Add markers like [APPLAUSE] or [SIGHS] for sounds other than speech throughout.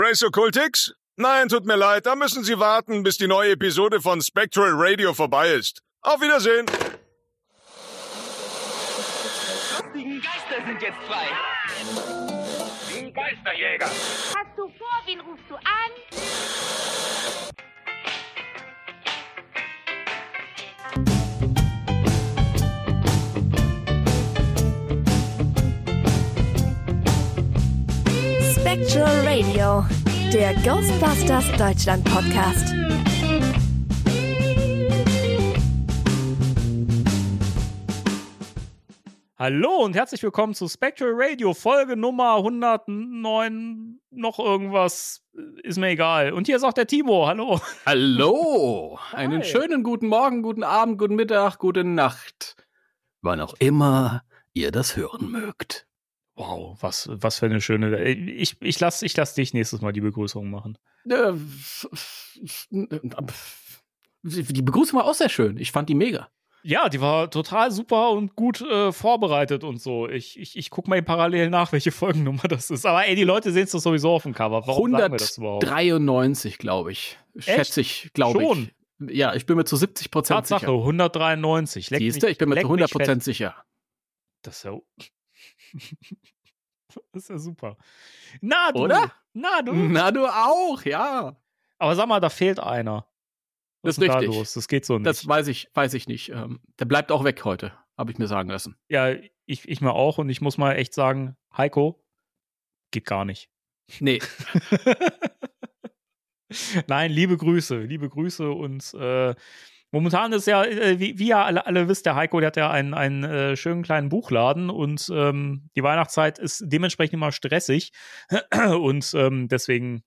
Race Occultix? Nein, tut mir leid, da müssen Sie warten, bis die neue Episode von Spectral Radio vorbei ist. Auf Wiedersehen! Die Geister sind jetzt frei. Die Geisterjäger. Hast du vor, wen rufst du an? Spectral Radio, der Ghostbusters Deutschland Podcast. Hallo und herzlich willkommen zu Spectral Radio, Folge Nummer 109, noch irgendwas, ist mir egal. Und hier ist auch der Timo, hallo. Hallo, [LAUGHS] einen schönen guten Morgen, guten Abend, guten Mittag, gute Nacht. Wann auch immer ihr das hören mögt. Wow, was, was für eine schöne, ich, ich lass, ich lass dich nächstes Mal die Begrüßung machen. Äh, Die Begrüßung war auch sehr schön. Ich fand die mega. Ja, die war total super und gut äh, vorbereitet und so. Ich, ich, ich guck mal parallel nach, welche Folgennummer das ist. Aber ey, die Leute sehen es doch sowieso auf dem Cover. Warum sagen wir das überhaupt? 193, glaube ich. Schätze ich, glaube Schon? ich. Ja, ich bin mir zu 70 Prozent Tatsache, sicher. 193. Leck Siehst du, ich bin mir zu mich 100 fett. Prozent sicher. Das ist ja. Das [LAUGHS] ist ja super. Na, du. Oder? Na, du. Na, du auch, ja. Aber sag mal, da fehlt einer. Was Das ist da richtig. los? Das geht so nicht. Das weiß ich, weiß ich nicht. Ähm, der bleibt auch weg heute, habe ich mir sagen lassen. ja, ich, ich mir auch. Und ich muss mal echt sagen, Heiko, geht gar nicht. Nee, [LAUGHS] Nein, liebe Grüße, liebe Grüße und äh, momentan ist ja, äh, wie, wie ihr alle, alle wisst, der Heiko, der hat ja einen, einen äh, schönen kleinen Buchladen und ähm, die Weihnachtszeit ist dementsprechend immer stressig [CLEARS THROAT] und ähm, deswegen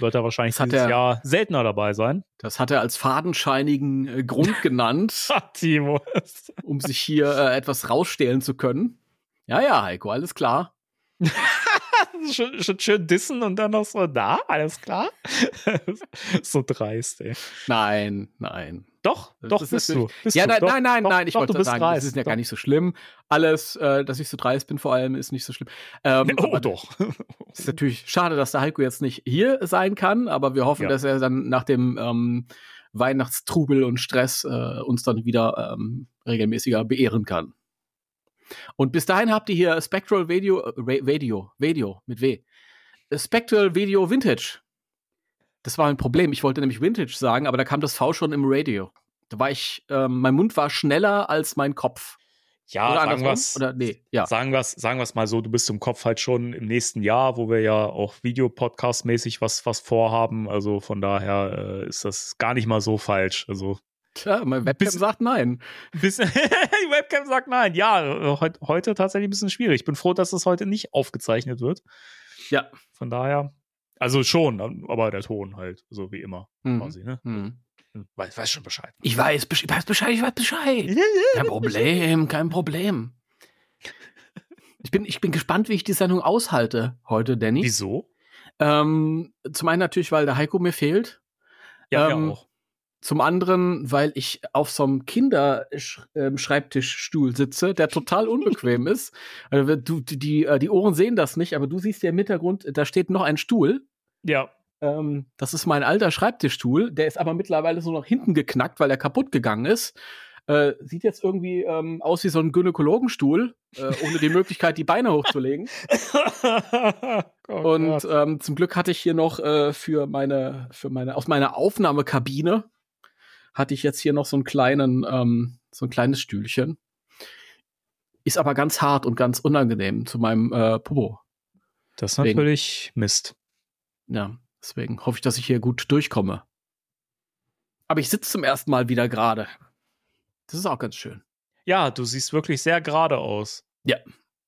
wird er wahrscheinlich dieses er- Jahr seltener dabei sein. das hat er als fadenscheinigen äh, Grund [LAUGHS] genannt, Timo. [LAUGHS] um sich hier äh, etwas rausstehlen zu können. Ja, ja, Heiko, alles klar. [LAUGHS] schon, schon schön dissen und dann noch so, da, alles klar. so dreist, ey. Nein, nein. Doch, Das doch, ist bist du. Bist ja, du. nein, Doch, nein, nein, doch, nein, ich doch, wollte sagen, dreist. das ist ja gar nicht so schlimm. Alles, äh, dass ich so dreist bin, vor allem, ist nicht so schlimm. Ähm, [LAUGHS] Oh, doch. Es [LAUGHS] ist natürlich schade, dass der Heiko jetzt nicht hier sein kann, aber wir hoffen, Ja. dass er dann nach dem ähm, Weihnachtstrubel und Stress äh, uns dann wieder ähm, regelmäßiger beehren kann. Und bis dahin habt ihr hier Spectral Video, äh, Ra- Video, Video mit W. Spectral Video Vintage. Das war ein Problem. Ich wollte nämlich Vintage sagen, aber da kam das V schon im Radio. Da war ich, ähm, mein Mund war schneller als mein Kopf. Ja, Oder sagen wir's, Oder nee, ja. sagen wir's, sagen wir's mal so, du bist im Kopf halt schon im nächsten Jahr, wo wir ja auch Videopodcast-mäßig was, was vorhaben. Also von daher äh, ist das gar nicht mal so falsch. Also Tja, mein Webcam Bis- sagt nein. bis [LAUGHS] die Webcam sagt nein. Ja, äh, heut, heute tatsächlich ein bisschen schwierig. Ich bin froh, dass das heute nicht aufgezeichnet wird. Ja. Von daher, also schon, aber der Ton halt, so wie immer Mhm. quasi, ne? Hm. Weiß, weiß schon Bescheid. Ich weiß, ich weiß Bescheid, ich weiß Bescheid. [LAUGHS] Kein Problem, kein Problem. Ich bin, ich bin gespannt, wie ich die Sendung aushalte heute, Danny. Wieso? Ähm, zum einen natürlich, weil der Heiko mir fehlt. Ja, Ähm, ja auch. Zum anderen, weil ich auf so einem Kinderschreibtischstuhl sitze, der total unbequem [LAUGHS] ist. Also, du, die, die, äh, die Ohren sehen das nicht, aber du siehst ja im Hintergrund, da steht noch ein Stuhl. Ja, Ähm, das ist mein alter Schreibtischstuhl. Der ist aber mittlerweile so nach hinten geknackt, weil er kaputt gegangen ist. Äh, sieht jetzt irgendwie ähm, aus wie so ein Gynäkologenstuhl, äh, ohne die Möglichkeit, die Beine hochzulegen. [LAUGHS] oh Und ähm, zum Glück hatte ich hier noch äh, für meine, für meine, aus meiner Aufnahmekabine hatte ich jetzt hier noch so einen kleinen, ähm, so ein kleines Stühlchen. Ist aber ganz hart und ganz unangenehm zu meinem äh, Popo. das ist natürlich Mist. Ja, deswegen hoffe ich, dass ich hier gut durchkomme. Aber ich sitze zum ersten Mal wieder gerade. Das ist auch ganz schön. Ja, du siehst wirklich sehr gerade aus. Ja.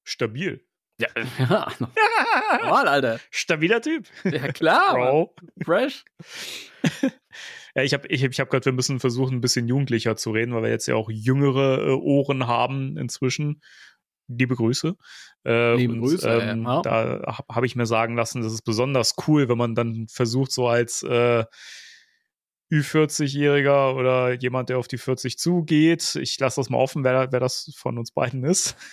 Stabil. Ja, ja. [LAUGHS] Normal, Alter. Stabiler Typ. Ja, klar. Bro. Fresh. [LAUGHS] Ja, ich habe ich, ich hab gehört, wir müssen versuchen, ein bisschen jugendlicher zu reden, weil wir jetzt ja auch jüngere äh, Ohren haben inzwischen. Liebe Grüße. Äh, Liebe Grüße, Ähm, ja. Da habe hab ich mir sagen lassen, das ist besonders cool, wenn man dann versucht, so als äh, Ü40-Jähriger oder jemand, der auf die 40 zugeht. Ich lasse das mal offen, wer, wer das von uns beiden ist. [LAUGHS]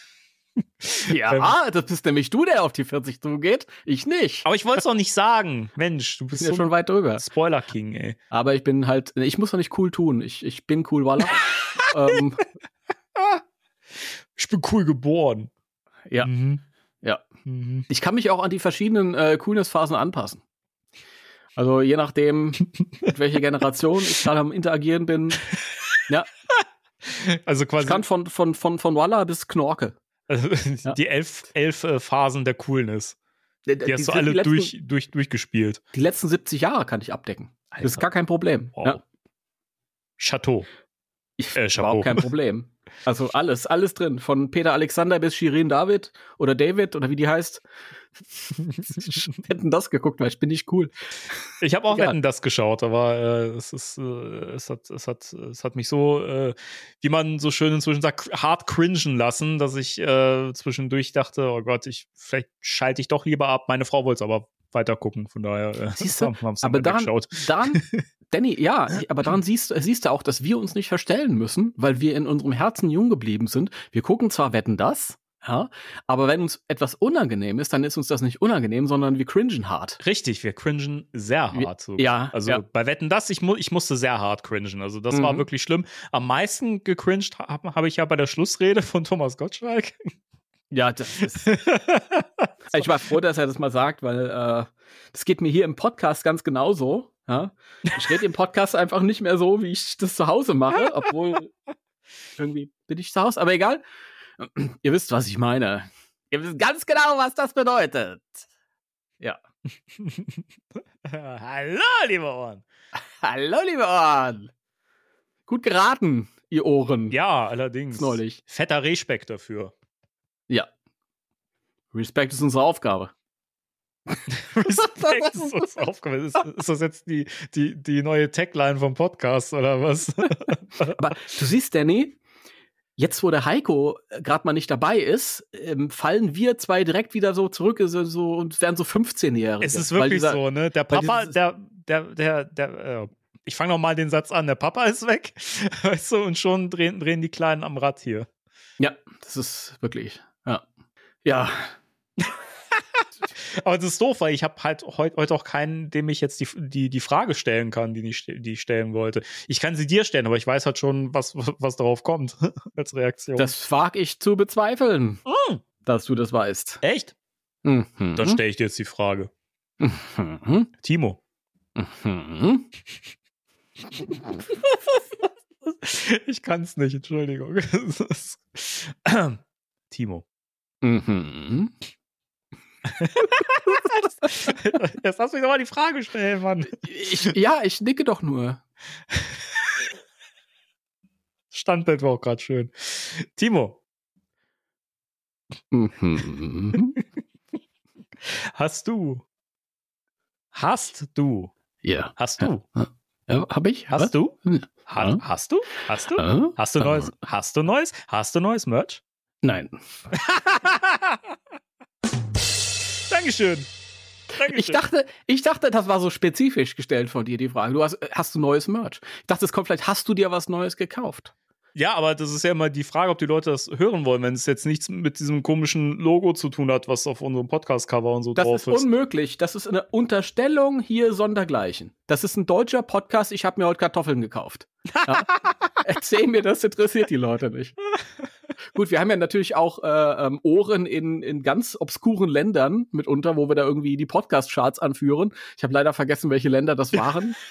Ja, das bist nämlich du, der auf die 40 zugeht. Ich nicht. Aber ich wollte es doch nicht sagen. Mensch, du bist bin ja so schon weit drüber. ein Spoiler-King, ey. Aber ich bin halt, ich muss doch nicht cool tun. Ich, ich bin cool, Walla. [LAUGHS] ähm, Ich bin cool geboren. Ja, Mhm. ja. Mhm. Ich kann mich auch an die verschiedenen äh, Coolness-Phasen anpassen. Also je nachdem, [LAUGHS] mit welcher Generation ich gerade am Interagieren bin. Ja, Also ich quasi kann von, von, von, von Walla bis Knorke. also, [LAUGHS] Ja. die elf, elf äh, Phasen der Coolness. Die, Die hast du alle letzten, durch, durch, durchgespielt. Die letzten 70 Jahre kann ich abdecken. Das ist gar kein Problem. Wow. Ja. Chateau. Ich, Äh, Chapeau. überhaupt kein Problem. Also alles, alles drin. Von Peter Alexander bis Shirin David oder David oder wie die heißt. [LAUGHS] Hätten das geguckt, weil ich bin nicht cool. Ich habe auch Egal. Wetten das geschaut, aber äh, es ist, äh, es hat, es hat, es hat mich so, äh, wie man so schön inzwischen sagt, hart cringen lassen, dass ich äh, zwischendurch dachte, oh Gott, ich vielleicht schalte ich doch lieber ab. Meine Frau wollte es aber weiter gucken, von daher. Äh, Siehst du? [LAUGHS] haben- Aber dann daran, daran, [LAUGHS] Danny, ja, aber daran siehst, siehst du auch, dass wir uns nicht verstellen müssen, weil wir in unserem Herzen jung geblieben sind. Wir gucken zwar Wetten das, ja, aber wenn uns etwas unangenehm ist, dann ist uns das nicht unangenehm, sondern wir cringen hart. Richtig, wir cringen sehr Wir- hart. So. ja, Also ja. bei Wetten das, ich, mu ich musste sehr hart cringen. Also das war Mhm. wirklich schlimm. Am meisten gecringed habe hab ich ja bei der Schlussrede von Thomas Gottschalk. Ja, das ist, [LAUGHS] ich war froh, dass er das mal sagt, weil äh, das geht mir hier im Podcast ganz genauso. Ja? Ich rede im Podcast einfach nicht mehr so, wie ich das zu Hause mache, obwohl [LAUGHS] irgendwie bin ich zu Hause, aber egal. Ihr wisst, was ich meine. Ihr wisst ganz genau, was das bedeutet. [LAUGHS] Hallo, liebe Ohren. Hallo, liebe Ohren. Gut geraten, ihr Ohren. Ja, allerdings. Neulich. Fetter Respeck dafür. Ja. Respekt ist unsere Aufgabe. [LAUGHS] Respekt ist uns [LAUGHS] aufgefallen. Ist, ist das jetzt die, die, die neue Tagline vom Podcast oder was? [LAUGHS] Aber du siehst, Danny, jetzt wo der Heiko gerade mal nicht dabei ist, ähm, fallen wir zwei direkt wieder so zurück so, so, und werden so 15-Jährige. es ist wirklich dieser- so, ne? Der Papa, der, der, der, der, äh, ich fange noch mal den Satz an. Der Papa ist weg, weißt du, und schon drehen, drehen die Kleinen am Rad hier. Ja, das ist wirklich. Ja. Ja. Aber das ist doof, weil ich habe halt heute heut auch keinen, dem ich jetzt die, die, die Frage stellen kann, die ich, die ich stellen wollte. Ich kann sie dir stellen, aber ich weiß halt schon, was, was darauf kommt [LAUGHS] als Reaktion. Das wag ich zu bezweifeln, Mm. dass du das weißt. Echt? Mhm. Dann stelle ich dir jetzt die Frage. Mhm. Timo. Mhm. [LAUGHS] Ich kann es nicht, Entschuldigung. [LAUGHS] [CLEARS THROAT] Timo. Mhm. [LAUGHS] Jetzt lass mich doch mal die Frage stellen, Mann. Ich, ja, ich nicke doch nur. Standbild war auch gerade schön. Timo, Mhm. hast du? Hast du? Ja. Hast du? ja. Hab ich? Hast Was? du? Ja. Ha hast du? Hast du? Äh? Hast du neues? Hast du neues? Hast du neues Merch? Nein. [LAUGHS] Dankeschön. Dankeschön. Ich dachte, ich dachte, das war so spezifisch gestellt von dir, die Frage. Du hast, hast du neues Merch? Ich dachte, es kommt vielleicht, hast du dir was Neues gekauft? Ja, aber das ist ja immer die Frage, ob die Leute das hören wollen, wenn es jetzt nichts mit diesem komischen Logo zu tun hat, was auf unserem Podcast-Cover und so Das drauf ist ist. unmöglich. Das ist eine Unterstellung hier sondergleichen. Das ist ein deutscher Podcast. Ich habe mir heute Kartoffeln gekauft. Ja? [LAUGHS] Erzähl mir, das interessiert die Leute nicht. Gut, wir haben ja natürlich auch äh, ähm, Ohren in, in ganz obskuren Ländern mitunter, wo wir da irgendwie die Podcast-Charts anführen. Ich habe leider vergessen, welche Länder das waren. [LAUGHS]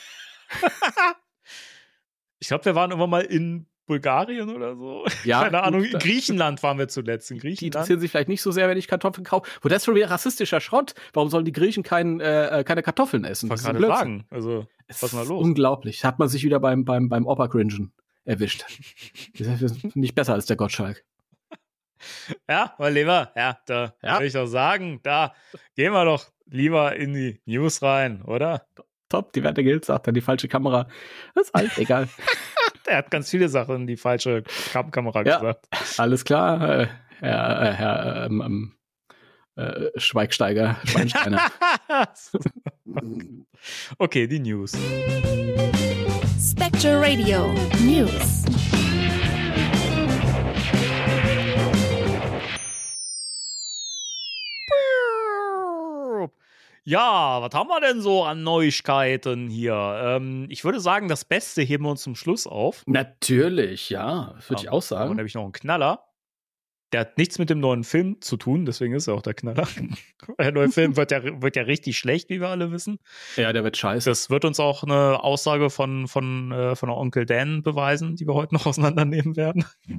Ich glaube, wir waren irgendwann mal in Bulgarien oder so. [LAUGHS] Ja, Keine gut, Ahnung. In Griechenland waren wir zuletzt. In Die Griechenland. interessieren sich vielleicht nicht so sehr, wenn ich Kartoffeln kaufe. Wo das ist schon wieder rassistischer Schrott. Warum sollen die Griechen kein, äh, äh, keine Kartoffeln essen? Ich gerade sagen. Also, was ist da los? Unglaublich. Hat man sich wieder beim, beim, beim Opa-Cringen erwischt. Nicht besser als der Gottschalk. Ja, mein Lieber, ja, da Ja. will ich doch sagen, da gehen wir doch lieber in die News rein, oder? Top, die Werte gilt, sagt dann die falsche Kamera. Das ist halt egal. [LAUGHS] Er hat ganz viele Sachen in die falsche Kam Kamera Ja. gesagt. Alles klar, äh, Herr, äh, Herr ähm, ähm, äh, Schweigsteiger, Schweinsteiner. [LAUGHS] okay, die News. Spectre Radio News. Ja, was haben wir denn so an Neuigkeiten hier? Ähm, ich würde sagen, das Beste heben wir uns zum Schluss auf. Natürlich, ja, würde ja, ich ähm, auch sagen. Und dann habe ich noch einen Knaller. Der hat nichts mit dem neuen Film zu tun, deswegen ist er auch der Knaller. [LAUGHS] der neue Film wird ja, wird ja richtig schlecht, wie wir alle wissen. Ja, der wird scheiße. Das wird uns auch eine Aussage von, von, äh, von Onkel Dan beweisen, die wir heute noch [LAUGHS] auseinandernehmen werden. [LAUGHS]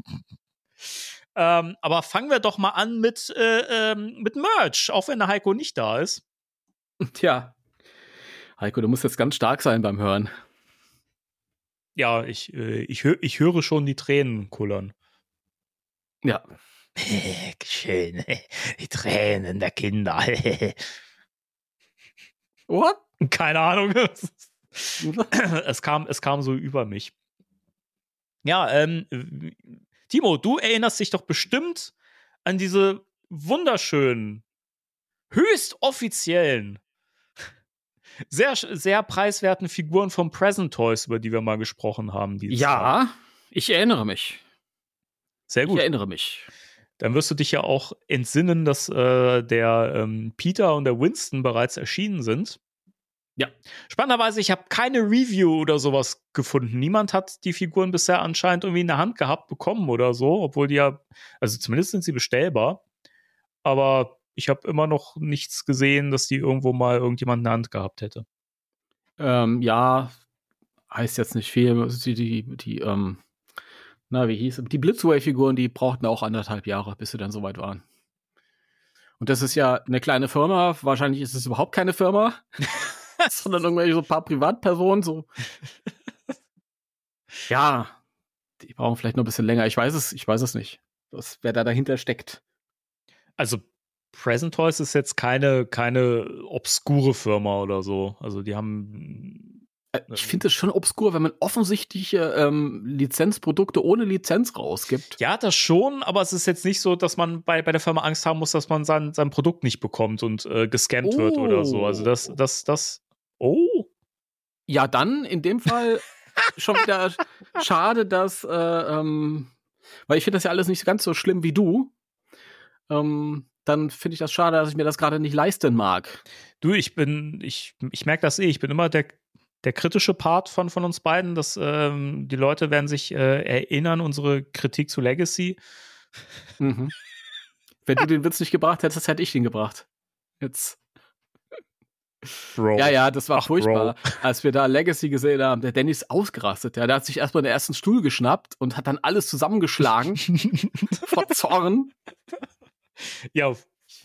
ähm, aber fangen wir doch mal an mit, äh, ähm, mit Merch, auch wenn der Heiko nicht da ist. Tja. Heiko, du musst jetzt ganz stark sein beim Hören. Ja, ich, äh, ich, hö ich höre schon die Tränen kullern. Ja. Schön, [LAUGHS] die Tränen der Kinder. [LAUGHS] What? Keine Ahnung. [LAUGHS] es kam, es kam so über mich. Ja, ähm, Timo, du erinnerst dich doch bestimmt an diese wunderschönen, höchst offiziellen, sehr, sehr preiswerten Figuren von Present Toys, über die wir mal gesprochen haben. Ja, ich erinnere mich. sehr Ich gut. erinnere mich. Dann wirst du dich ja auch entsinnen, dass äh, der ähm, Peter und der Winston bereits erschienen sind. Ja. Spannenderweise, ich habe keine Review oder sowas gefunden. Niemand hat die Figuren bisher anscheinend irgendwie in der Hand gehabt bekommen oder so, obwohl die ja, also zumindest sind sie bestellbar. Aber ich habe immer noch nichts gesehen, dass die irgendwo mal irgendjemand in der Hand gehabt hätte. Ähm, ja, heißt jetzt nicht viel. Die, die, die ähm, na, wie hieß es? Die Blitzway-Figuren, die brauchten auch anderthalb Jahre, bis sie dann soweit waren. Und das ist ja eine kleine Firma. Wahrscheinlich ist es überhaupt keine Firma, [LAUGHS] sondern irgendwelche so ein paar Privatpersonen. So. [LAUGHS] Ja, die brauchen vielleicht noch ein bisschen länger. Ich weiß es, ich weiß es nicht, was, wer da dahinter steckt. Also Present Toys ist jetzt keine, keine obskure Firma oder so. Also die haben Ich finde es schon obskur, wenn man offensichtliche ähm, Lizenzprodukte ohne Lizenz rausgibt. Ja, das schon, aber es ist jetzt nicht so, dass man bei, bei der Firma Angst haben muss, dass man sein, sein Produkt nicht bekommt und äh, gescampt wird oder so. Also das, das, das. Oh. Ja, dann in dem Fall [LAUGHS] schon wieder schade, dass, äh, ähm, weil ich finde das ja alles nicht ganz so schlimm wie du. Ähm, dann finde ich das schade, dass ich mir das gerade nicht leisten mag. Du, ich bin, ich, ich merke das eh, ich bin immer der, der kritische Part von, von uns beiden. Dass, ähm, die Leute werden sich äh, erinnern, unsere Kritik zu Legacy. Mhm. Wenn du den Witz nicht gebracht hättest, hätte ich den gebracht. Jetzt. Bro. Ja, ja, das war Ach, furchtbar. Als wir da Legacy gesehen haben, der Danny ist ausgerastet. Ja, der hat sich erstmal den ersten Stuhl geschnappt und hat dann alles zusammengeschlagen [LAUGHS] vor Zorn. Ja,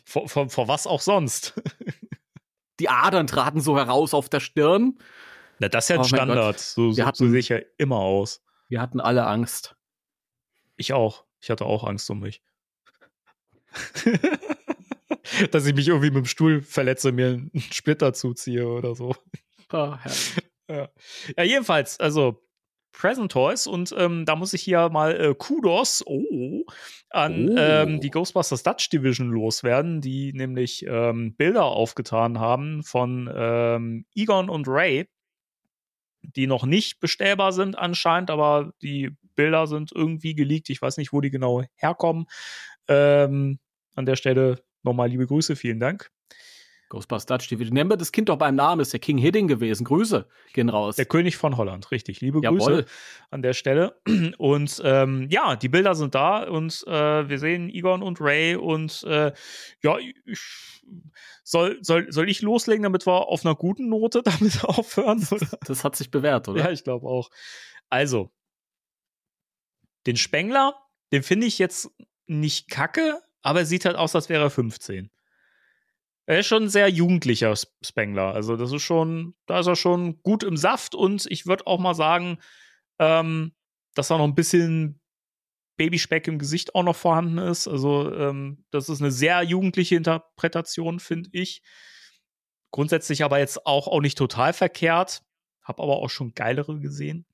vor, vor, vor was auch sonst. Die Adern traten so heraus auf der Stirn. Na, das ist ja ein Oh Standard. So, so, Wir so hatten- sehe ich ja immer aus. Wir hatten alle Angst. Ich auch. Ich hatte auch Angst um mich. [LAUGHS] Dass ich mich irgendwie mit dem Stuhl verletze, mir einen Splitter zuziehe oder so. Herrlich. [LAUGHS] Ja, ja jedenfalls, also Present Toys und ähm, da muss ich hier mal äh, Kudos oh, an Oh. Ähm, die Ghostbusters Dutch Division loswerden, die nämlich ähm, Bilder aufgetan haben von ähm, Egon und Ray, die noch nicht bestellbar sind anscheinend, aber die Bilder sind irgendwie geleakt. Ich weiß nicht, wo die genau herkommen. Ähm, an der Stelle nochmal liebe Grüße, vielen Dank. Ghostbusters Dutch TV. Nennen wir das Kind doch beim Namen, ist der King Hidding gewesen. Grüße gehen raus. Der König von Holland, richtig. Liebe Jawohl. Grüße an der Stelle. [CLEARS THROAT] Und ähm, ja, die Bilder sind da und äh, wir sehen Egon und Ray und äh, ja, ich, soll, soll, soll ich loslegen, damit wir auf einer guten Note [LAUGHS] damit aufhören? Oder? Das hat sich bewährt, oder? Ja, ich glaube auch. Also, den Spengler, den finde ich jetzt nicht kacke, aber er sieht halt aus, als wäre er 15. Er ist schon ein sehr jugendlicher Sp- Spengler. Also, das ist schon, da ist er schon gut im Saft und ich würde auch mal sagen, ähm, dass da noch ein bisschen Babyspeck im Gesicht auch noch vorhanden ist. Also, ähm, das ist eine sehr jugendliche Interpretation, finde ich. Grundsätzlich aber jetzt auch, auch nicht total verkehrt. Hab aber auch schon geilere gesehen.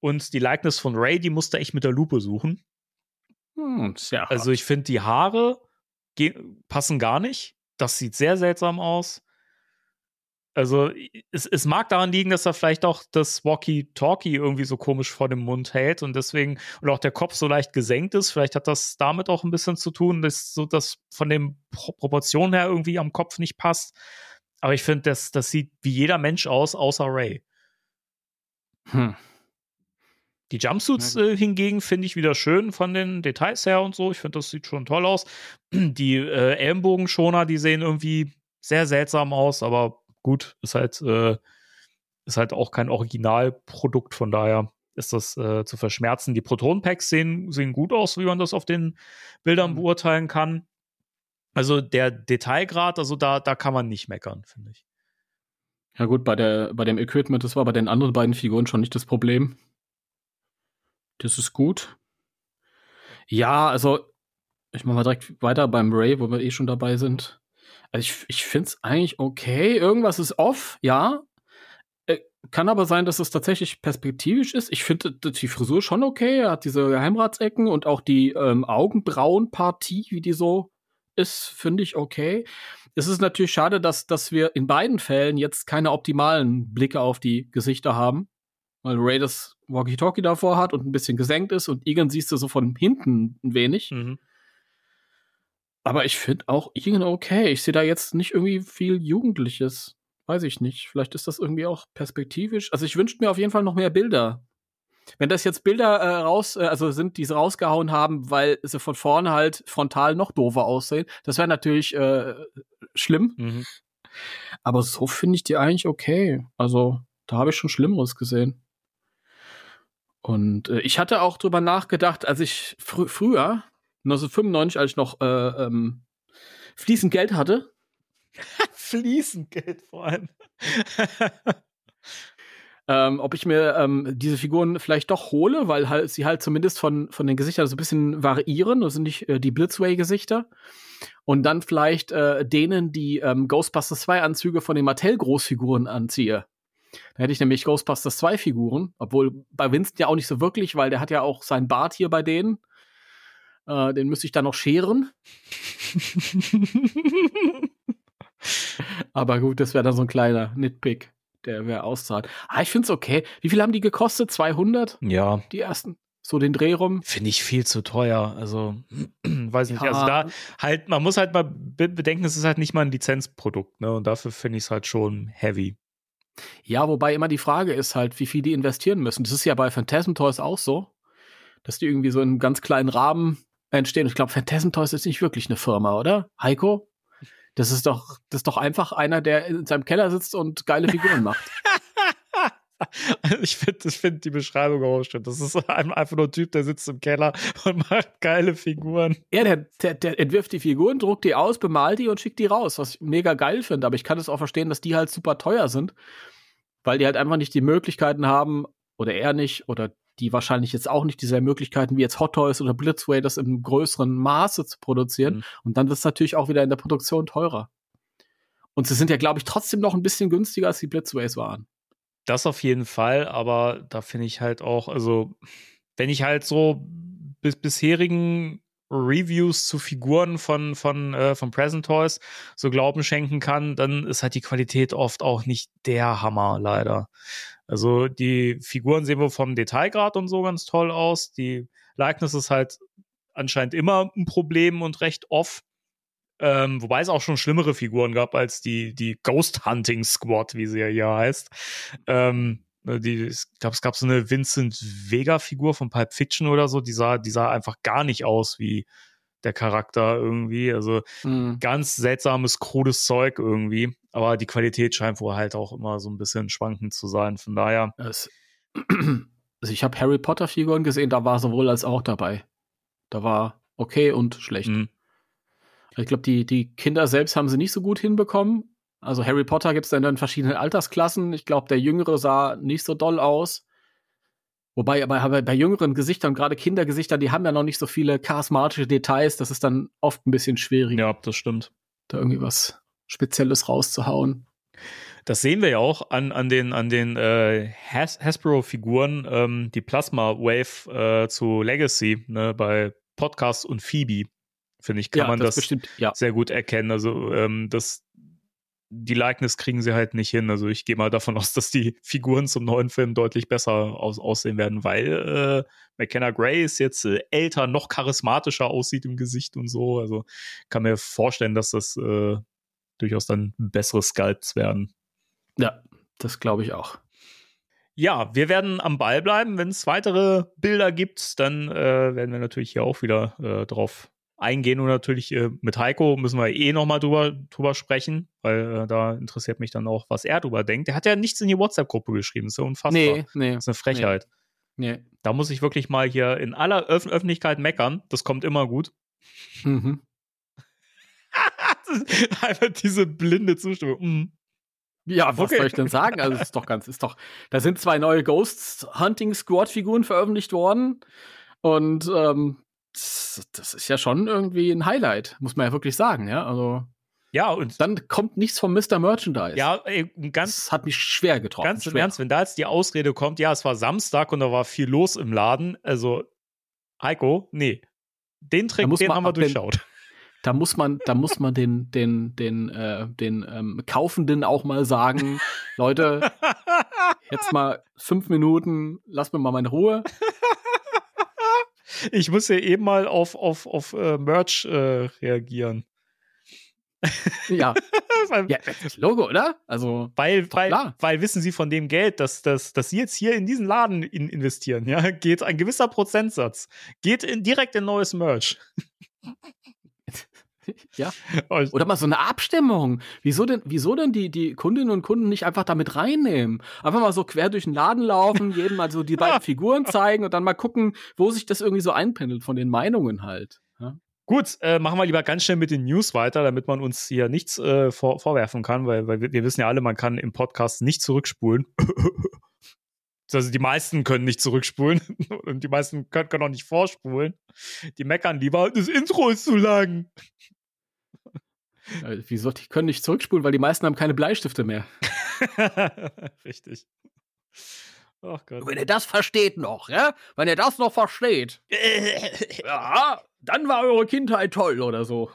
Und die Likeness von Ray, die musste ich mit der Lupe suchen. Hm. Also ich finde, die Haare passen gar nicht. Das sieht sehr seltsam aus. Also es, es mag daran liegen, dass er vielleicht auch das Walkie-Talkie irgendwie so komisch vor dem Mund hält und deswegen, und auch der Kopf so leicht gesenkt ist. Vielleicht hat das damit auch ein bisschen zu tun, dass so das von den Pro Proportionen her irgendwie am Kopf nicht passt. Aber ich finde, das, das sieht wie jeder Mensch aus, außer Ray. Hm. Die Jumpsuits äh, hingegen finde ich wieder schön von den Details her und so. Ich finde, das sieht schon toll aus. [CLEARS THROAT] Die äh, Ellenbogenschoner, die sehen irgendwie sehr seltsam aus, aber gut, ist halt, äh, ist halt auch kein Originalprodukt, von daher ist das äh, zu verschmerzen. Die Proton-Packs sehen, sehen gut aus, wie man das auf den Bildern Mhm. beurteilen kann. Also der Detailgrad, also da, da kann man nicht meckern, finde ich. Ja gut, bei, der, bei dem Equipment, das war bei den anderen beiden Figuren schon nicht das Problem. Das ist gut. Ja, also ich mache mal direkt weiter beim Ray, wo wir eh schon dabei sind. Also ich, ich finde es eigentlich okay. Irgendwas ist off, ja. Äh, Kann aber sein, dass es tatsächlich perspektivisch ist. Ich finde die Frisur schon okay. Er hat diese Geheimratsecken und auch die ähm, Augenbrauenpartie, wie die so ist, finde ich okay. Es ist natürlich schade, dass, dass wir in beiden Fällen jetzt keine optimalen Blicke auf die Gesichter haben. Weil Ray das Walkie-Talkie davor hat und ein bisschen gesenkt ist und Egan siehst du so von hinten ein wenig. Mhm. Aber ich finde auch Egan okay. Ich sehe da jetzt nicht irgendwie viel Jugendliches. Weiß ich nicht. Vielleicht ist das irgendwie auch perspektivisch. Also ich wünsche mir auf jeden Fall noch mehr Bilder. Wenn das jetzt Bilder äh, raus, äh, also sind, die sie rausgehauen haben, weil sie von vorne halt frontal noch doofer aussehen, das wäre natürlich äh, schlimm. Mhm. Aber so finde ich die eigentlich okay. Also da habe ich schon Schlimmeres gesehen. Und äh, ich hatte auch drüber nachgedacht, als ich fr früher, 1995, als ich noch äh, ähm, fließend Geld hatte, [LAUGHS] Fließengeld vor allem. [LAUGHS] ähm, ob ich mir ähm, diese Figuren vielleicht doch hole, weil halt sie halt zumindest von, von den Gesichtern so ein bisschen variieren. Das sind nicht äh, die Blitzway-Gesichter. Und dann vielleicht äh, denen die ähm, Ghostbusters 2 Anzüge von den Mattel-Großfiguren anziehe. Da hätte ich nämlich Ghostbusters 2 Figuren, obwohl bei Winston ja auch nicht so wirklich, weil der hat ja auch seinen Bart hier bei denen. Äh, den müsste ich dann noch scheren. [LAUGHS] Aber gut, das wäre dann so ein kleiner Nitpick, der wäre auszahlt. Ah, ich finde es okay. Wie viel haben die gekostet? 200? ja, Die ersten? So den Dreh rum? finde ich viel zu teuer. Also, [CLEARS THROAT] weiß ich nicht. Ja. Also da halt, man muss halt mal be bedenken, es ist halt nicht mal ein Lizenzprodukt, ne? Und dafür finde ich es halt schon heavy. Ja, wobei immer die Frage ist halt, wie viel die investieren müssen. Das ist ja bei Phantasm Toys auch so, dass die irgendwie so in einem ganz kleinen Rahmen entstehen. Ich glaube, Phantasm Toys ist nicht wirklich eine Firma, oder? Heiko? Das ist doch, das ist doch einfach einer, der in seinem Keller sitzt und geile Figuren macht. [LAUGHS] [LAUGHS] Ich finde find die Beschreibung auch schön. Das ist ein- einfach nur ein Typ, der sitzt im Keller [LAUGHS] und macht geile Figuren. Ja, der, der, der entwirft die Figuren, druckt die aus, bemalt die und schickt die raus, was ich mega geil finde. Aber ich kann es auch verstehen, dass die halt super teuer sind, weil die halt einfach nicht die Möglichkeiten haben, oder er nicht, oder die wahrscheinlich jetzt auch nicht diese Möglichkeiten wie jetzt Hot Toys oder Blitzway, das im größeren Maße zu produzieren. Mhm. Und dann wird es natürlich auch wieder in der Produktion teurer. Und sie sind ja, glaube ich, trotzdem noch ein bisschen günstiger, als die Blitzways waren. Das auf jeden Fall, aber da finde ich halt auch, also, wenn ich halt so bis bisherigen Reviews zu Figuren von, von, äh, von Present Toys so Glauben schenken kann, dann ist halt die Qualität oft auch nicht der Hammer, leider. Also die Figuren sehen wohl vom Detailgrad und so ganz toll aus. Die Likeness ist halt anscheinend immer ein Problem und recht off. Ähm, wobei es auch schon schlimmere Figuren gab als die, die Ghost Hunting Squad, wie sie ja hier heißt. Ähm, die, ich glaube, es gab so eine Vincent Vega-Figur von Pulp Fiction oder so, die sah, die sah einfach gar nicht aus wie der Charakter irgendwie. Also ganz seltsames, krudes Zeug irgendwie. Aber die Qualität scheint wohl halt auch immer so ein bisschen schwankend zu sein. Von daher, Es, [CLEARS THROAT] also ich habe Harry Potter Figuren gesehen, da war sowohl als auch dabei. Da war okay und schlecht. mh, Ich glaube, die, die Kinder selbst haben sie nicht so gut hinbekommen. Also Harry Potter gibt es dann in verschiedenen Altersklassen. Ich glaube, der Jüngere sah nicht so doll aus. Wobei aber aber bei jüngeren Gesichtern, gerade Kindergesichtern, die haben ja noch nicht so viele charismatische Details. Das ist dann oft ein bisschen schwierig, ja, das stimmt. da irgendwie was Spezielles rauszuhauen. Das sehen wir ja auch an, an den, an den äh, Has Hasbro-Figuren, ähm, die Plasma Wave äh, zu Legacy, ne, bei Podcast und Phoebe, finde ich, kann man das, bestimmt, ja. sehr gut erkennen. Also ähm, das, die Likeness kriegen sie halt nicht hin. Also ich gehe mal davon [LAUGHS] aus, dass die Figuren zum neuen Film deutlich besser aus, aussehen werden, weil äh, McKenna Gray ist jetzt äh, älter, noch charismatischer aussieht im Gesicht und so. Also kann mir vorstellen, dass das äh, durchaus dann bessere Sculpts werden. Ja, das glaube ich auch. Ja, wir werden am Ball bleiben. Wenn es weitere Bilder gibt, dann äh, werden wir natürlich hier auch wieder äh, drauf eingehen und natürlich äh, mit Heiko müssen wir eh nochmal drüber, drüber sprechen, weil äh, da interessiert mich dann auch, was er drüber denkt. Der hat ja nichts in die WhatsApp-Gruppe geschrieben, ist ja unfassbar. Nee, nee. Das ist eine Frechheit. Nee. Da muss ich wirklich mal hier in aller Öf Öffentlichkeit meckern. Das kommt immer gut. Mhm. [LAUGHS] Einfach diese blinde Zustimmung. Mhm. Ja, was Okay. soll ich denn sagen? Also, es ist doch ganz, ist doch, da sind zwei neue Ghost Hunting Squad Figuren veröffentlicht worden. Und ähm, das, das ist ja schon irgendwie ein Highlight, muss man ja wirklich sagen, ja. Also, Ja, und dann kommt nichts vom Mr. Merchandise. ja, ey, ganz, das hat mich schwer getroffen. ganz im schwer. Ernst, wenn da jetzt die Ausrede kommt, ja, es war Samstag und da war viel los im Laden, also Heiko, nee. Den Trick, muss den man haben wir ab den- durchschaut. [LAUGHS] Da muss man, da muss man den, den, den, äh, den ähm, Kaufenden auch mal sagen, Leute, [LAUGHS] jetzt mal fünf Minuten, lass mir mal meine Ruhe. Ich muss hier eben mal auf, auf, auf äh, Merch äh, reagieren. Ja, [LAUGHS] weil, ja, das Logo, oder? Also, weil, weil, klar. weil wissen Sie von dem Geld, das, das, das Sie jetzt hier in diesen Laden in, investieren, ja, geht ein gewisser Prozentsatz, geht in, direkt in neues Merch. Ja. Oder mal so eine Abstimmung. Wieso denn, wieso denn die, die Kundinnen und Kunden nicht einfach damit reinnehmen? Einfach mal so quer durch den Laden laufen, jedem mal so die beiden [LAUGHS] Figuren zeigen und dann mal gucken, wo sich das irgendwie so einpendelt von den Meinungen halt. Ja? Gut, äh, machen wir lieber ganz schnell mit den News weiter, damit man uns hier nichts äh, vor, vorwerfen kann, weil, weil wir, wir wissen ja alle, man kann im Podcast nicht zurückspulen. [LAUGHS] Also die meisten können nicht zurückspulen [LAUGHS] und die meisten können, können auch nicht vorspulen. Die meckern lieber, das Intro ist zu lang. Äh, Wieso? Die können nicht zurückspulen, weil die meisten haben keine Bleistifte mehr. [LAUGHS] Richtig. Ach Gott. Wenn ihr das versteht noch, ja? Wenn ihr das noch versteht, [LAUGHS] ja, dann war eure Kindheit toll oder so.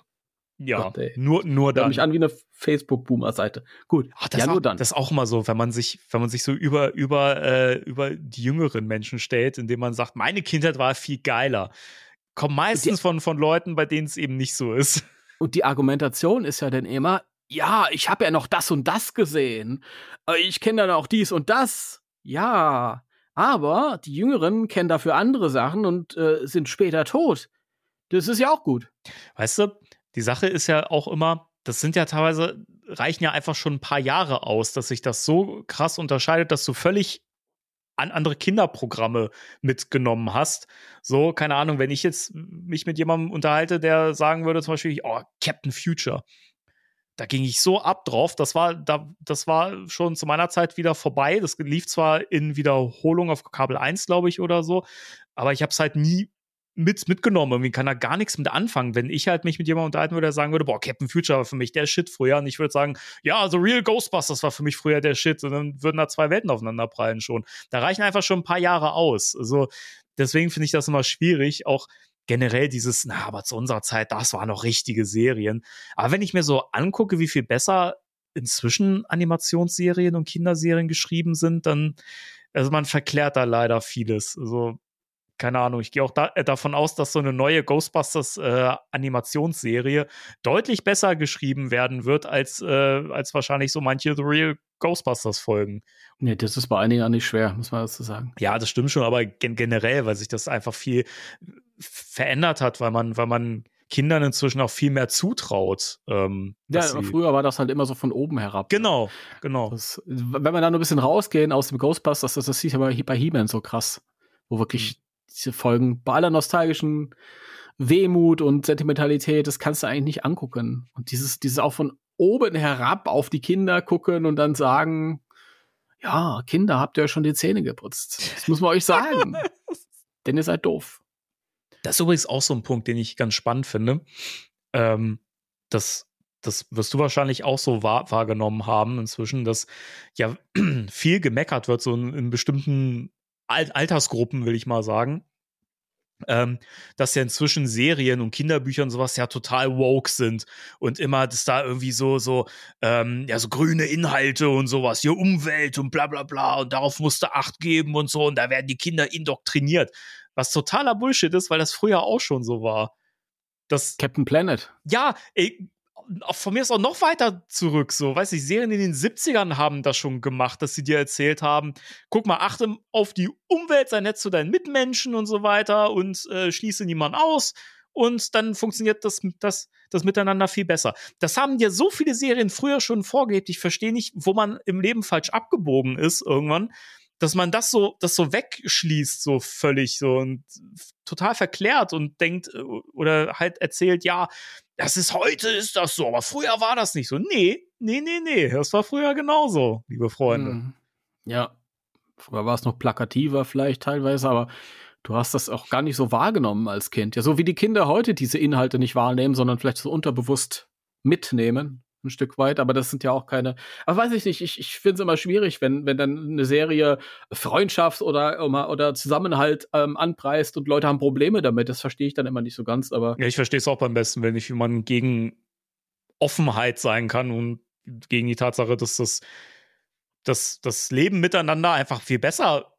Ja, Gott, nur, nur dann. mich an wie eine Facebook-Boomer-Seite. Gut, Ach, das, ja, ist nur auch, dann. das ist auch immer so, wenn man sich, wenn man sich so über, über, äh, über die jüngeren Menschen stellt, indem man sagt, meine Kindheit war viel geiler. Kommt meistens von, von Leuten, bei denen es eben nicht so ist. Und die Argumentation ist ja dann immer, ja, ich habe ja noch das und das gesehen. Äh, Ich kenne dann auch dies und das. Ja, aber die Jüngeren kennen dafür andere Sachen und äh, sind später tot. Das ist ja auch gut. Weißt du, die Sache ist ja auch immer, das sind ja teilweise, reichen ja einfach schon ein paar Jahre aus, dass sich das so krass unterscheidet, dass du völlig an andere Kinderprogramme mitgenommen hast. So, keine Ahnung, wenn ich jetzt mich mit jemandem unterhalte, der sagen würde zum Beispiel, oh, Captain Future. Da ging ich so ab drauf. Das war, da, das war schon zu meiner Zeit wieder vorbei. Das lief zwar in Wiederholung auf Kabel 1, glaube ich, oder so, aber ich habe es halt nie mit, mitgenommen. Irgendwie kann da gar nichts mit anfangen. Wenn ich halt mich mit jemandem unterhalten würde, der sagen würde, boah, Captain Future war für mich der Shit früher. Und ich würde sagen, ja, also Real Ghostbusters war für mich früher der Shit. Und dann würden da zwei Welten aufeinander prallen schon. Da reichen einfach schon ein paar Jahre aus. Also deswegen finde ich das immer schwierig. Auch generell dieses, na, aber zu unserer Zeit, das waren noch richtige Serien. Aber wenn ich mir so angucke, wie viel besser inzwischen Animationsserien und Kinderserien geschrieben sind, dann, also man verklärt da leider vieles. Also keine Ahnung, ich gehe auch da, äh, davon aus, dass so eine neue Ghostbusters äh, deutlich besser geschrieben werden wird als, äh, als wahrscheinlich so manche The Real Ghostbusters Folgen. Nee, das ist bei einigen auch nicht schwer, muss man dazu sagen. Ja, das stimmt schon, aber gen generell, weil sich das einfach viel verändert hat, weil man, weil man Kindern inzwischen auch viel mehr zutraut. Ähm, Ja, aber früher war das halt immer so von oben herab. Genau, genau. Das, wenn wir da nur ein bisschen rausgehen aus dem Ghostbusters, das, das sieht ja bei, bei He-Man so krass, wo wirklich diese Folgen bei aller nostalgischen Wehmut und Sentimentalität, das kannst du eigentlich nicht angucken. Und dieses, dieses auch von oben herab auf die Kinder gucken und dann sagen, ja, Kinder, habt ihr schon die Zähne geputzt. Das muss man euch sagen. [LAUGHS] Denn ihr seid doof. Das ist übrigens auch so ein Punkt, den ich ganz spannend finde. Ähm, das, das wirst du wahrscheinlich auch so wahr, wahrgenommen haben inzwischen, dass ja [CLEARS THROAT] viel gemeckert wird, so in, in bestimmten Al Altersgruppen, will ich mal sagen. Ähm, dass ja inzwischen Serien und Kinderbücher und sowas ja total woke sind und immer, dass da irgendwie so, so, ähm, ja, so grüne Inhalte und sowas, hier Umwelt und bla bla bla und darauf musste Acht geben und so und da werden die Kinder indoktriniert. Was totaler Bullshit ist, weil das früher auch schon so war. Das, Captain Planet. ja, ey, von mir ist auch noch weiter zurück, so, weiß ich, Serien in den 70ern haben das schon gemacht, dass sie dir erzählt haben, guck mal, achte auf die Umwelt, sei nett zu deinen Mitmenschen und so weiter und äh, schließe niemanden aus und dann funktioniert das, das, das Miteinander viel besser. Das haben dir so viele Serien früher schon vorgelebt. Ich verstehe nicht, wo man im Leben falsch abgebogen ist irgendwann, dass man das so, das so wegschließt, so völlig so und total verklärt und denkt äh, oder halt erzählt, ja, das ist heute ist das so, aber früher war das nicht so. Nee, nee, nee, nee, das war früher genauso, liebe Freunde. Mhm. Ja, früher war es noch plakativer vielleicht teilweise, aber du hast das auch gar nicht so wahrgenommen als Kind. Ja, so wie die Kinder heute diese Inhalte nicht wahrnehmen, sondern vielleicht so unterbewusst mitnehmen, ein Stück weit. Aber das sind ja auch keine. Aber weiß ich nicht, ich, ich finde es immer schwierig, wenn, wenn dann eine Serie Freundschaft oder, oder Zusammenhalt ähm, anpreist und Leute haben Probleme damit. Das verstehe ich dann immer nicht so ganz. Aber ja, ich verstehe es auch beim besten, wenn ich, wie man gegen Offenheit sein kann und gegen die Tatsache, dass das, dass das Leben miteinander einfach viel besser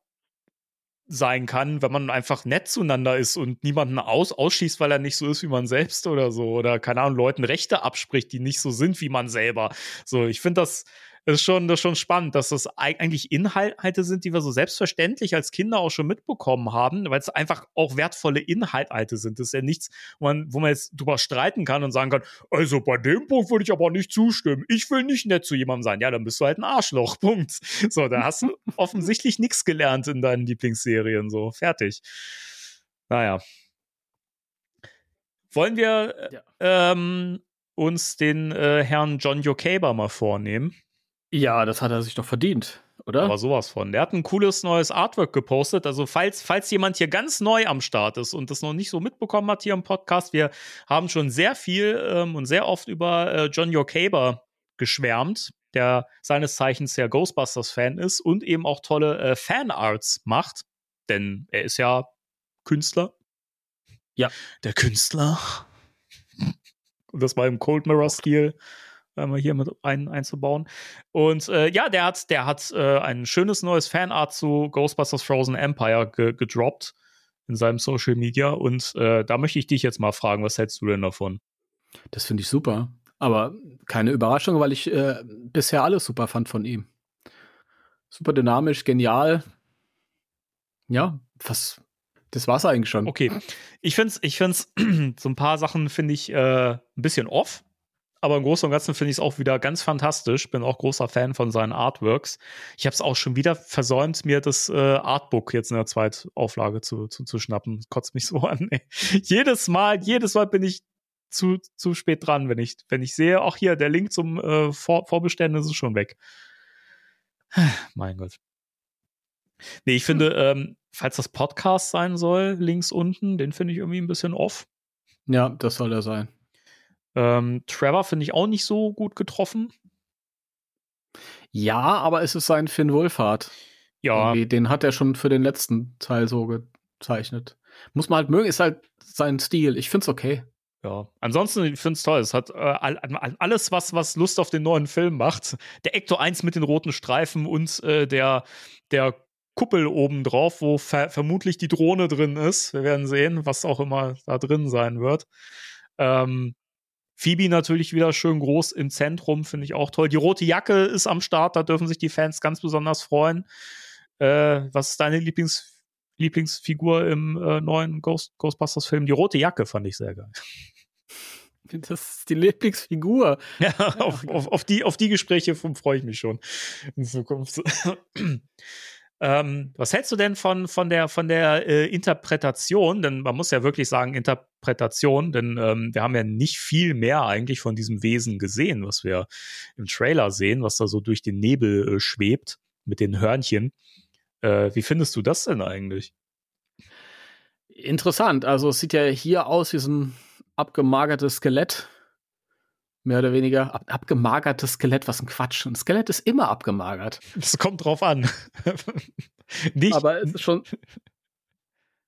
sein kann, wenn man einfach nett zueinander ist und niemanden aus ausschießt, weil er nicht so ist wie man selbst oder so oder keine Ahnung Leuten Rechte abspricht, die nicht so sind wie man selber. So, ich finde das ist schon, das ist schon spannend, dass das eigentlich Inhalte sind, die wir so selbstverständlich als Kinder auch schon mitbekommen haben, weil es einfach auch wertvolle Inhalte sind. Das ist ja nichts, wo man, wo man jetzt drüber streiten kann und sagen kann, also bei dem Punkt würde ich aber nicht zustimmen. Ich will nicht nett zu jemandem sein. Ja, dann bist du halt ein Arschloch. [LAUGHS] Punkt. So, da hast du [LAUGHS] offensichtlich nichts gelernt in deinen Lieblingsserien. So, fertig. Naja. Wollen wir ja. ähm, uns den äh, Herrn John Jokaber mal vornehmen? Ja, das hat er sich doch verdient, oder? Aber sowas von. Der hat ein cooles neues Artwork gepostet. Also, falls, falls jemand hier ganz neu am Start ist und das noch nicht so mitbekommen hat hier im Podcast, wir haben schon sehr viel ähm, und sehr oft über äh, John Yokaber geschwärmt, der seines Zeichens ja Ghostbusters-Fan ist und eben auch tolle äh, Fanarts macht. Denn er ist ja Künstler. Ja. Der Künstler. Und das war im Cold Mirror-Stil einmal hier mit ein, einzubauen. Und äh, ja, der hat, der hat äh, ein schönes neues Fanart zu Ghostbusters Frozen Empire ge gedroppt in seinem Social Media. Und äh, da möchte ich dich jetzt mal fragen, was hältst du denn davon? Das finde ich super. Aber keine Überraschung, weil ich äh, bisher alles super fand von ihm. Super dynamisch, genial. Ja, was, das war's eigentlich schon. Okay. Ich finde es, ich find's, [CLEARS THROAT] so ein paar Sachen finde ich äh, ein bisschen off aber im Großen und Ganzen finde ich es auch wieder ganz fantastisch. Bin auch großer Fan von seinen Artworks. Ich habe es auch schon wieder versäumt, mir das äh, Artbook jetzt in der Zweitauflage zu, zu, zu schnappen. Kotzt mich so [LAUGHS] an. Ey. Jedes Mal, jedes Mal bin ich zu, zu spät dran, wenn ich, wenn ich sehe, auch hier, der Link zum äh, Vor Vorbestellen ist schon weg. [SIGHS] mein Gott. Nee, ich finde, ähm, falls das Podcast sein soll, links unten, den finde ich irgendwie ein bisschen off. Ja, das soll er sein. Ähm, Trevor finde ich auch nicht so gut getroffen. Ja, aber es ist sein Finn Wolfhard. Ja. Irgendwie, den hat er schon für den letzten Teil so gezeichnet. Muss man halt mögen, ist halt sein Stil. Ich finde es okay. Ja, ansonsten, ich finde es toll. Es hat äh, alles, was, was Lust auf den neuen Film macht. Der Ecto 1 mit den roten Streifen und äh, der, der Kuppel oben drauf, wo ver vermutlich die Drohne drin ist. Wir werden sehen, was auch immer da drin sein wird. Ähm, Phoebe natürlich wieder schön groß im Zentrum, finde ich auch toll. Die rote Jacke ist am Start, da dürfen sich die Fans ganz besonders freuen. Äh, was ist deine Lieblings Lieblingsfigur im äh, neuen Ghost Ghostbusters-Film? Die rote Jacke fand ich sehr geil. [LAUGHS] Das ist die Lieblingsfigur. [LAUGHS] Ja, auf, auf, auf, die, auf die Gespräche freue ich mich schon in Zukunft. Ähm, was hältst du denn von, von der, von der äh, Interpretation? Denn man muss ja wirklich sagen, Interpretation, denn ähm, wir haben ja nicht viel mehr eigentlich von diesem Wesen gesehen, was wir im Trailer sehen, was da so durch den Nebel äh, schwebt mit den Hörnchen. Äh, wie findest du das denn eigentlich? Interessant. Also es sieht ja hier aus wie so ein abgemagertes Skelett mehr oder weniger ab, abgemagertes Skelett, was ein Quatsch. Ein Skelett ist immer abgemagert. Das kommt drauf an. [LAUGHS] Nicht. Aber es ist schon,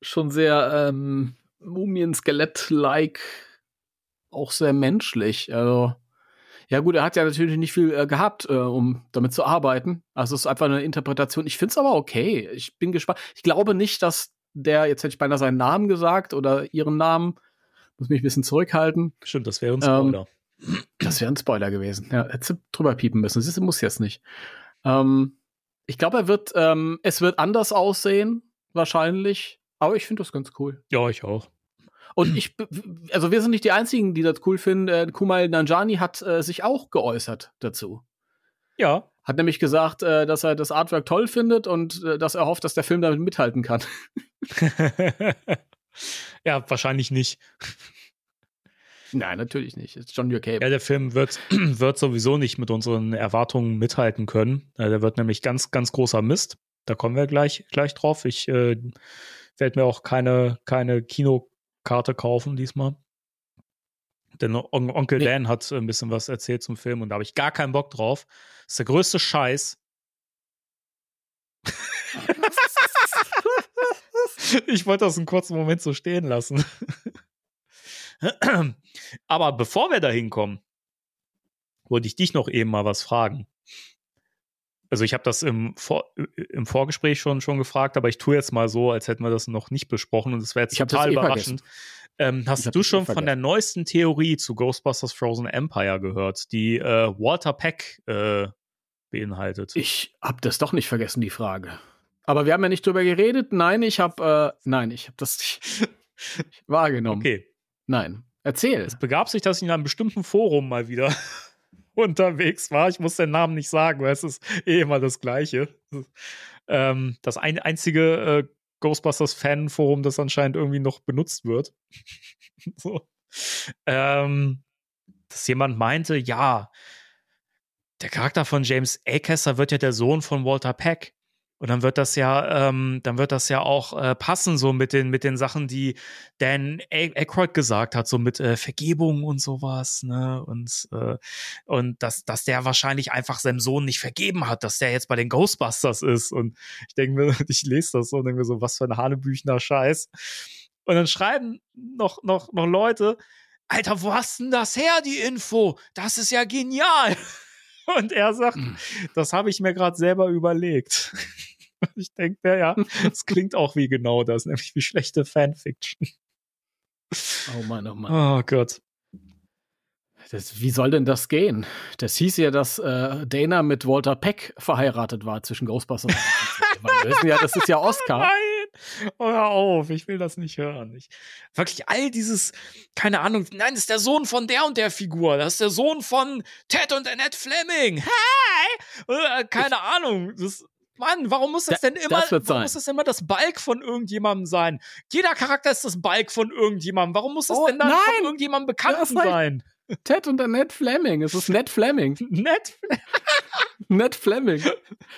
schon sehr ähm, Mumien-Skelett-like, auch sehr menschlich. Also, ja gut, er hat ja natürlich nicht viel äh, gehabt, äh, um damit zu arbeiten. Also es ist einfach eine Interpretation. Ich finde es aber okay. Ich bin gespannt. Ich glaube nicht, dass der, jetzt hätte ich beinahe seinen Namen gesagt oder ihren Namen, muss mich ein bisschen zurückhalten. Stimmt, das wäre uns ähm, Das wäre ein Spoiler gewesen. Ja, hättest du drüber piepen müssen. Das muss jetzt nicht. Ähm, ich glaube, er wird, ähm, es wird anders aussehen, wahrscheinlich. Aber ich finde das ganz cool. Ja, ich auch. Und ich, also wir sind nicht die einzigen, die das cool finden. Äh, Kumail Nanjani hat äh, sich auch geäußert dazu. Ja. Hat nämlich gesagt, äh, dass er das Artwork toll findet und äh, dass er hofft, dass der Film damit mithalten kann. [LAUGHS] ja, wahrscheinlich nicht. Nein, natürlich nicht. It's John Cape. Ja, der Film wird, [CLEARS THROAT] wird sowieso nicht mit unseren Erwartungen mithalten können. Äh, der wird nämlich ganz, ganz großer Mist. Da kommen wir gleich, gleich drauf. Ich äh, werde mir auch keine, keine Kinokarte kaufen diesmal. Denn On Onkel nee. Dan hat ein bisschen was erzählt zum Film und da habe ich gar keinen Bock drauf. Das ist der größte Scheiß. [LAUGHS] [LAUGHS] ich wollte das einen kurzen Moment so stehen lassen. [CLEARS THROAT] Aber bevor wir da hinkommen, wollte ich dich noch eben mal was fragen. Also ich habe das im, Vor im Vorgespräch schon, schon gefragt, aber ich tue jetzt mal so, als hätten wir das noch nicht besprochen und es wäre jetzt total eh überraschend. Ähm, hast du schon eh von der neuesten Theorie zu Ghostbusters Frozen Empire gehört, die äh, Walter Peck äh, beinhaltet? Ich habe das doch nicht vergessen, die Frage. Aber wir haben ja nicht drüber geredet. Nein, ich habe äh, nein, ich habe das nicht [LAUGHS] wahrgenommen. Okay. Nein. Erzähl. Es begab sich, dass ich in einem bestimmten Forum mal wieder [LAUGHS] unterwegs war. Ich muss den Namen nicht sagen, weil es ist eh immer das Gleiche. Ähm, das ein, einzige äh, Ghostbusters-Fan-Forum, das anscheinend irgendwie noch benutzt wird. [LAUGHS] so. ähm, dass jemand meinte, ja, der Charakter von James Acaster wird ja der Sohn von Walter Peck. Und dann wird das ja, ähm, dann wird das ja auch äh, passen, so mit den, mit den Sachen, die Dan Aykroyd gesagt hat, so mit äh, Vergebung und sowas, ne? Und, äh, und dass, dass der wahrscheinlich einfach seinem Sohn nicht vergeben hat, dass der jetzt bei den Ghostbusters ist. Und ich denke mir, [LAUGHS] ich lese das so und denke mir so, was für ein Hanebüchner Scheiß. Und dann schreiben noch, noch, noch Leute, Alter, wo hast denn das her, die Info? Das ist ja genial. [LAUGHS] [LAUGHS] Und er sagt, hm. das habe ich mir gerade selber überlegt. [LAUGHS] Ich denke ja, das klingt auch wie genau das, nämlich wie schlechte Fanfiction. Oh Mann, oh Mann. Oh Gott. Das, wie soll denn das gehen? Das hieß ja, dass äh, Dana mit Walter Peck verheiratet war zwischen Ghostbusters und Wir wissen ja, das ist ja Oscar. [LAUGHS] Nein! Oh, hör auf, ich will das nicht hören. Ich, wirklich all dieses, keine Ahnung, nein, das ist der Sohn von der und der Figur. Das ist der Sohn von Ted und Annette Fleming. Hey! Äh, keine Ahnung. Das, Mann, warum muss das denn immer, das warum sein. muss das immer das Balk von irgendjemandem sein? Jeder Charakter ist das Balk von irgendjemandem. Warum muss das Oh, denn dann nein! von irgendjemandem bekannt sein? Ted und der Ned Fleming. Es ist Ned Fleming. Nett. Ned Fleming.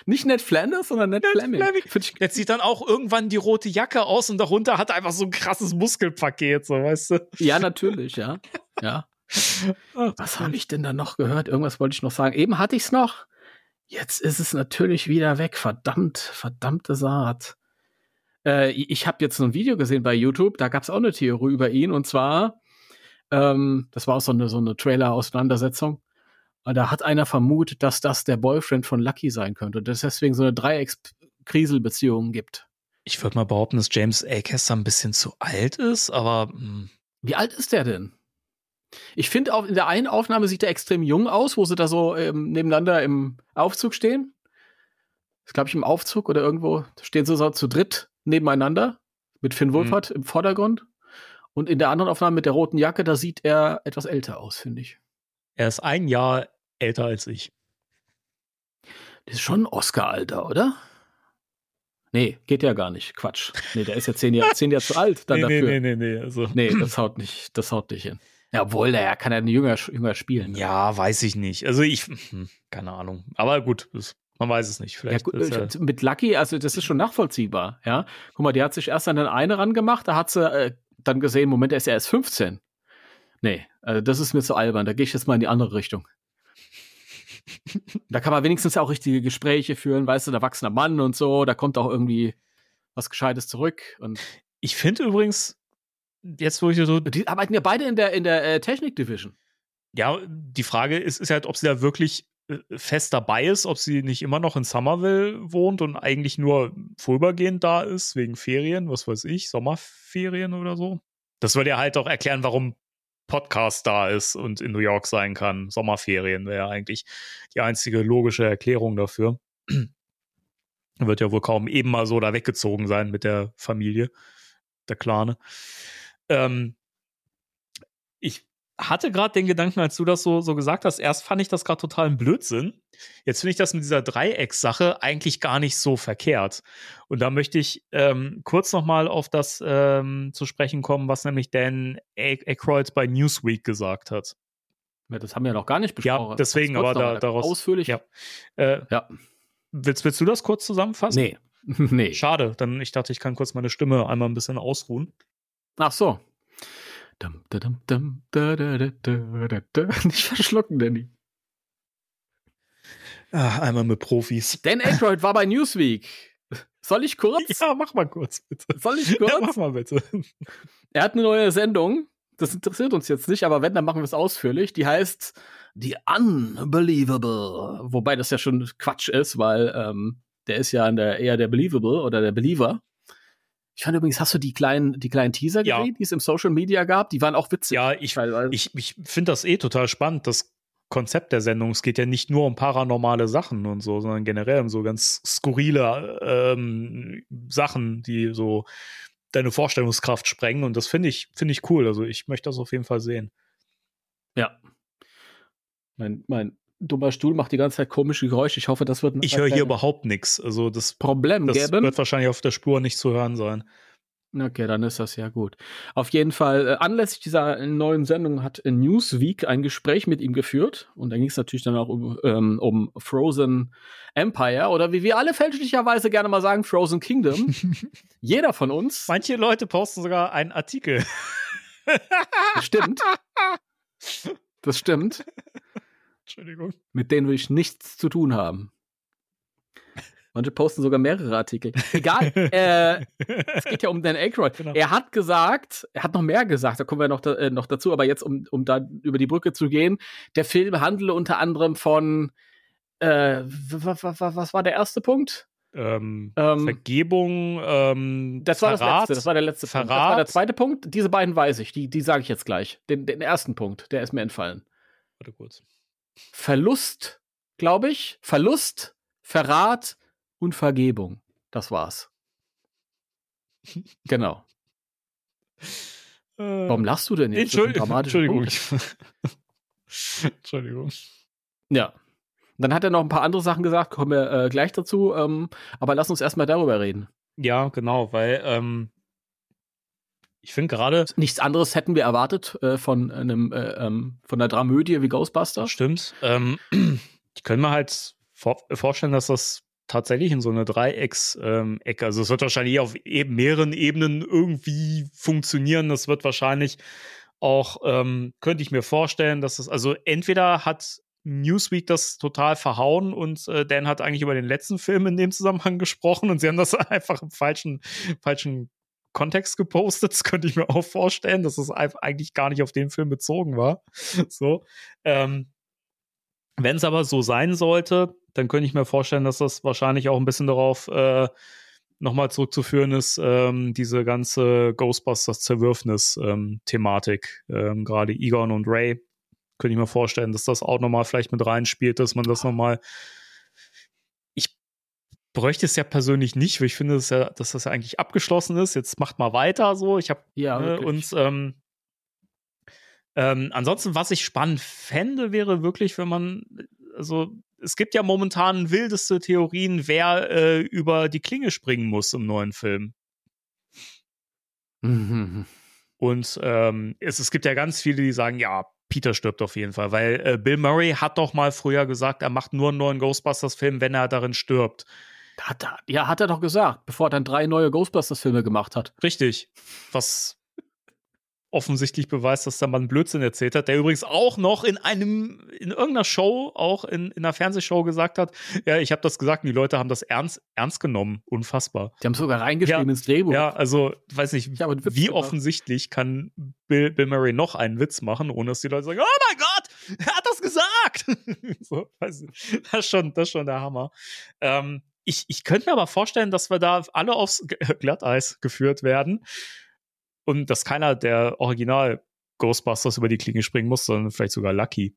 Nicht Ned Flanders, sondern Ned, Fleming. Fleming. Ich, Jetzt sieht dann auch irgendwann die rote Jacke aus und darunter hat er einfach so ein krasses Muskelpaket, so weißt du. ja, natürlich, ja. Ja. Was habe ich denn da noch gehört? Irgendwas wollte ich noch sagen. Eben hatte ich es noch. Jetzt ist es natürlich wieder weg. Verdammt, verdammte Saat. Äh, ich habe jetzt so ein Video gesehen bei YouTube, da gab es auch eine Theorie über ihn und zwar, ähm, das war auch so eine, so eine Trailer-Auseinandersetzung. Da hat einer vermutet, dass das der Boyfriend von Lucky sein könnte und dass es deswegen so eine Dreiecks-Kriselbeziehung gibt. Ich würde mal behaupten, dass James Acaster ein bisschen zu alt ist, aber hm, Wie alt ist der denn? Ich finde auch in der einen Aufnahme sieht er extrem jung aus, wo sie da so ähm, nebeneinander im Aufzug stehen. Das glaube ich im Aufzug oder irgendwo stehen sie so zu dritt nebeneinander mit Finn Wolfhard im Vordergrund. Und in der anderen Aufnahme mit der roten Jacke, da sieht er etwas älter aus, finde ich. er ist ein Jahr älter als ich. Das ist schon ein Oscar-Alter, oder? Nee, geht ja gar nicht. Quatsch. Nee, der ist ja zehn Jahre, zehn Jahre zu alt dann [LAUGHS] nee, nee, dafür. nee, nee, nee. Also, Nee, das haut nicht, das haut nicht hin. Ja, obwohl, der kann ja jünger, jünger spielen. ne? ja, weiß ich nicht. Also ich, hm, keine Ahnung. Aber gut, das, man weiß es nicht. Ja, Vielleicht gut, ist äh, er, mit Lucky, also das ist schon nachvollziehbar, ja. Guck mal, die hat sich erst an den einen rangemacht, da hat sie äh, dann gesehen, Moment, er ist ja erst 15. Nee, also das ist mir zu albern, da gehe ich jetzt mal in die andere Richtung. da kann man wenigstens auch richtige Gespräche führen, weißt du, der erwachsener Mann und so, da kommt auch irgendwie was Gescheites zurück. Und ich finde übrigens, jetzt wo ich so, die arbeiten ja beide in der, in der äh, Technik-Division. ja, die Frage ist, ist halt, ob sie da wirklich fest dabei ist, ob sie nicht immer noch in Somerville wohnt und eigentlich nur vorübergehend da ist, wegen Ferien, was weiß ich, Sommerferien oder so. Das würde ja halt auch erklären, warum Podcast da ist und in New York sein kann. Sommerferien wäre ja eigentlich die einzige logische Erklärung dafür. [CLEARS THROAT] Wird ja wohl kaum eben mal so da weggezogen sein mit der Familie, der Clane. Ähm, ich hatte gerade den Gedanken, als du das so, so gesagt hast, erst fand ich das gerade total ein Blödsinn. Jetzt finde ich das mit dieser Dreieckssache eigentlich gar nicht so verkehrt. Und da möchte ich ähm, kurz nochmal auf das ähm, zu sprechen kommen, was nämlich Dan Aykroyd bei Newsweek gesagt hat. Ja, das haben wir noch gar nicht besprochen. Ja, deswegen, aber da, daraus. Ausführlich. Ja. Äh, ja. Willst, willst du das kurz zusammenfassen? Nee. [LAUGHS] nee. Schade, dann ich dachte, ich kann kurz meine Stimme einmal ein bisschen ausruhen. Ach so. Nicht verschlucken, Danny. Ach, einmal mit Profis. Dan Aykroyd war bei Newsweek. Soll ich kurz? Ja, mach mal kurz, bitte. Soll ich kurz? Ja, mach mal bitte. Er hat eine neue Sendung. Das interessiert uns jetzt nicht, aber wenn, dann machen wir es ausführlich. Die heißt The Unbelievable. Wobei das ja schon Quatsch ist, weil ähm, der ist ja der, eher der Believable oder der Believer. Ich fand übrigens, hast du die kleinen, die kleinen Teaser Ja. gesehen, die es im Social Media gab? Die waren auch witzig. Ja, ich, teilweise. ich, ich finde das eh total spannend. Das Konzept der Sendung, es geht ja nicht nur um paranormale Sachen und so, sondern generell um so ganz skurrile ähm, Sachen, die so deine Vorstellungskraft sprengen. Und das finde ich, finde ich cool. Also ich möchte das auf jeden Fall sehen. Ja. Mein, mein dummer Stuhl macht die ganze Zeit komische Geräusche. Ich hoffe, das wird Ich höre hier überhaupt nichts. Also das, Problem das geben. wird wahrscheinlich auf der Spur nicht zu hören sein. Okay, dann ist das ja gut. Auf jeden Fall, äh, anlässlich dieser neuen Sendung hat Newsweek ein Gespräch mit ihm geführt. Und da ging es natürlich dann auch um, ähm, um Frozen Empire oder wie wir alle fälschlicherweise gerne mal sagen, Frozen Kingdom. [LAUGHS] Jeder von uns. Manche Leute posten sogar einen Artikel. Das stimmt. Das stimmt. Entschuldigung. Mit denen will ich nichts zu tun haben. Manche posten sogar mehrere Artikel. Egal. [LAUGHS] äh, es geht ja um Dan Aykroyd. Genau. Er hat gesagt, er hat noch mehr gesagt, da kommen wir noch, da, äh, noch dazu, aber jetzt, um, um da über die Brücke zu gehen, der Film handle unter anderem von, äh, was war der erste Punkt? Ähm, Ähm, Vergebung, ähm, Das war das Verrat, letzte, das war der letzte Punkt. Das war Verrat. der zweite Punkt. Diese beiden weiß ich, die, die sage ich jetzt gleich. Den, den ersten Punkt, der ist mir entfallen. Warte kurz. Verlust, glaube ich. Verlust, Verrat und Vergebung. Das war's. Genau. Warum lachst du denn jetzt? Entschuldigung. Entschuldigung. [LAUGHS] Entschuldigung. Ja. Dann hat er noch ein paar andere Sachen gesagt, kommen wir äh, gleich dazu. Ähm, aber lass uns erstmal darüber reden. Ja, genau, weil ähm, ich finde gerade, Nichts anderes hätten wir erwartet äh, von einem äh, ähm, von einer Dramödie wie Ghostbusters. stimmt, ähm, [CLEARS THROAT] ich könnte mir halt vor vorstellen, dass das tatsächlich in so eine Dreiecks-Ecke, also es wird wahrscheinlich auf eben mehreren Ebenen irgendwie funktionieren. Das wird wahrscheinlich auch, ähm, könnte ich mir vorstellen, dass es, also entweder hat Newsweek das total verhauen und äh, Dan hat eigentlich über den letzten Film in dem Zusammenhang [LAUGHS] gesprochen und sie haben das [LAUGHS] einfach im falschen, falschen Kontext gepostet. [LAUGHS] Das könnte ich mir auch vorstellen, dass es eigentlich gar nicht auf den Film bezogen war. [LAUGHS] So. Ähm, Wenn es aber so sein sollte, dann könnte ich mir vorstellen, dass das wahrscheinlich auch ein bisschen darauf äh, nochmal zurückzuführen ist, ähm, diese ganze Ghostbusters-Zerwürfnis-Thematik. Ähm, Gerade Egon und Ray könnte ich mir vorstellen, dass das auch nochmal vielleicht mit reinspielt, dass man das nochmal. Ich bräuchte es ja persönlich nicht, weil ich finde, dass, ja, dass das ja eigentlich abgeschlossen ist. Jetzt macht mal weiter so. Ich habe Ja, ne, und ähm, ähm, ansonsten, was ich spannend fände, wäre wirklich, wenn man, also es gibt ja momentan wildeste Theorien, wer äh, über die Klinge springen muss im neuen Film. Mhm. [LAUGHS] Und ähm, es, es gibt ja ganz viele, die sagen, ja, Peter stirbt auf jeden Fall, weil äh, Bill Murray hat doch mal früher gesagt, er macht nur einen neuen Ghostbusters-Film, wenn er darin stirbt. Hat er, ja, hat er doch gesagt, bevor er dann drei neue Ghostbusters-Filme gemacht hat. Richtig. Was offensichtlich beweist, dass der Mann Blödsinn erzählt hat, der übrigens auch noch in einem, in irgendeiner Show, auch in, in einer Fernsehshow gesagt hat, ja, ich habe das gesagt und die Leute haben das ernst, ernst genommen. Unfassbar. Die haben sogar reingeschrieben Ja, ins Drehbuch. Ja, also, weiß nicht, Witz wie gemacht. offensichtlich kann Bill, Bill Murray noch einen Witz machen, ohne dass die Leute sagen, oh mein Gott, er hat das gesagt. [LAUGHS] so, weiß nicht. Das ist schon, das ist schon der Hammer. Ähm, ich, ich könnte mir aber vorstellen, dass wir da alle aufs [LAUGHS] Glatteis geführt werden und dass keiner der Original Ghostbusters über die Klinge springen muss, sondern vielleicht sogar Lucky.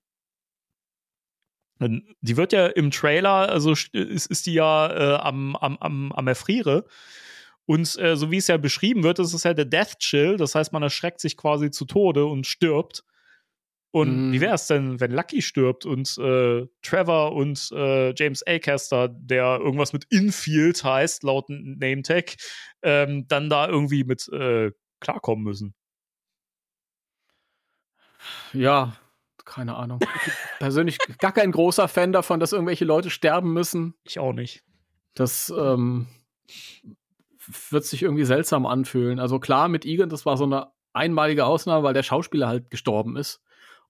Die wird ja im Trailer, also ist, ist die ja äh, am, am, am, am Erfriere. Und äh, so wie es ja beschrieben wird, ist es ja der Death Chill. Das heißt, man erschreckt sich quasi zu Tode und stirbt. Und mm. wie wäre es denn, wenn Lucky stirbt und äh, Trevor und äh, James Acaster, der irgendwas mit Infield heißt, laut Name Tag, ähm, dann da irgendwie mit äh, klarkommen müssen? Ja, keine Ahnung. [LAUGHS] Persönlich gar kein großer Fan davon, dass irgendwelche Leute sterben müssen. Ich auch nicht. Das ähm, wird sich irgendwie seltsam anfühlen. Also klar, mit Egan, das war so eine einmalige Ausnahme, weil der Schauspieler halt gestorben ist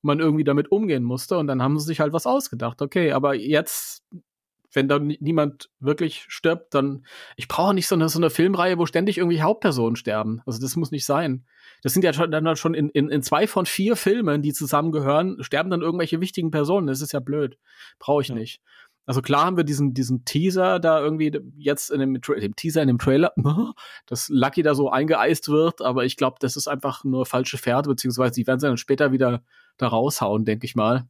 man irgendwie damit umgehen musste. Und dann haben sie sich halt was ausgedacht. Okay, aber jetzt, wenn da niemand wirklich stirbt, dann ich brauche nicht so eine, so eine Filmreihe, wo ständig irgendwie Hauptpersonen sterben. Also das muss nicht sein. Das sind ja schon, dann schon in, in, in zwei von vier Filmen, die zusammengehören, sterben dann irgendwelche wichtigen Personen. Das ist ja blöd. Brauche ich ja. nicht. Also klar haben wir diesen, diesen Teaser da irgendwie jetzt in dem, dem Teaser, in dem Trailer, [LAUGHS] dass Lucky da so eingeeist wird, aber ich glaube, das ist einfach nur falsche Pferde, beziehungsweise die werden sie dann später wieder da raushauen, denke ich mal.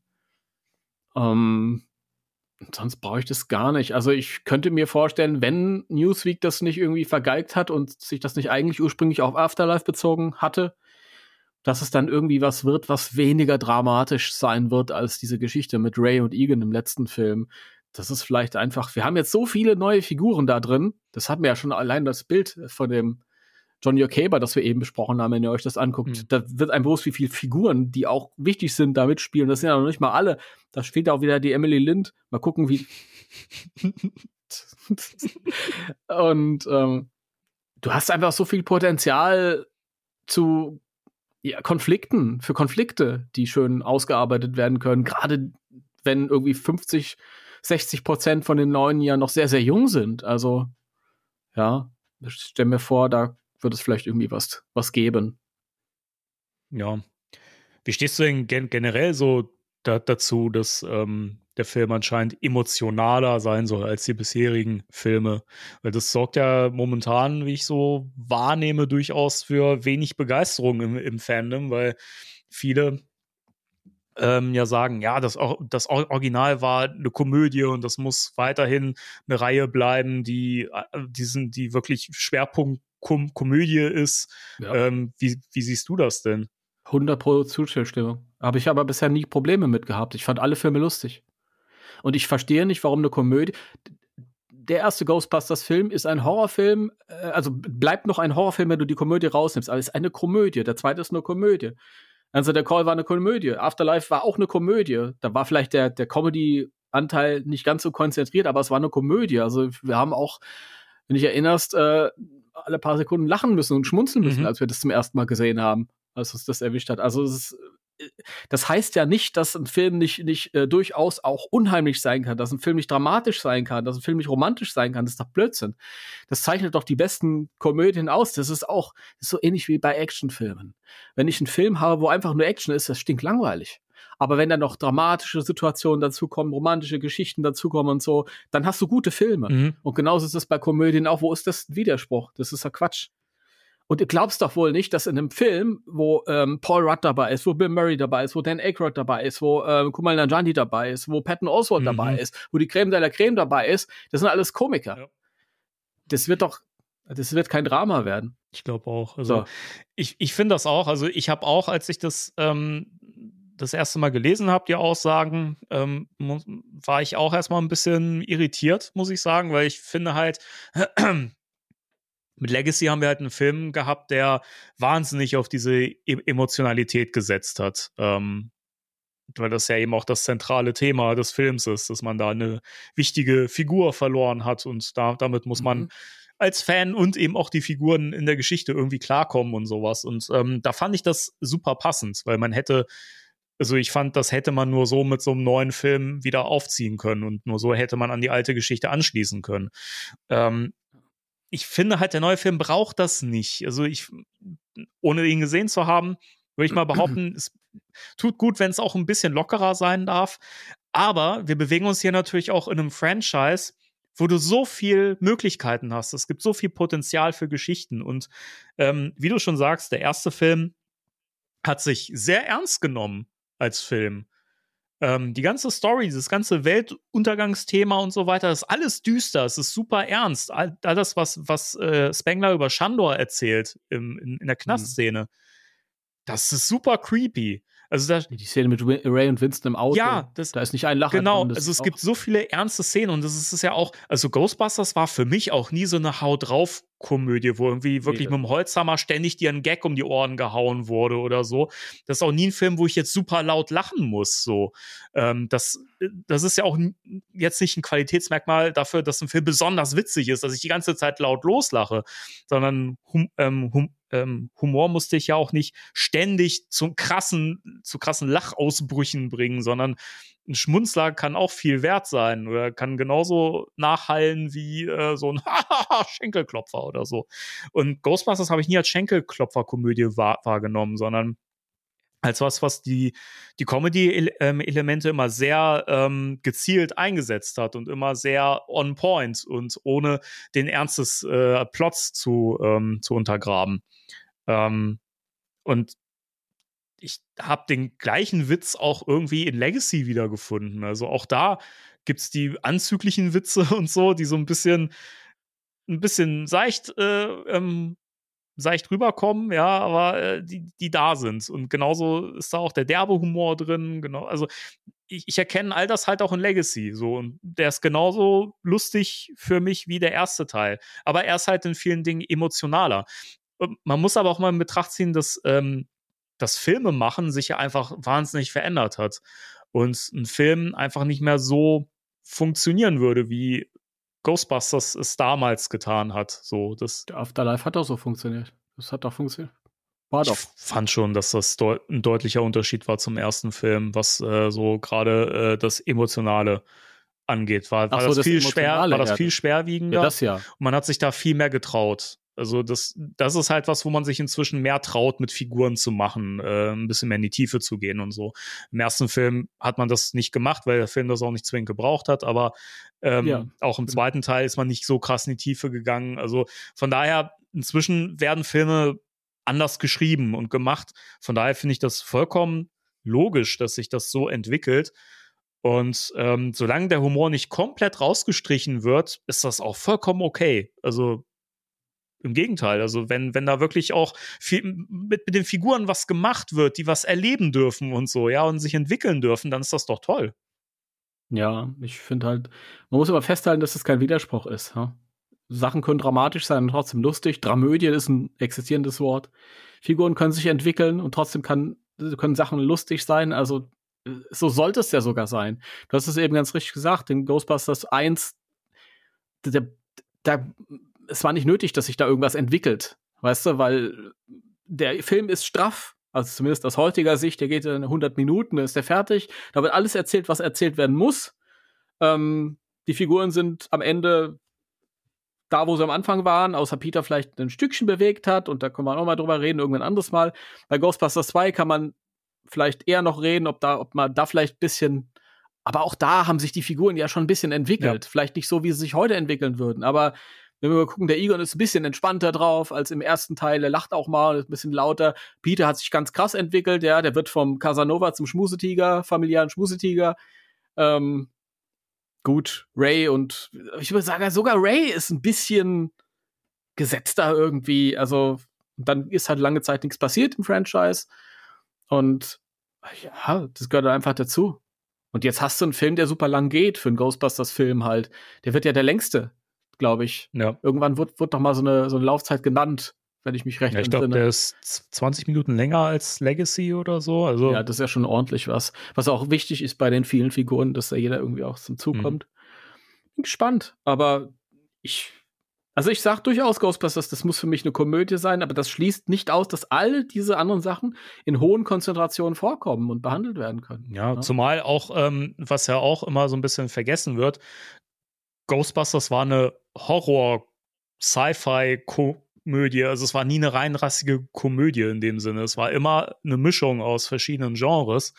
Ähm, sonst brauche ich das gar nicht. Also ich könnte mir vorstellen, wenn Newsweek das nicht irgendwie vergeigt hat und sich das nicht eigentlich ursprünglich auf Afterlife bezogen hatte, dass es dann irgendwie was wird, was weniger dramatisch sein wird als diese Geschichte mit Ray und Egan im letzten Film das ist vielleicht einfach, wir haben jetzt so viele neue Figuren da drin. Das hat mir ja schon allein das Bild von dem Johnny O'Caber, das wir eben besprochen haben, wenn ihr euch das anguckt. Mhm. Da wird ein bewusst, wie viele Figuren, die auch wichtig sind, da mitspielen. Das sind ja noch nicht mal alle. Da spielt auch wieder die Emily Lind. Mal gucken, wie. [LAUGHS] Und ähm, du hast einfach so viel Potenzial zu ja, Konflikten, für Konflikte, die schön ausgearbeitet werden können. Gerade wenn irgendwie 50 60 Prozent von den Neuen ja noch sehr, sehr jung sind. Also, ja, ich stelle mir vor, da wird es vielleicht irgendwie was, was geben. Ja. Wie stehst du denn gen generell so da dazu, dass ähm, der Film anscheinend emotionaler sein soll als die bisherigen Filme? Weil das sorgt ja momentan, wie ich so wahrnehme, durchaus für wenig Begeisterung im, im Fandom, weil viele ähm, ja sagen, ja, das, das Original war eine Komödie und das muss weiterhin eine Reihe bleiben, die, äh, die, die wirklich Schwerpunkt Kom Komödie ist. Ja. Ähm, wie, wie siehst du das denn? 100 Pro Zustimmung. Habe ich aber bisher nie Probleme mit gehabt. Ich fand alle Filme lustig. Und ich verstehe nicht, warum eine Komödie. Der erste Ghostbusters-Film ist ein Horrorfilm, äh, also bleibt noch ein Horrorfilm, wenn du die Komödie rausnimmst, aber es ist eine Komödie. Der zweite ist eine Komödie. Also der Call war eine Komödie. Afterlife war auch eine Komödie. Da war vielleicht der, der Comedy-Anteil nicht ganz so konzentriert, aber es war eine Komödie. Also wir haben auch, wenn ich erinnerst, äh, alle paar Sekunden lachen müssen und schmunzeln müssen, mhm. als wir das zum ersten Mal gesehen haben, als uns das erwischt hat. Also es ist das heißt ja nicht, dass ein Film nicht, nicht äh, durchaus auch unheimlich sein kann, dass ein Film nicht dramatisch sein kann, dass ein Film nicht romantisch sein kann. Das ist doch Blödsinn. Das zeichnet doch die besten Komödien aus. Das ist auch das ist so ähnlich wie bei Actionfilmen. Wenn ich einen Film habe, wo einfach nur Action ist, das stinkt langweilig. Aber wenn dann noch dramatische Situationen dazukommen, romantische Geschichten dazukommen und so, dann hast du gute Filme. Mhm. Und genauso ist es bei Komödien auch. Wo ist das Widerspruch? Das ist ja Quatsch. Und du glaubst doch wohl nicht, dass in einem Film, wo ähm, Paul Rudd dabei ist, wo Bill Murray dabei ist, wo Dan Aykroyd dabei ist, wo ähm, Kumail Nanjiani dabei ist, wo Patton Oswalt mhm. dabei ist, wo die Creme de la Creme dabei ist, das sind alles Komiker. Ja. Das wird doch, das wird kein Drama werden. Ich glaube auch. Also so. ich, ich finde das auch. Also ich habe auch, als ich das ähm, das erste Mal gelesen habe, die Aussagen, ähm, war ich auch erstmal ein bisschen irritiert, muss ich sagen, weil ich finde halt, mit Legacy haben wir halt einen Film gehabt, der wahnsinnig auf diese e Emotionalität gesetzt hat. Ähm, weil das ja eben auch das zentrale Thema des Films ist, dass man da eine wichtige Figur verloren hat und da, damit muss man mhm. als Fan und eben auch die Figuren in der Geschichte irgendwie klarkommen und sowas. Und ähm, da fand ich das super passend, weil man hätte, also ich fand, das hätte man nur so mit so einem neuen Film wieder aufziehen können und nur so hätte man an die alte Geschichte anschließen können. Ähm, ich finde halt, der neue Film braucht das nicht. Also ich, ohne ihn gesehen zu haben, würde ich mal behaupten, es tut gut, wenn es auch ein bisschen lockerer sein darf. Aber wir bewegen uns hier natürlich auch in einem Franchise, wo du so viel Möglichkeiten hast. Es gibt so viel Potenzial für Geschichten. Und ähm, wie du schon sagst, der erste Film hat sich sehr ernst genommen als Film. Ähm, die ganze Story, dieses ganze Weltuntergangsthema und so weiter, ist alles düster, es ist super ernst. All, das, was, was äh, Spengler über Shandor erzählt im, in, in der Knastszene, mhm. das ist super creepy. Also da, die Szene mit Ray und Winston im Auto. Ja, das, da ist nicht ein Lachen. Genau, also es gibt so viele ernste Szenen und das ist, ist ja auch, also Ghostbusters war für mich auch nie so eine Haut drauf Komödie, wo irgendwie wirklich nee, mit dem Holzhammer ständig dir ein Gag um die Ohren gehauen wurde oder so. Das ist auch nie ein Film, wo ich jetzt super laut lachen muss. So, ähm, das, das ist ja auch jetzt nicht ein Qualitätsmerkmal dafür, dass ein Film besonders witzig ist, dass ich die ganze Zeit laut loslache, sondern hum, ähm, hum, ähm, Humor musste ich ja auch nicht ständig zu krassen, zu krassen Lachausbrüchen bringen, sondern ein Schmunzler kann auch viel wert sein oder kann genauso nachhallen wie äh, so ein [LAUGHS] Schenkelklopfer oder so. Und Ghostbusters habe ich nie als Schenkelklopfer-Komödie wahr, wahrgenommen, sondern als was, was die, die Comedy-Elemente immer sehr ähm, gezielt eingesetzt hat und immer sehr on point und ohne den Ernst des äh, Plots zu, ähm, zu untergraben. Ähm, und ich habe den gleichen Witz auch irgendwie in Legacy wiedergefunden. Also auch da gibt es die anzüglichen Witze [LAUGHS] und so, die so ein bisschen, ein bisschen seicht, äh, ähm, seicht rüberkommen, ja, aber äh, die, die da sind. Und genauso ist da auch der derbe Humor drin. Genau, also ich, ich erkenne all das halt auch in Legacy. So, und der ist genauso lustig für mich wie der erste Teil. Aber er ist halt in vielen Dingen emotionaler. Man muss aber auch mal in Betracht ziehen, dass ähm, das Filmemachen sich ja einfach wahnsinnig verändert hat und ein Film einfach nicht mehr so funktionieren würde, wie Ghostbusters es damals getan hat. So, das Afterlife hat auch so funktioniert. Das hat doch funktioniert. War doch. Ich fand schon, dass das deu ein deutlicher Unterschied war zum ersten Film, was äh, so gerade äh, das Emotionale angeht. War, war so, das, das viel schwer, war das viel schwerwiegender. Ja, das ja. Und man hat sich da viel mehr getraut. Also das, das ist halt was, wo man sich inzwischen mehr traut, mit Figuren zu machen, äh, ein bisschen mehr in die Tiefe zu gehen und so. Im ersten Film hat man das nicht gemacht, weil der Film das auch nicht zwingend gebraucht hat, aber ähm, ja. auch im zweiten Teil ist man nicht so krass in die Tiefe gegangen. Also von daher, inzwischen werden Filme anders geschrieben und gemacht. Von daher finde ich das vollkommen logisch, dass sich das so entwickelt. Und ähm, solange der Humor nicht komplett rausgestrichen wird, ist das auch vollkommen okay. Also im Gegenteil, also wenn, wenn da wirklich auch viel, mit, mit den Figuren was gemacht wird, die was erleben dürfen und so, ja, und sich entwickeln dürfen, dann ist das doch toll. Ja, ich finde halt, man muss aber festhalten, dass es kein Widerspruch ist. Ja? Sachen können dramatisch sein und trotzdem lustig. Dramödie ist ein existierendes Wort. Figuren können sich entwickeln und trotzdem kann, können Sachen lustig sein. Also so sollte es ja sogar sein. Du hast es eben ganz richtig gesagt, in Ghostbusters 1, der, der es war nicht nötig, dass sich da irgendwas entwickelt. Weißt du, weil der Film ist straff. Also zumindest aus heutiger Sicht, der geht in 100 Minuten, dann ist der fertig. Da wird alles erzählt, was erzählt werden muss. Ähm, die Figuren sind am Ende da, wo sie am Anfang waren, außer Peter vielleicht ein Stückchen bewegt hat. Und da können wir auch mal drüber reden, irgendwann anderes Mal. Bei Ghostbusters 2 kann man vielleicht eher noch reden, ob da, ob man da vielleicht ein bisschen aber auch da haben sich die Figuren ja schon ein bisschen entwickelt. Ja. Vielleicht nicht so, wie sie sich heute entwickeln würden, aber wenn wir mal gucken, der Egon ist ein bisschen entspannter drauf als im ersten Teil. Er lacht auch mal, ist ein bisschen lauter. Peter hat sich ganz krass entwickelt, ja. Der wird vom Casanova zum Schmusetiger, familiären Schmusetiger. Ähm, gut, Ray und ich würde sagen, sogar Ray ist ein bisschen gesetzter irgendwie. Also, dann ist halt lange Zeit nichts passiert im Franchise. Und ja, das gehört einfach dazu. Und jetzt hast du einen Film, der super lang geht für einen Ghostbusters-Film halt. Der wird ja der längste glaube ich. Ja. Irgendwann wird, wird doch mal so eine, so eine Laufzeit genannt, wenn ich mich recht ja, ich glaube, der ist 20 Minuten länger als Legacy oder so. Also ja, das ist ja schon ordentlich was. Was auch wichtig ist bei den vielen Figuren, dass da jeder irgendwie auch zum Zug mhm. kommt. Bin gespannt, aber ich. Also ich sag durchaus Ghostbusters, das muss für mich eine Komödie sein, aber das schließt nicht aus, dass all diese anderen Sachen in hohen Konzentrationen vorkommen und behandelt werden können. Ja, ja. Ne? zumal auch, ähm, was ja auch immer so ein bisschen vergessen wird, Ghostbusters war eine Horror-Sci-Fi-Komödie. Also es war nie eine reinrassige Komödie in dem Sinne. Es war immer eine Mischung aus verschiedenen Genres.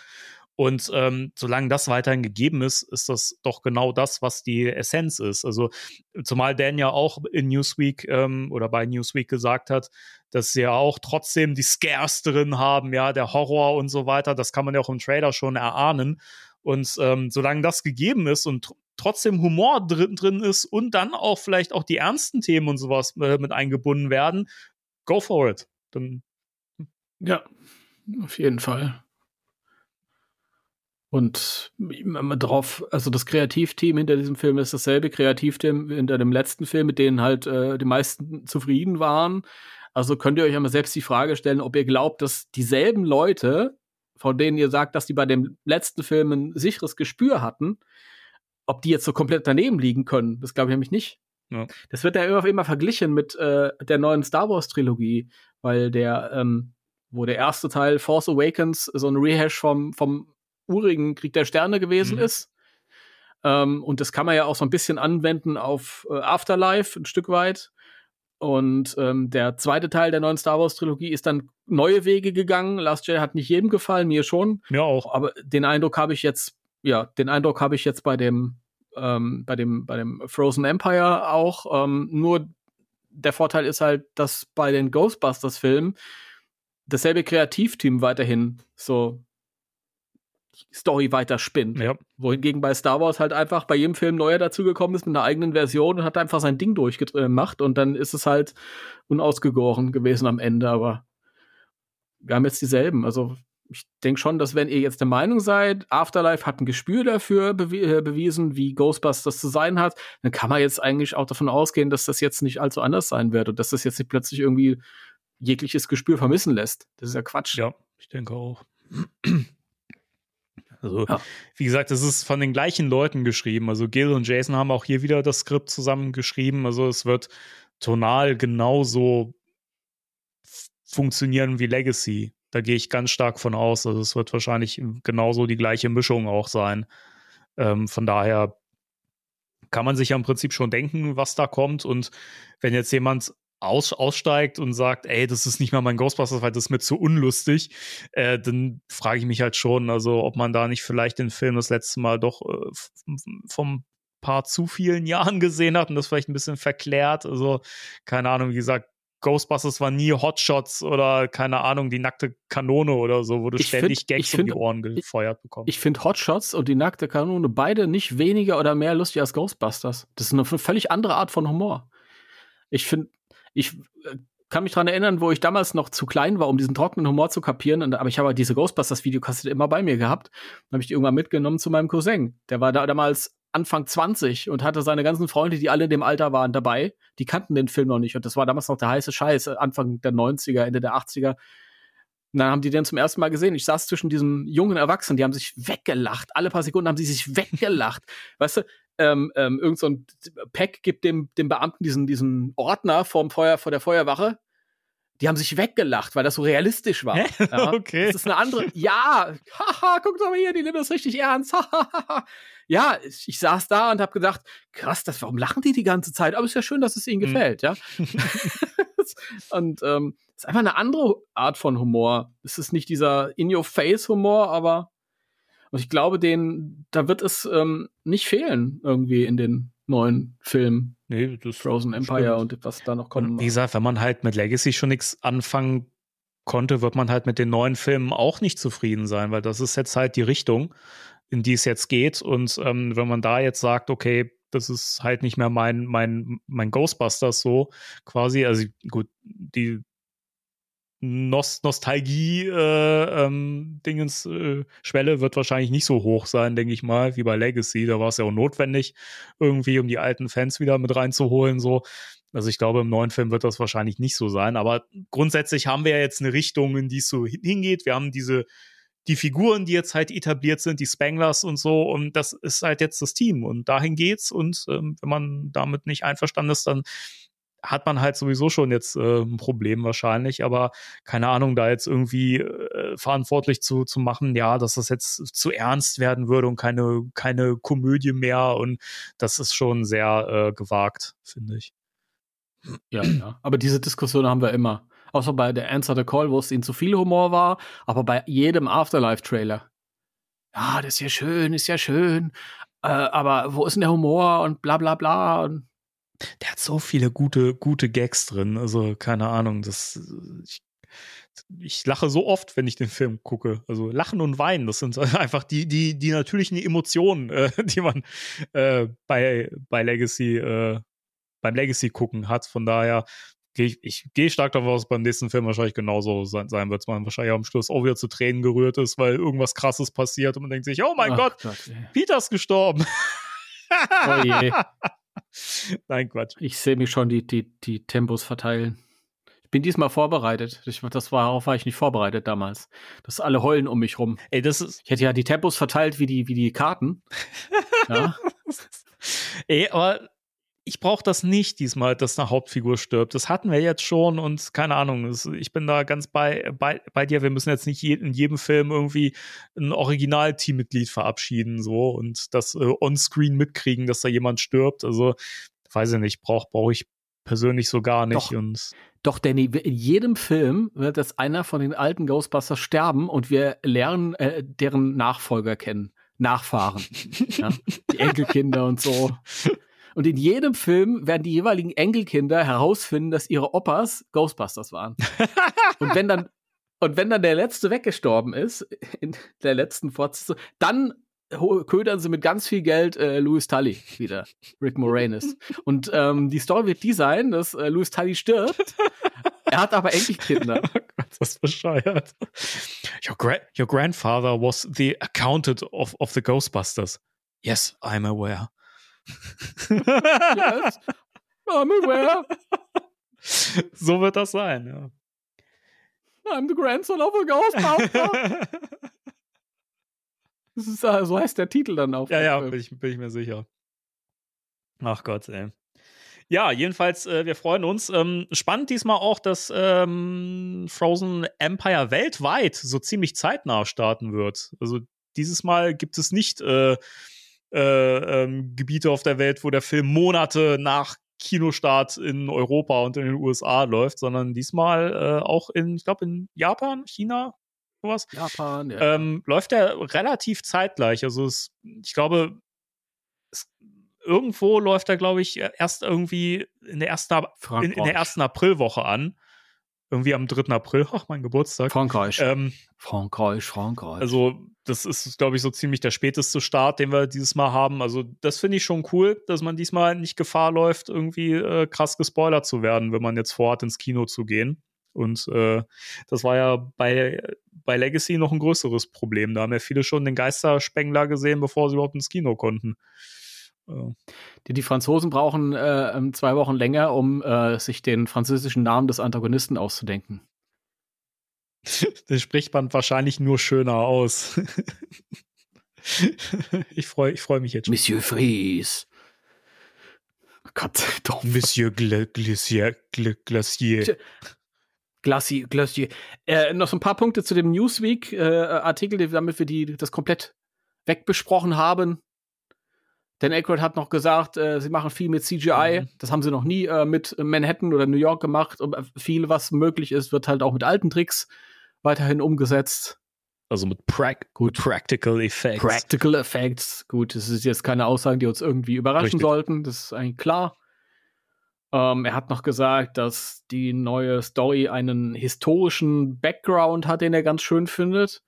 Und ähm, solange das weiterhin gegeben ist, ist das doch genau das, was die Essenz ist. Also zumal Dan ja auch in Newsweek ähm, oder bei Newsweek gesagt hat, dass sie ja auch trotzdem die Scares drin haben, ja, der Horror und so weiter. Das kann man ja auch im Trailer schon erahnen. Und ähm, solange das gegeben ist und trotzdem Humor drin, drin ist und dann auch vielleicht auch die ernsten Themen und sowas äh, mit eingebunden werden, go for it. Dann ja, auf jeden Fall. Und drauf, also das Kreativteam hinter diesem Film ist dasselbe Kreativteam hinter dem letzten Film, mit denen halt äh, die meisten zufrieden waren. Also könnt ihr euch einmal selbst die Frage stellen, ob ihr glaubt, dass dieselben Leute, von denen ihr sagt, dass die bei dem letzten Film ein sicheres Gespür hatten, ob die jetzt so komplett daneben liegen können. Das glaube ich nämlich nicht. Ja. Das wird ja immer, immer verglichen mit äh, der neuen Star Wars Trilogie, weil der, ähm, wo der erste Teil Force Awakens so ein Rehash vom, vom urigen Krieg der Sterne gewesen mhm. ist. Ähm, und das kann man ja auch so ein bisschen anwenden auf äh, Afterlife ein Stück weit. Und ähm, der zweite Teil der neuen Star Wars Trilogie ist dann neue Wege gegangen. Last Jedi hat nicht jedem gefallen, mir schon. Mir auch. Aber den Eindruck habe ich jetzt, ja, den Eindruck habe ich jetzt bei dem, ähm, bei dem, bei dem Frozen Empire auch. Ähm, nur der Vorteil ist halt, dass bei den Ghostbusters-Filmen dasselbe Kreativteam weiterhin so Story weiter spinnt. Ja. Wohingegen bei Star Wars halt einfach bei jedem Film neuer dazugekommen ist mit einer eigenen Version und hat einfach sein Ding durchgemacht und dann ist es halt unausgegoren gewesen am Ende, aber wir haben jetzt dieselben. Also ich denke schon, dass wenn ihr jetzt der Meinung seid, Afterlife hat ein Gespür dafür bew äh, bewiesen, wie Ghostbusters zu sein hat, dann kann man jetzt eigentlich auch davon ausgehen, dass das jetzt nicht allzu anders sein wird und dass das jetzt nicht plötzlich irgendwie jegliches Gespür vermissen lässt. Das ist ja Quatsch. Ja, ich denke auch. [CLEARS THROAT] Also, ja. wie gesagt, es ist von den gleichen Leuten geschrieben. Also, Gil und Jason haben auch hier wieder das Skript zusammen geschrieben. Also, es wird tonal genauso funktionieren wie Legacy. Da gehe ich ganz stark von aus. Also, es wird wahrscheinlich genauso die gleiche Mischung auch sein. Ähm, von daher kann man sich ja im Prinzip schon denken, was da kommt. Und wenn jetzt jemand aus, aussteigt und sagt, ey, das ist nicht mal mein Ghostbusters, weil das ist mir zu unlustig, äh, dann frage ich mich halt schon, also ob man da nicht vielleicht den Film das letzte Mal doch äh, vom paar zu vielen [LAUGHS] Jahren gesehen hat und das vielleicht ein bisschen verklärt. Also, keine Ahnung, wie gesagt, Ghostbusters war nie Hotshots oder keine Ahnung, die nackte Kanone oder so, wo du ich ständig find, Gags um die Ohren gefeuert bekommst. Ich, ich finde Hotshots und die nackte Kanone beide nicht weniger oder mehr lustig als Ghostbusters. Das ist eine völlig andere Art von Humor. Ich finde, ich äh, kann mich daran erinnern, wo ich damals noch zu klein war, um diesen trockenen Humor zu kapieren. Und, aber ich habe halt diese Ghostbusters-Videokassette immer bei mir gehabt. Dann habe ich die irgendwann mitgenommen zu meinem Cousin. Der war da damals Anfang 20 und hatte seine ganzen Freunde, die alle in dem Alter waren, dabei. Die kannten den Film noch nicht. Und das war damals noch der heiße Scheiß, Anfang der 90er, Ende der 80er. Und dann haben die den zum ersten Mal gesehen. Ich saß zwischen diesen jungen Erwachsenen, die haben sich weggelacht. Alle paar Sekunden haben sie sich weggelacht. [LAUGHS] weißt du, ähm, ähm, irgend so ein Pack gibt dem, dem Beamten diesen, diesen Ordner vom Feuer, vor der Feuerwache. Die haben sich weggelacht, weil das so realistisch war. Ja, [LAUGHS] okay. Das ist eine andere. Ja, haha, guckt doch mal hier, die nehmen das richtig ernst. [LAUGHS] ja, ich, ich, saß da und habe gedacht, krass, das, warum lachen die die ganze Zeit? Aber es ist ja schön, dass es ihnen mhm. gefällt, ja. [LAUGHS] [LAUGHS] und ähm, ist einfach eine andere Art von Humor. Es ist nicht dieser In-Your-Face-Humor, aber und ich glaube, den, da wird es ähm, nicht fehlen, irgendwie in den neuen Filmen. Nee, das Frozen Empire stimmt. und was da noch kommt. Wie gesagt, wenn man halt mit Legacy schon nichts anfangen konnte, wird man halt mit den neuen Filmen auch nicht zufrieden sein, weil das ist jetzt halt die Richtung, in die es jetzt geht. Und ähm, wenn man da jetzt sagt, okay, das ist halt nicht mehr mein, mein, mein Ghostbusters so quasi, also gut, die Nost Nostalgie äh, ähm, äh, wird wahrscheinlich nicht so hoch sein, denke ich mal, wie bei Legacy. Da war es ja auch notwendig, irgendwie, um die alten Fans wieder mit reinzuholen. So. Also ich glaube, im neuen Film wird das wahrscheinlich nicht so sein. Aber grundsätzlich haben wir ja jetzt eine Richtung, in die es so hingeht. Wir haben diese die Figuren, die jetzt halt etabliert sind, die Spanglers und so, und das ist halt jetzt das Team und dahin geht's. Und ähm, wenn man damit nicht einverstanden ist, dann hat man halt sowieso schon jetzt äh, ein Problem wahrscheinlich, aber keine Ahnung, da jetzt irgendwie äh, verantwortlich zu, zu machen, ja, dass das jetzt zu ernst werden würde und keine, keine Komödie mehr und das ist schon sehr äh, gewagt, finde ich. Ja, ja, aber diese Diskussion haben wir immer. Außer bei der Answer the Call, wo es ihnen zu viel Humor war, aber bei jedem Afterlife-Trailer. ja, das ist ja schön, ist ja schön, äh, aber wo ist denn der Humor und bla bla bla und Der hat so viele gute, gute Gags drin. Also, keine Ahnung, das. Ich, ich lache so oft, wenn ich den Film gucke. Also Lachen und Weinen, das sind [LAUGHS] einfach die, die, die natürlichen Emotionen, äh, [LAUGHS] die man äh, bei, bei Legacy, äh, beim Legacy gucken hat. Von daher gehe ich, ich gehe stark davon aus, beim nächsten Film wahrscheinlich genauso sein, sein wird. Man wahrscheinlich am Schluss auch wieder zu Tränen gerührt ist, weil irgendwas krasses passiert und man denkt sich, oh mein Ach Gott, ey. Peter ist gestorben. Oh je. [LAUGHS] Nein, Quatsch. Ich sehe mich schon die, die, die Tempos verteilen. Ich bin diesmal vorbereitet. Ich, das war, darauf war ich nicht vorbereitet damals. Dass alle heulen um mich rum. Ey, das ist, Ich hätte ja die Tempos verteilt wie die, wie die Karten. [LAUGHS] Ja. Ey, aber ich brauche das nicht diesmal, dass eine Hauptfigur stirbt. Das hatten wir jetzt schon und keine Ahnung. Das, ich bin da ganz bei, bei, bei dir. Wir müssen jetzt nicht je, in jedem Film irgendwie ein Original-Teammitglied verabschieden so und das äh, on-screen mitkriegen, dass da jemand stirbt. Also, weiß ich nicht, brauche brauch ich persönlich so gar nicht. Doch. Und Doch, Danny, in jedem Film wird jetzt einer von den alten Ghostbusters sterben und wir lernen äh, deren Nachfolger kennen. Nachfahren. [LAUGHS] ja? Die Enkelkinder und so. Und in jedem Film werden die jeweiligen Enkelkinder herausfinden, dass ihre Opas Ghostbusters waren. [LAUGHS] und wenn dann und wenn dann der letzte weggestorben ist in der letzten Fortsetzung, dann ködern sie mit ganz viel Geld äh, Louis Tully wieder, Rick Moranis. Und ähm, die Story wird die sein, dass äh, Louis Tully stirbt. Er hat aber Enkelkinder. [LAUGHS] das ist bescheuert. Your, gra your grandfather was the accountant of, of the Ghostbusters. Yes, I'm aware. [LAUGHS] Yes, I'm aware. [LAUGHS] so wird das sein, ja. I'm the grandson of a Ghostbuster. [LAUGHS] Das ist, äh, so heißt der Titel dann auch. Ja, ja, bin ich, bin ich mir sicher. Ach Gott, ey. Ja, jedenfalls, äh, wir freuen uns. Ähm, spannend diesmal auch, dass ähm, Frozen Empire weltweit so ziemlich zeitnah starten wird. Also dieses Mal gibt es nicht äh, äh, ähm, Gebiete auf der Welt, wo der Film Monate nach Kinostart in Europa und in den USA läuft, sondern diesmal äh, auch in, ich glaube, in Japan, China, sowas. Japan, ja. Ähm, läuft er relativ zeitgleich. Also es, ich glaube, es, irgendwo läuft er, glaube ich, erst irgendwie in der ersten, in, in der ersten Aprilwoche an. Irgendwie am 3. April, ach, mein Geburtstag. Frankreich. Ähm, Frankreich, Frankreich. also, das ist, glaube ich, so ziemlich der späteste Start, den wir dieses Mal haben. Also, das finde ich schon cool, dass man diesmal nicht Gefahr läuft, irgendwie äh, krass gespoilert zu werden, wenn man jetzt vorhat, ins Kino zu gehen. Und äh, das war ja bei, bei Legacy noch ein größeres Problem. Da haben ja viele schon den Geisterspengler gesehen, bevor sie überhaupt ins Kino konnten. Äh, die, die Franzosen brauchen äh, ähm, zwei Wochen länger, um äh, sich den französischen Namen des Antagonisten auszudenken. [LAUGHS] das spricht man wahrscheinlich nur schöner aus. [LAUGHS] ich freue ich freu mich jetzt schon. Monsieur Fries. Oh Gott, [LAUGHS] doch. Monsieur Gla Glacier. Gla Glacier. Glacier, Glacier. Äh, noch so ein paar Punkte zu dem Newsweek-Artikel, damit wir die, das komplett wegbesprochen haben. Dan Aykroyd hat noch gesagt, äh, sie machen viel mit CGI. Mhm. Das haben sie noch nie äh, mit Manhattan oder New York gemacht. Und äh, viel, was möglich ist, wird halt auch mit alten Tricks weiterhin umgesetzt. Also mit prac Gut. Practical Effects. Practical Effects. Gut, das ist jetzt keine Aussagen, die uns irgendwie überraschen Richtig. sollten. Das ist eigentlich klar. Ähm, er hat noch gesagt, dass die neue Story einen historischen Background hat, den er ganz schön findet.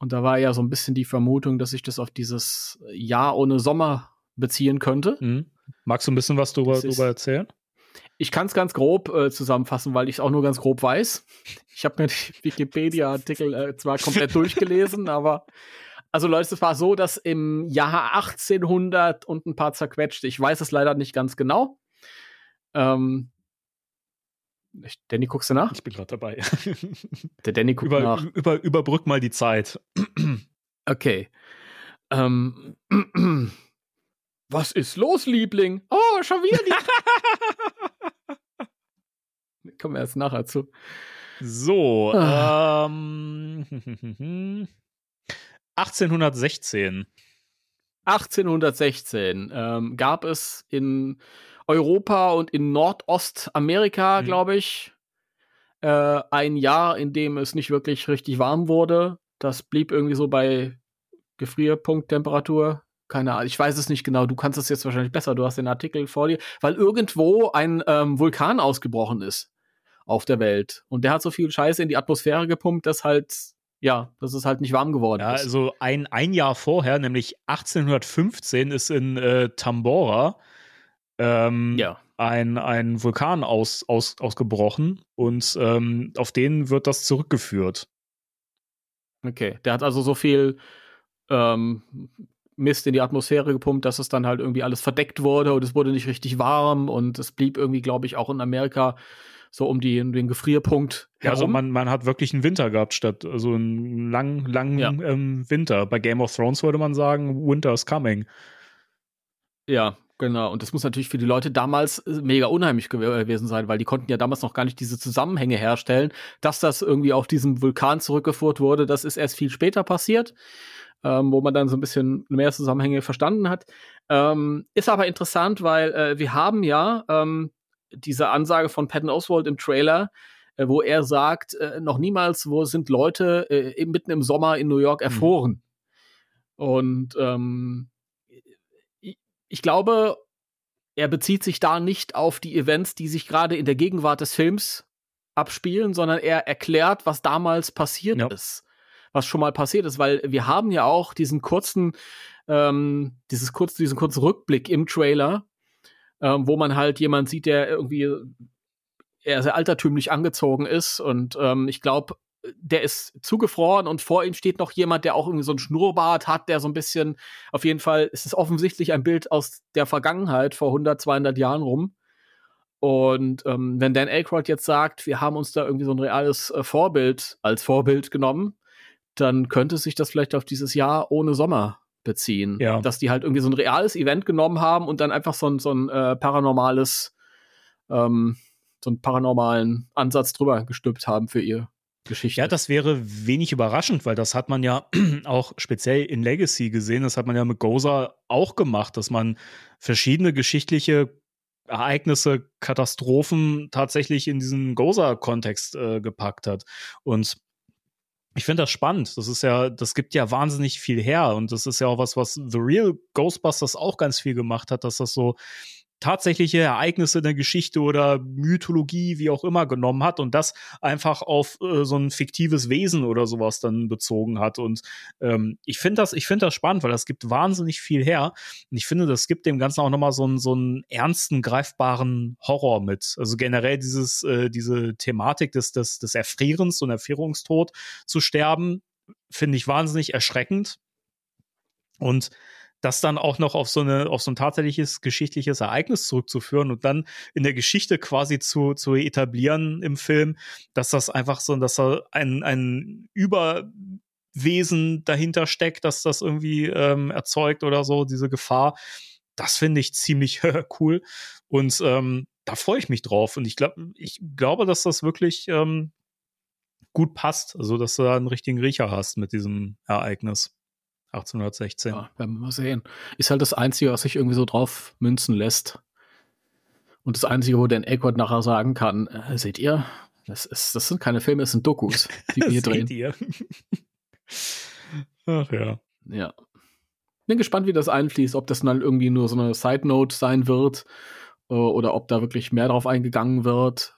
Und da war ja so ein bisschen die Vermutung, dass sich das auf dieses Jahr ohne Sommer beziehen könnte. Mhm. Magst du ein bisschen was darüber, darüber erzählen? Ich kann es ganz grob äh, zusammenfassen, weil ich es auch nur ganz grob weiß. Ich habe mir die [LAUGHS] Wikipedia-Artikel äh, zwar komplett durchgelesen, [LAUGHS] aber also Leute, es war so, dass im Jahr 1800 und ein paar zerquetschte, ich weiß es leider nicht ganz genau. Ähm, ich, Danny, guckst du nach? Ich bin gerade dabei. [LAUGHS] Der Danny guckt über, nach. über, überbrück mal die Zeit. [CLEARS THROAT] Okay. Ähm, [CLEARS THROAT] was ist los, Liebling? Oh, schon wieder die. [LAUGHS] Kommen wir erst nachher zu. So, Ah. ähm, [LAUGHS] 1816. 1816 ähm, gab es in Europa und in Nordostamerika, Mhm. glaube ich, äh, ein Jahr, in dem es nicht wirklich richtig warm wurde. Das blieb irgendwie so bei Gefrierpunkttemperatur. Keine Ahnung, ich weiß es nicht genau. Du kannst es jetzt wahrscheinlich besser. Du hast den Artikel vor dir, weil irgendwo ein ähm, Vulkan ausgebrochen ist auf der Welt. Und der hat so viel Scheiße in die Atmosphäre gepumpt, dass halt, ja, dass es halt nicht warm geworden Ja, ist. also ein, ein Jahr vorher, nämlich 1815, ist in äh, Tambora ähm, ja. ein, ein Vulkan aus, aus, ausgebrochen und ähm, auf den wird das zurückgeführt. Okay. Der hat also so viel ähm, Mist in die Atmosphäre gepumpt, dass es dann halt irgendwie alles verdeckt wurde und es wurde nicht richtig warm und es blieb irgendwie, glaube ich, auch in Amerika so um, die, um den Gefrierpunkt Ja, also man, man hat wirklich einen Winter gehabt statt also einen langen, langen Ja. ähm, Winter. Bei Game of Thrones würde man sagen, Winter is coming. Ja, genau. Und das muss natürlich für die Leute damals äh, mega unheimlich gew gewesen sein, weil die konnten ja damals noch gar nicht diese Zusammenhänge herstellen. Dass das irgendwie auf diesem Vulkan zurückgeführt wurde, das ist erst viel später passiert, ähm, wo man dann so ein bisschen mehr Zusammenhänge verstanden hat. Ähm, ist aber interessant, weil äh, wir haben ja ähm, diese Ansage von Patton Oswald im Trailer, äh, wo er sagt, äh, noch niemals, wo sind Leute äh, mitten im Sommer in New York erfroren. Und ähm, ich- glaube, er bezieht sich da nicht auf die Events, die sich gerade in der Gegenwart des Films abspielen, sondern er erklärt, was damals passiert Ja. ist. Was schon mal passiert ist, weil wir haben ja auch diesen kurzen, ähm, dieses kurz, diesen kurzen Rückblick im Trailer, ähm, wo man halt jemand sieht, der irgendwie eher sehr altertümlich angezogen ist und ähm, ich glaube, der ist zugefroren und vor ihm steht noch jemand, der auch irgendwie so einen Schnurrbart hat, der so ein bisschen, auf jeden Fall ist es offensichtlich ein Bild aus der Vergangenheit vor 100, 200 Jahren rum. Und ähm, wenn Dan Aykroyd jetzt sagt, wir haben uns da irgendwie so ein reales äh, Vorbild als Vorbild genommen, dann könnte sich das vielleicht auf dieses Jahr ohne Sommer beziehen. Ja. Dass die halt irgendwie so ein reales Event genommen haben und dann einfach so ein, so ein äh, paranormales, ähm, so einen paranormalen Ansatz drüber gestülpt haben für ihr Geschichte. Ja, das wäre wenig überraschend, weil das hat man ja [CLEARS THROAT] auch speziell in Legacy gesehen. Das hat man ja mit Goza auch gemacht, dass man verschiedene geschichtliche Ereignisse, Katastrophen tatsächlich in diesen Goza-Kontext äh, gepackt hat. Und ich finde das spannend. Das ist ja, das gibt ja wahnsinnig viel her. Und das ist ja auch was, was The Real Ghostbusters auch ganz viel gemacht hat, dass das so tatsächliche Ereignisse der Geschichte oder Mythologie, wie auch immer, genommen hat und das einfach auf äh, so ein fiktives Wesen oder sowas dann bezogen hat. Und ähm, ich finde das, ich finde das spannend, weil das gibt wahnsinnig viel her. Und ich finde, das gibt dem Ganzen auch nochmal so einen, so einen ernsten, greifbaren Horror mit. Also generell dieses, äh, diese Thematik des, des, des Erfrierens und Erfrierungstod zu sterben, finde ich wahnsinnig erschreckend. Und das dann auch noch auf so eine, auf so ein tatsächliches geschichtliches Ereignis zurückzuführen und dann in der Geschichte quasi zu, zu etablieren im Film, dass das einfach so, dass da ein, ein Überwesen dahinter steckt, dass das irgendwie ähm, erzeugt oder so, diese Gefahr. Das finde ich ziemlich [LAUGHS] cool. Und ähm, da freue ich mich drauf. Und ich glaube, ich glaube, dass das wirklich ähm, gut passt. Also, dass du da einen richtigen Riecher hast mit diesem Ereignis. 1816. Ja, werden wir mal sehen. Ist halt das Einzige, was sich irgendwie so drauf münzen lässt. Und das Einzige, wo Dan Aykroyd nachher sagen kann, äh, seht ihr, das, ist, das sind keine Filme, es sind Dokus, [LAUGHS] die wir hier drehen. Ihr? [LAUGHS] Ach ja. Ja. Bin gespannt, wie das einfließt, ob das dann irgendwie nur so eine Side Note sein wird äh, oder ob da wirklich mehr drauf eingegangen wird.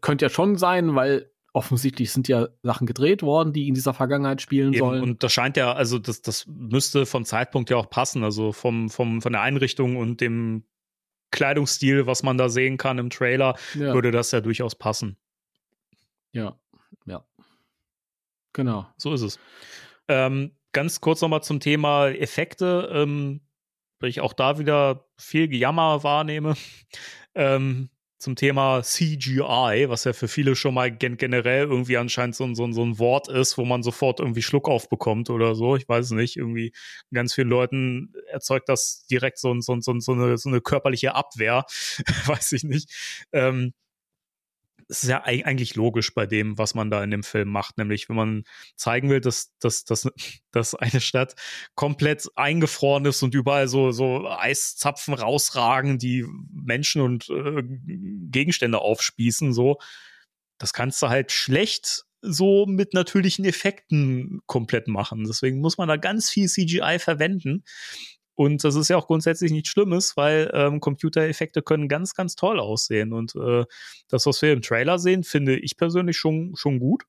Könnte ja schon sein, weil offensichtlich sind ja Sachen gedreht worden, die in dieser Vergangenheit spielen Eben, sollen. und das scheint ja, also das, das müsste vom Zeitpunkt ja auch passen, also vom, vom, von der Einrichtung und dem Kleidungsstil, was man da sehen kann im Trailer, ja. würde das ja durchaus passen. ja, ja. Genau. So ist es. Ähm, ganz kurz nochmal zum Thema Effekte, ähm, weil ich auch da wieder viel Gejammer wahrnehme. [LAUGHS] Ähm, zum Thema CGI, was ja für viele schon mal gen generell irgendwie anscheinend so, ein- so, so ein Wort ist, wo man sofort irgendwie Schluck aufbekommt oder so. Ich weiß nicht. Irgendwie ganz vielen Leuten erzeugt das direkt so, so, so, so, eine, so eine körperliche Abwehr. [LAUGHS] weiß ich nicht. Ähm, es ist ja eig- eigentlich logisch bei dem, was man da in dem Film macht, nämlich wenn man zeigen will, dass, dass, dass, [LAUGHS] dass eine Stadt komplett eingefroren ist und überall so, so Eiszapfen rausragen, die Menschen und äh, Gegenstände aufspießen, so. Das kannst du halt schlecht so mit natürlichen Effekten komplett machen. Deswegen muss man da ganz viel CGI verwenden. Und das ist ja auch grundsätzlich nichts Schlimmes, weil ähm, Computereffekte können ganz, ganz toll aussehen. Und äh, das, was wir im Trailer sehen, finde ich persönlich schon, schon gut.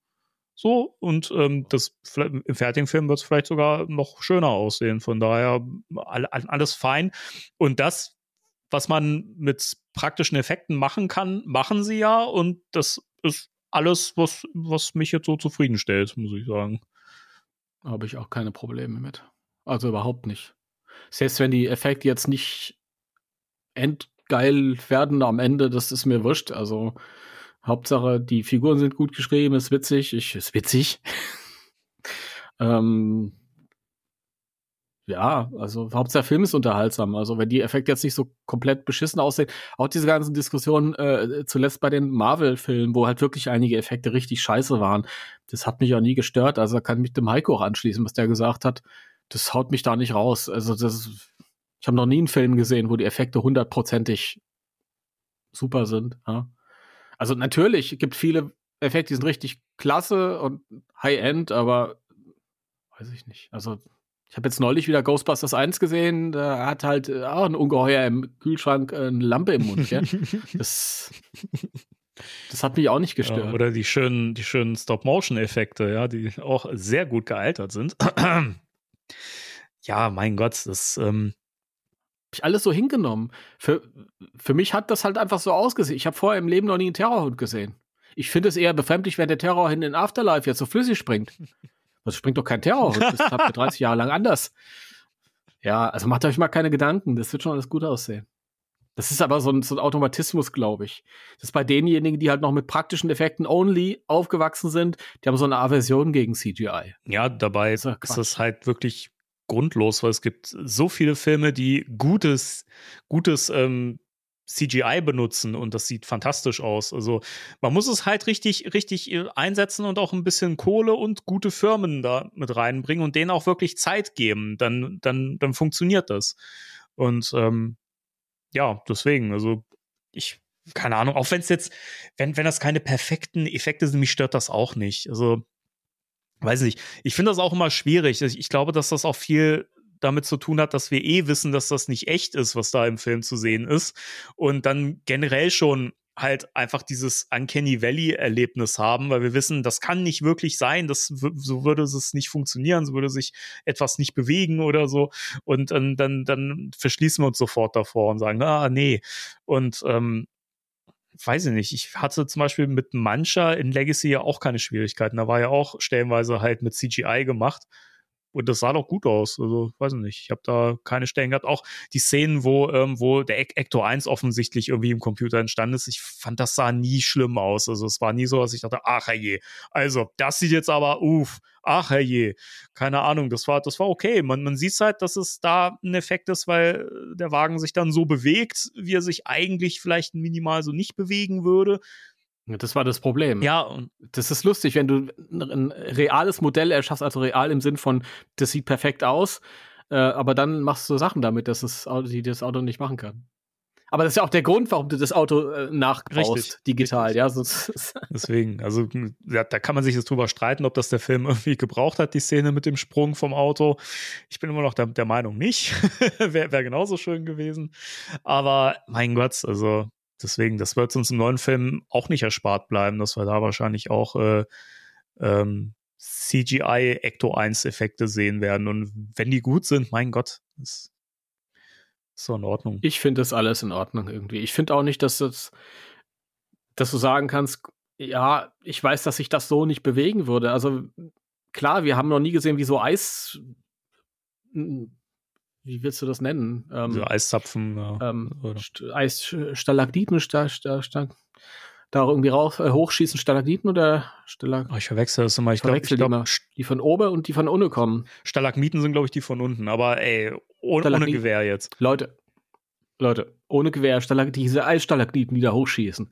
So, und ähm, das im fertigen Film wird es vielleicht sogar noch schöner aussehen. Von daher all, alles fein. Und das, was man mit praktischen Effekten machen kann, machen sie ja. Und das ist alles, was, was mich jetzt so zufriedenstellt, muss ich sagen. Habe ich auch keine Probleme mit. Also überhaupt nicht. Selbst wenn die Effekte jetzt nicht endgeil werden am Ende, das ist mir wurscht. Also Hauptsache, die Figuren sind gut geschrieben, ist witzig. Ich, ist witzig. [LAUGHS] ähm, ja, also Hauptsache der Film ist unterhaltsam. Also wenn die Effekte jetzt nicht so komplett beschissen aussehen, auch diese ganzen Diskussionen äh, zuletzt bei den Marvel-Filmen, wo halt wirklich einige Effekte richtig scheiße waren, das hat mich auch nie gestört. Also kann mich dem Heiko auch anschließen, was der gesagt hat. Das haut mich da nicht raus. Also das, ich habe noch nie einen Film gesehen, wo die Effekte hundertprozentig super sind. Ja. Also natürlich gibt viele Effekte, die sind richtig klasse und High-End, aber weiß ich nicht. Also ich habe jetzt neulich wieder Ghostbusters 1 gesehen, da hat halt äh, auch ein Ungeheuer im Kühlschrank äh, eine Lampe im Mund. [LAUGHS] Das, das hat mich auch nicht gestört. Ja, oder die schönen, die schönen Stop-Motion-Effekte, ja, die auch sehr gut gealtert sind. Ja, mein Gott, das ähm, ich alles so hingenommen. Für, für mich hat das halt einfach so ausgesehen. Ich habe vorher im Leben noch nie einen Terrorhund gesehen. Ich finde es eher befremdlich, wenn der Terrorhund in Afterlife jetzt so flüssig springt. Das springt doch kein Terrorhund. Das habt ihr [LAUGHS] 30 Jahre lang anders. Ja, also macht euch mal keine Gedanken. Das wird schon alles gut aussehen. Das ist aber so ein, so ein Automatismus, glaube ich. Das ist bei denjenigen, die halt noch mit praktischen Effekten only aufgewachsen sind, die haben so eine Aversion gegen CGI. Ja, dabei ist, ist das halt wirklich grundlos, weil es gibt so viele Filme, die gutes, gutes ähm, CGI benutzen und das sieht fantastisch aus. Also man muss es halt richtig, richtig äh, einsetzen und auch ein bisschen Kohle und gute Firmen da mit reinbringen und denen auch wirklich Zeit geben. Dann, dann, dann funktioniert das. Und ähm, ja, deswegen, also ich, keine Ahnung, auch wenn es jetzt, wenn, wenn das keine perfekten Effekte sind, mich stört das auch nicht. Also, weiß nicht, ich finde das auch immer schwierig. Ich glaube, dass das auch viel damit zu tun hat, dass wir eh wissen, dass das nicht echt ist, was da im Film zu sehen ist. Und dann generell schon halt einfach dieses Uncanny Valley-Erlebnis haben, weil wir wissen, das kann nicht wirklich sein, das so würde es nicht funktionieren, so würde sich etwas nicht bewegen oder so. Und dann, dann, dann verschließen wir uns sofort davor und sagen, ah, nee. Und ähm, weiß ich nicht, ich hatte zum Beispiel mit Mancha in Legacy ja auch keine Schwierigkeiten. Da war ja auch stellenweise halt mit CGI gemacht. Und das sah doch gut aus. Also, weiß ich nicht. Ich habe da keine Stellen gehabt. Auch die Szenen, wo, ähm, wo der Ecto 1 offensichtlich irgendwie im Computer entstanden ist, ich fand, das sah nie schlimm aus. Also, es war nie so, dass ich dachte, ach herrje. Also, das sieht jetzt aber, uff, ach herrje. Keine Ahnung, das war, das war okay. Man, man sieht halt, dass es da ein Effekt ist, weil der Wagen sich dann so bewegt, wie er sich eigentlich vielleicht minimal so nicht bewegen würde. Das war das Problem. Ja. Und das ist lustig, wenn du ein reales Modell erschaffst, also real im Sinn von, das sieht perfekt aus, äh, aber dann machst du Sachen damit, dass das Auto, die das Auto nicht machen kann. Aber das ist ja auch der Grund, warum du das Auto äh, nachbaust, richtig, digital, richtig. ja. So, [LAUGHS] Deswegen, also ja, da kann man sich jetzt drüber streiten, ob das der Film irgendwie gebraucht hat, die Szene mit dem Sprung vom Auto. Ich bin immer noch der, der Meinung nicht. [LAUGHS] Wäre wär genauso schön gewesen. Aber mein Gott, also deswegen, das wird uns im neuen Film auch nicht erspart bleiben, dass wir da wahrscheinlich auch äh, ähm, CGI Ecto 1 Effekte sehen werden. Und wenn die gut sind, mein Gott, ist so in Ordnung. Ich finde das alles in Ordnung irgendwie. Ich finde auch nicht, dass das, dass du sagen kannst, ja, ich weiß, dass sich das so nicht bewegen würde. Also klar, wir haben noch nie gesehen, wie so Eis wie willst du das nennen? Ähm, so Eiszapfen, ja. Ähm, Eisstalagditen, sta, sta, sta, da irgendwie rauf, äh, hochschießen, Stalagniten oder Stalag oh, Ich verwechsel das immer. Ich glaube, glaub, die von oben und die von unten kommen. Stalagmiten sind, glaube ich, die von unten. Aber ey, ohne, ohne Gewehr jetzt. Leute, Leute, ohne Gewehr, Stalag diese Eissstalagniten, die da hochschießen.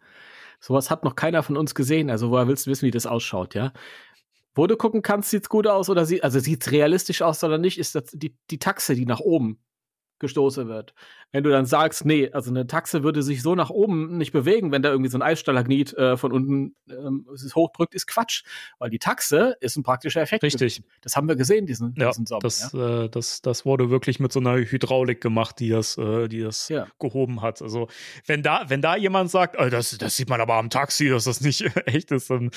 Sowas hat noch keiner von uns gesehen. Also woher willst du wissen, wie das ausschaut, ja? Wo du gucken kannst, sieht's gut aus oder sieht, also sieht's realistisch aus oder nicht, ist das die, die Taxe, die nach oben gestoßen wird. Wenn du dann sagst, nee, also eine Taxe würde sich so nach oben nicht bewegen, wenn da irgendwie so ein Eisstalagmit äh, von unten ähm, hochdrückt, ist Quatsch. Weil die Taxe ist ein praktischer Effekt. Richtig. gewesen. Das haben wir gesehen diesen, Ja, diesen Sommer. das, ja? äh, das, das wurde wirklich mit so einer Hydraulik gemacht, die das, äh, die das Ja. gehoben hat. Also wenn da, wenn da jemand sagt, äh, das, das sieht man aber am Taxi, dass das nicht [LAUGHS] echt ist, dann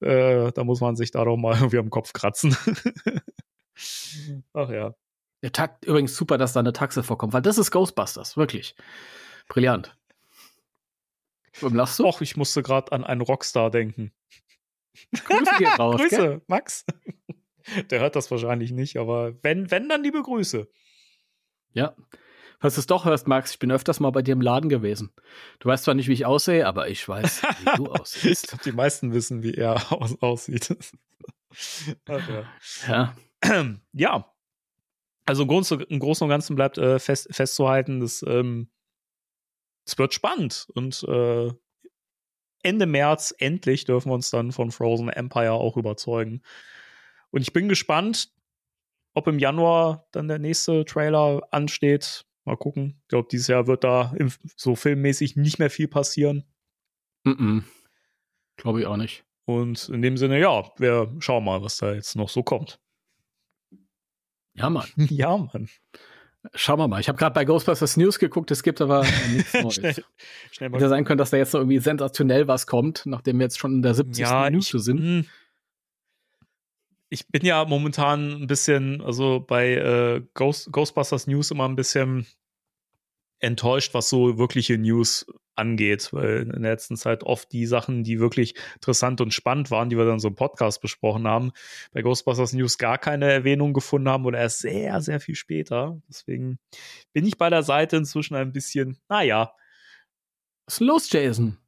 äh, da muss man sich da doch mal [LAUGHS] irgendwie am Kopf kratzen. [LAUGHS] Ach ja. Der Takt, übrigens super, dass da eine Taxe vorkommt, weil das ist Ghostbusters, wirklich. Brillant. Warum lachst du? Doch, ich musste gerade an einen Rockstar denken. Grüße gehen [LAUGHS] raus, Grüße, gell? Max. Der hört das wahrscheinlich nicht, aber wenn, wenn, dann liebe Grüße. Ja. Falls du es doch hörst, Max, ich bin öfters mal bei dir im Laden gewesen. Du weißt zwar nicht, wie ich aussehe, aber ich weiß, wie du [LAUGHS] Ich aussiehst. glaube, die meisten wissen, wie er [LAUGHS] aus, aussieht. Ach, ja. Ja. ja. Also im Großen, und Ganzen bleibt äh, fest, festzuhalten, dass ähm, es wird spannend und äh, Ende März endlich dürfen wir uns dann von Frozen Empire auch überzeugen. Und ich bin gespannt, ob im Januar dann der nächste Trailer ansteht. Mal gucken. Ich glaube, dieses Jahr wird da so filmmäßig nicht mehr viel passieren. Mm -mm. Glaube ich auch nicht. Und in dem Sinne, ja, wir schauen mal, was da jetzt noch so kommt. Ja, Mann. [LAUGHS] ja, Mann. Schauen wir mal. Ich habe gerade bei Ghostbusters News geguckt, es gibt aber nichts [LAUGHS] Neues. schnell, schnell Hätte sein können, dass da jetzt noch irgendwie sensationell was kommt, nachdem wir jetzt schon in der 70. ja, Minute ich, sind. mh, ich bin ja momentan ein bisschen, also bei äh, Ghost, Ghostbusters News immer ein bisschen enttäuscht, was so wirkliche News angeht, weil in der letzten Zeit oft die Sachen, die wirklich interessant und spannend waren, die wir dann so im Podcast besprochen haben, bei Ghostbusters News gar keine Erwähnung gefunden haben oder erst sehr, sehr viel später. Deswegen bin ich bei der Seite inzwischen ein bisschen, naja, Was ist los, Jason?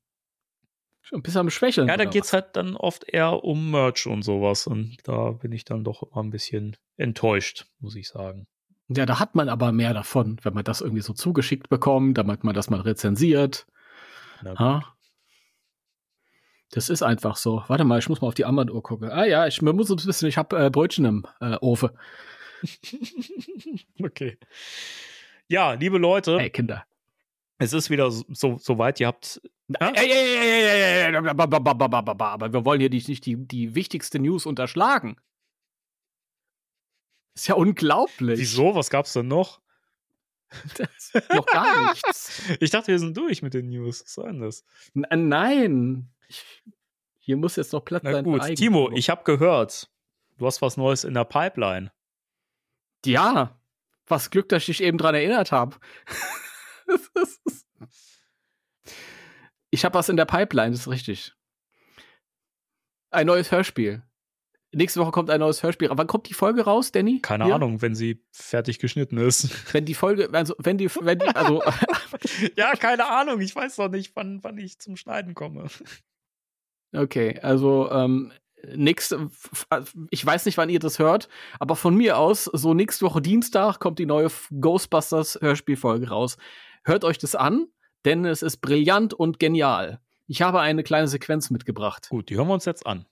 Schon ein bisschen am Schwächeln. Ja, da geht's was? halt dann oft eher um Merch und sowas. Und da bin ich dann doch immer ein bisschen enttäuscht, muss ich sagen. Ja, da hat man aber mehr davon, wenn man das irgendwie so zugeschickt bekommt, damit man das mal rezensiert. Das ist einfach so. Warte mal, ich muss mal auf die Armbanduhr gucken. Ah ja, ich muss ein bisschen, ich habe äh, Brötchen im äh, Ofen. okay. Ja, liebe Leute, Hey, Kinder. es ist wieder so, so, weit. Ihr habt. Aber wir wollen hier die- nicht die, die wichtigste News unterschlagen. Ist ja unglaublich. Wieso? Was gab's denn noch? Noch gar [LAUGHS] nichts. Ich dachte, wir sind durch mit den News. Was soll denn das? N nein. Ich, hier muss jetzt noch Platz Na sein. gut, Timo, ich habe gehört, du hast was Neues in der Pipeline. Ja, was Glück, dass ich dich eben dran erinnert habe. [LAUGHS] ich habe was in der Pipeline, das ist richtig. Ein neues Hörspiel. Nächste Woche kommt ein neues Hörspiel. Aber wann kommt die Folge raus, Danny? Keine Hier? Ahnung, wenn sie fertig geschnitten ist. [LAUGHS] Wenn die Folge, also wenn die, wenn die, also [LAUGHS] ja, keine Ahnung. Ich weiß doch nicht, wann, wann ich zum Schneiden komme. Okay, also ähm, nächste, ich weiß nicht, wann ihr das hört, aber von mir aus, so nächste Woche Dienstag kommt die neue Ghostbusters Hörspielfolge raus. Hört euch das an, denn es ist brillant und genial. Ich habe eine kleine Sequenz mitgebracht. Gut, die hören wir uns jetzt an.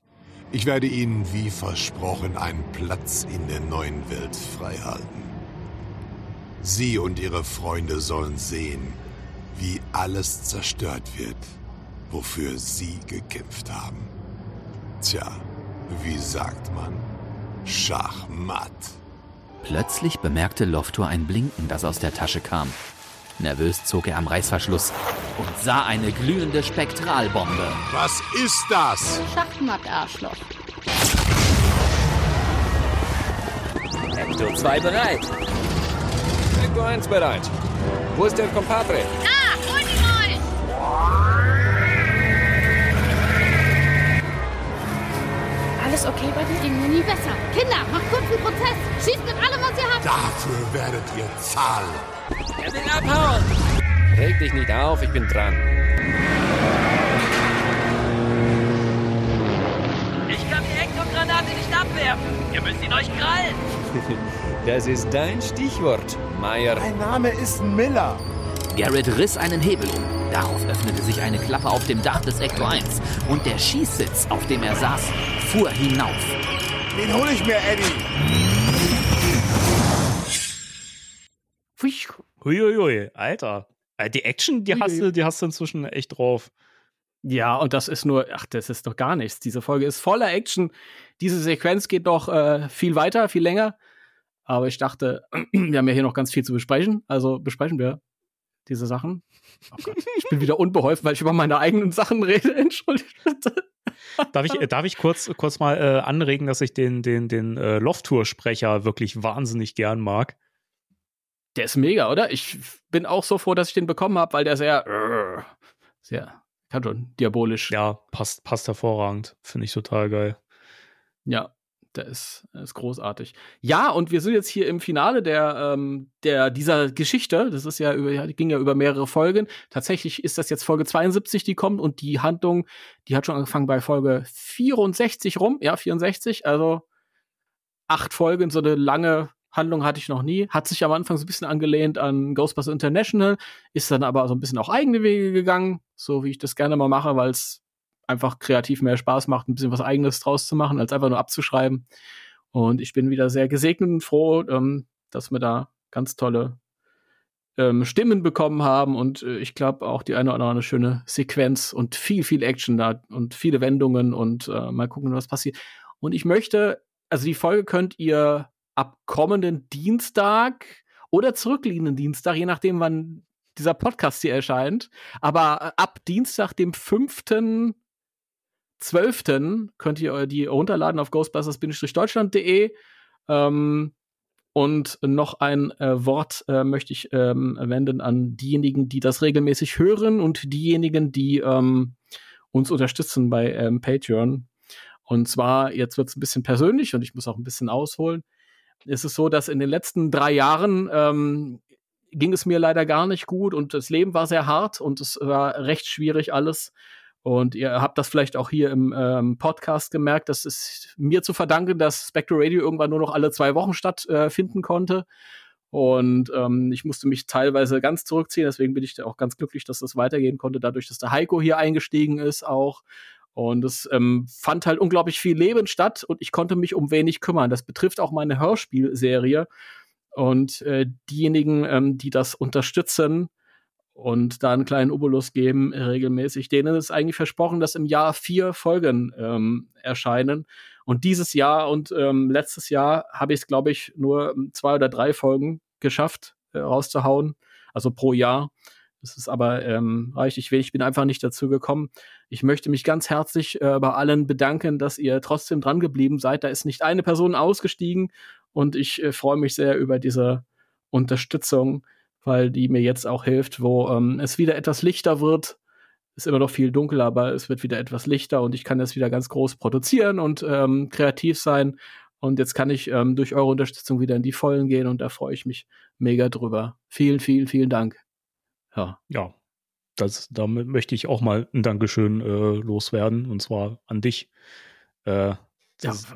Ich werde Ihnen wie versprochen einen Platz in der neuen Welt freihalten. Sie und Ihre Freunde sollen sehen, wie alles zerstört wird, wofür Sie gekämpft haben. Tja, wie sagt man? Schachmatt. Plötzlich bemerkte Loftur ein Blinken, das aus der Tasche kam. Nervös zog er am Reißverschluss und sah eine glühende Spektralbombe. Was ist das? Schachmatt, Arschloch. Ecto 2 bereit. Ecto 1 bereit. Wo ist der Compadre? Ah, hol die mal! Alles okay bei dir? Ging mir nie besser. Kinder, macht kurz einen Prozess. Schießt mit allem, was ihr habt. Dafür werdet ihr zahlen. Er will abhauen. Reg dich nicht auf, ich bin dran. Ich kann die Ektogranate nicht abwerfen. Ihr müsst ihn euch krallen. [LAUGHS] Das ist dein Stichwort, Meier. Mein Name ist Miller. Garrett riss einen Hebel um. Darauf öffnete sich eine Klappe auf dem Dach des Ecto 1 und der Schießsitz, auf dem er saß, fuhr hinauf. Den hole ich mir, Eddie. Huiuiui, Alter. Äh, Die Action, die hast, du, die hast du inzwischen echt drauf. Ja, und das ist nur, ach, das ist doch gar nichts. Diese Folge ist voller Action. Diese Sequenz geht noch äh, viel weiter, viel länger. Aber ich dachte, [CLEARS THROAT] wir haben ja hier noch ganz viel zu besprechen. Also besprechen wir diese Sachen. Oh Gott, ich bin wieder unbeholfen, weil ich über meine eigenen Sachen rede. [LAUGHS] Entschuldigt bitte. Darf ich, äh, darf ich kurz, kurz mal äh, anregen, dass ich den, den, den äh, Loft-Tour-Sprecher wirklich wahnsinnig gern mag? Der ist mega, oder? Ich bin auch so froh, dass ich den bekommen habe, weil der sehr, äh, sehr, kann schon, diabolisch. Ja, passt, passt hervorragend. Finde ich total geil. Ja, der ist, der ist großartig. Ja, und wir sind jetzt hier im Finale der, ähm, der dieser Geschichte. Das ist ja über, ging ja über mehrere Folgen. Tatsächlich ist das jetzt Folge 72, die kommt und die Handlung, die hat schon angefangen bei Folge 64 rum. Ja, 64. Also acht Folgen, so eine lange Handlung hatte ich noch nie. Hat sich am Anfang so ein bisschen angelehnt an Ghostbusters International, ist dann aber so ein bisschen auch eigene Wege gegangen, so wie ich das gerne mal mache, weil es einfach kreativ mehr Spaß macht, ein bisschen was Eigenes draus zu machen, als einfach nur abzuschreiben. Und ich bin wieder sehr gesegnet und froh, ähm, dass wir da ganz tolle ähm, Stimmen bekommen haben und äh, ich glaube auch die eine oder andere schöne Sequenz und viel, viel Action da und viele Wendungen und äh, mal gucken, was passiert. Und ich möchte, also die Folge könnt ihr ab kommenden Dienstag oder zurückliegenden Dienstag, je nachdem, wann dieser Podcast hier erscheint. Aber äh, ab Dienstag, dem 5.12. könnt ihr die runterladen auf ghostbusters-deutschland.de. Ähm, und noch ein äh, Wort äh, möchte ich ähm, wenden an diejenigen, die das regelmäßig hören und diejenigen, die ähm, uns unterstützen bei ähm, Patreon. Und zwar, jetzt wird es ein bisschen persönlich und ich muss auch ein bisschen ausholen ist es so, dass in den letzten drei Jahren ähm, ging es mir leider gar nicht gut und das Leben war sehr hart und es war recht schwierig alles. Und ihr habt das vielleicht auch hier im ähm, Podcast gemerkt, das ist mir zu verdanken, dass Spectre Radio irgendwann nur noch alle zwei Wochen stattfinden äh, konnte. Und ähm, ich musste mich teilweise ganz zurückziehen, deswegen bin ich da auch ganz glücklich, dass das weitergehen konnte, dadurch, dass der Heiko hier eingestiegen ist auch. Und es ähm, fand halt unglaublich viel Leben statt und ich konnte mich um wenig kümmern. Das betrifft auch meine Hörspielserie. Und äh, diejenigen, ähm, die das unterstützen und da einen kleinen Obolus geben, regelmäßig, denen ist eigentlich versprochen, dass im Jahr vier Folgen ähm, erscheinen. Und dieses Jahr und ähm, letztes Jahr habe ich es, glaube ich, nur zwei oder drei Folgen geschafft, äh, rauszuhauen. Also pro Jahr. Das ist aber ähm, reichlich wenig. Ich bin einfach nicht dazu gekommen. Ich möchte mich ganz herzlich äh, bei allen bedanken, dass ihr trotzdem dran geblieben seid. Da ist nicht eine Person ausgestiegen und ich äh, freue mich sehr über diese Unterstützung, weil die mir jetzt auch hilft, wo ähm, es wieder etwas lichter wird. Ist immer noch viel dunkel, aber es wird wieder etwas lichter und ich kann das wieder ganz groß produzieren und ähm, kreativ sein. Und jetzt kann ich ähm, durch eure Unterstützung wieder in die Vollen gehen und da freue ich mich mega drüber. Vielen, vielen, vielen Dank. Ja. Ja. Das, damit möchte ich auch mal ein Dankeschön äh, loswerden, und zwar an dich. Äh, das,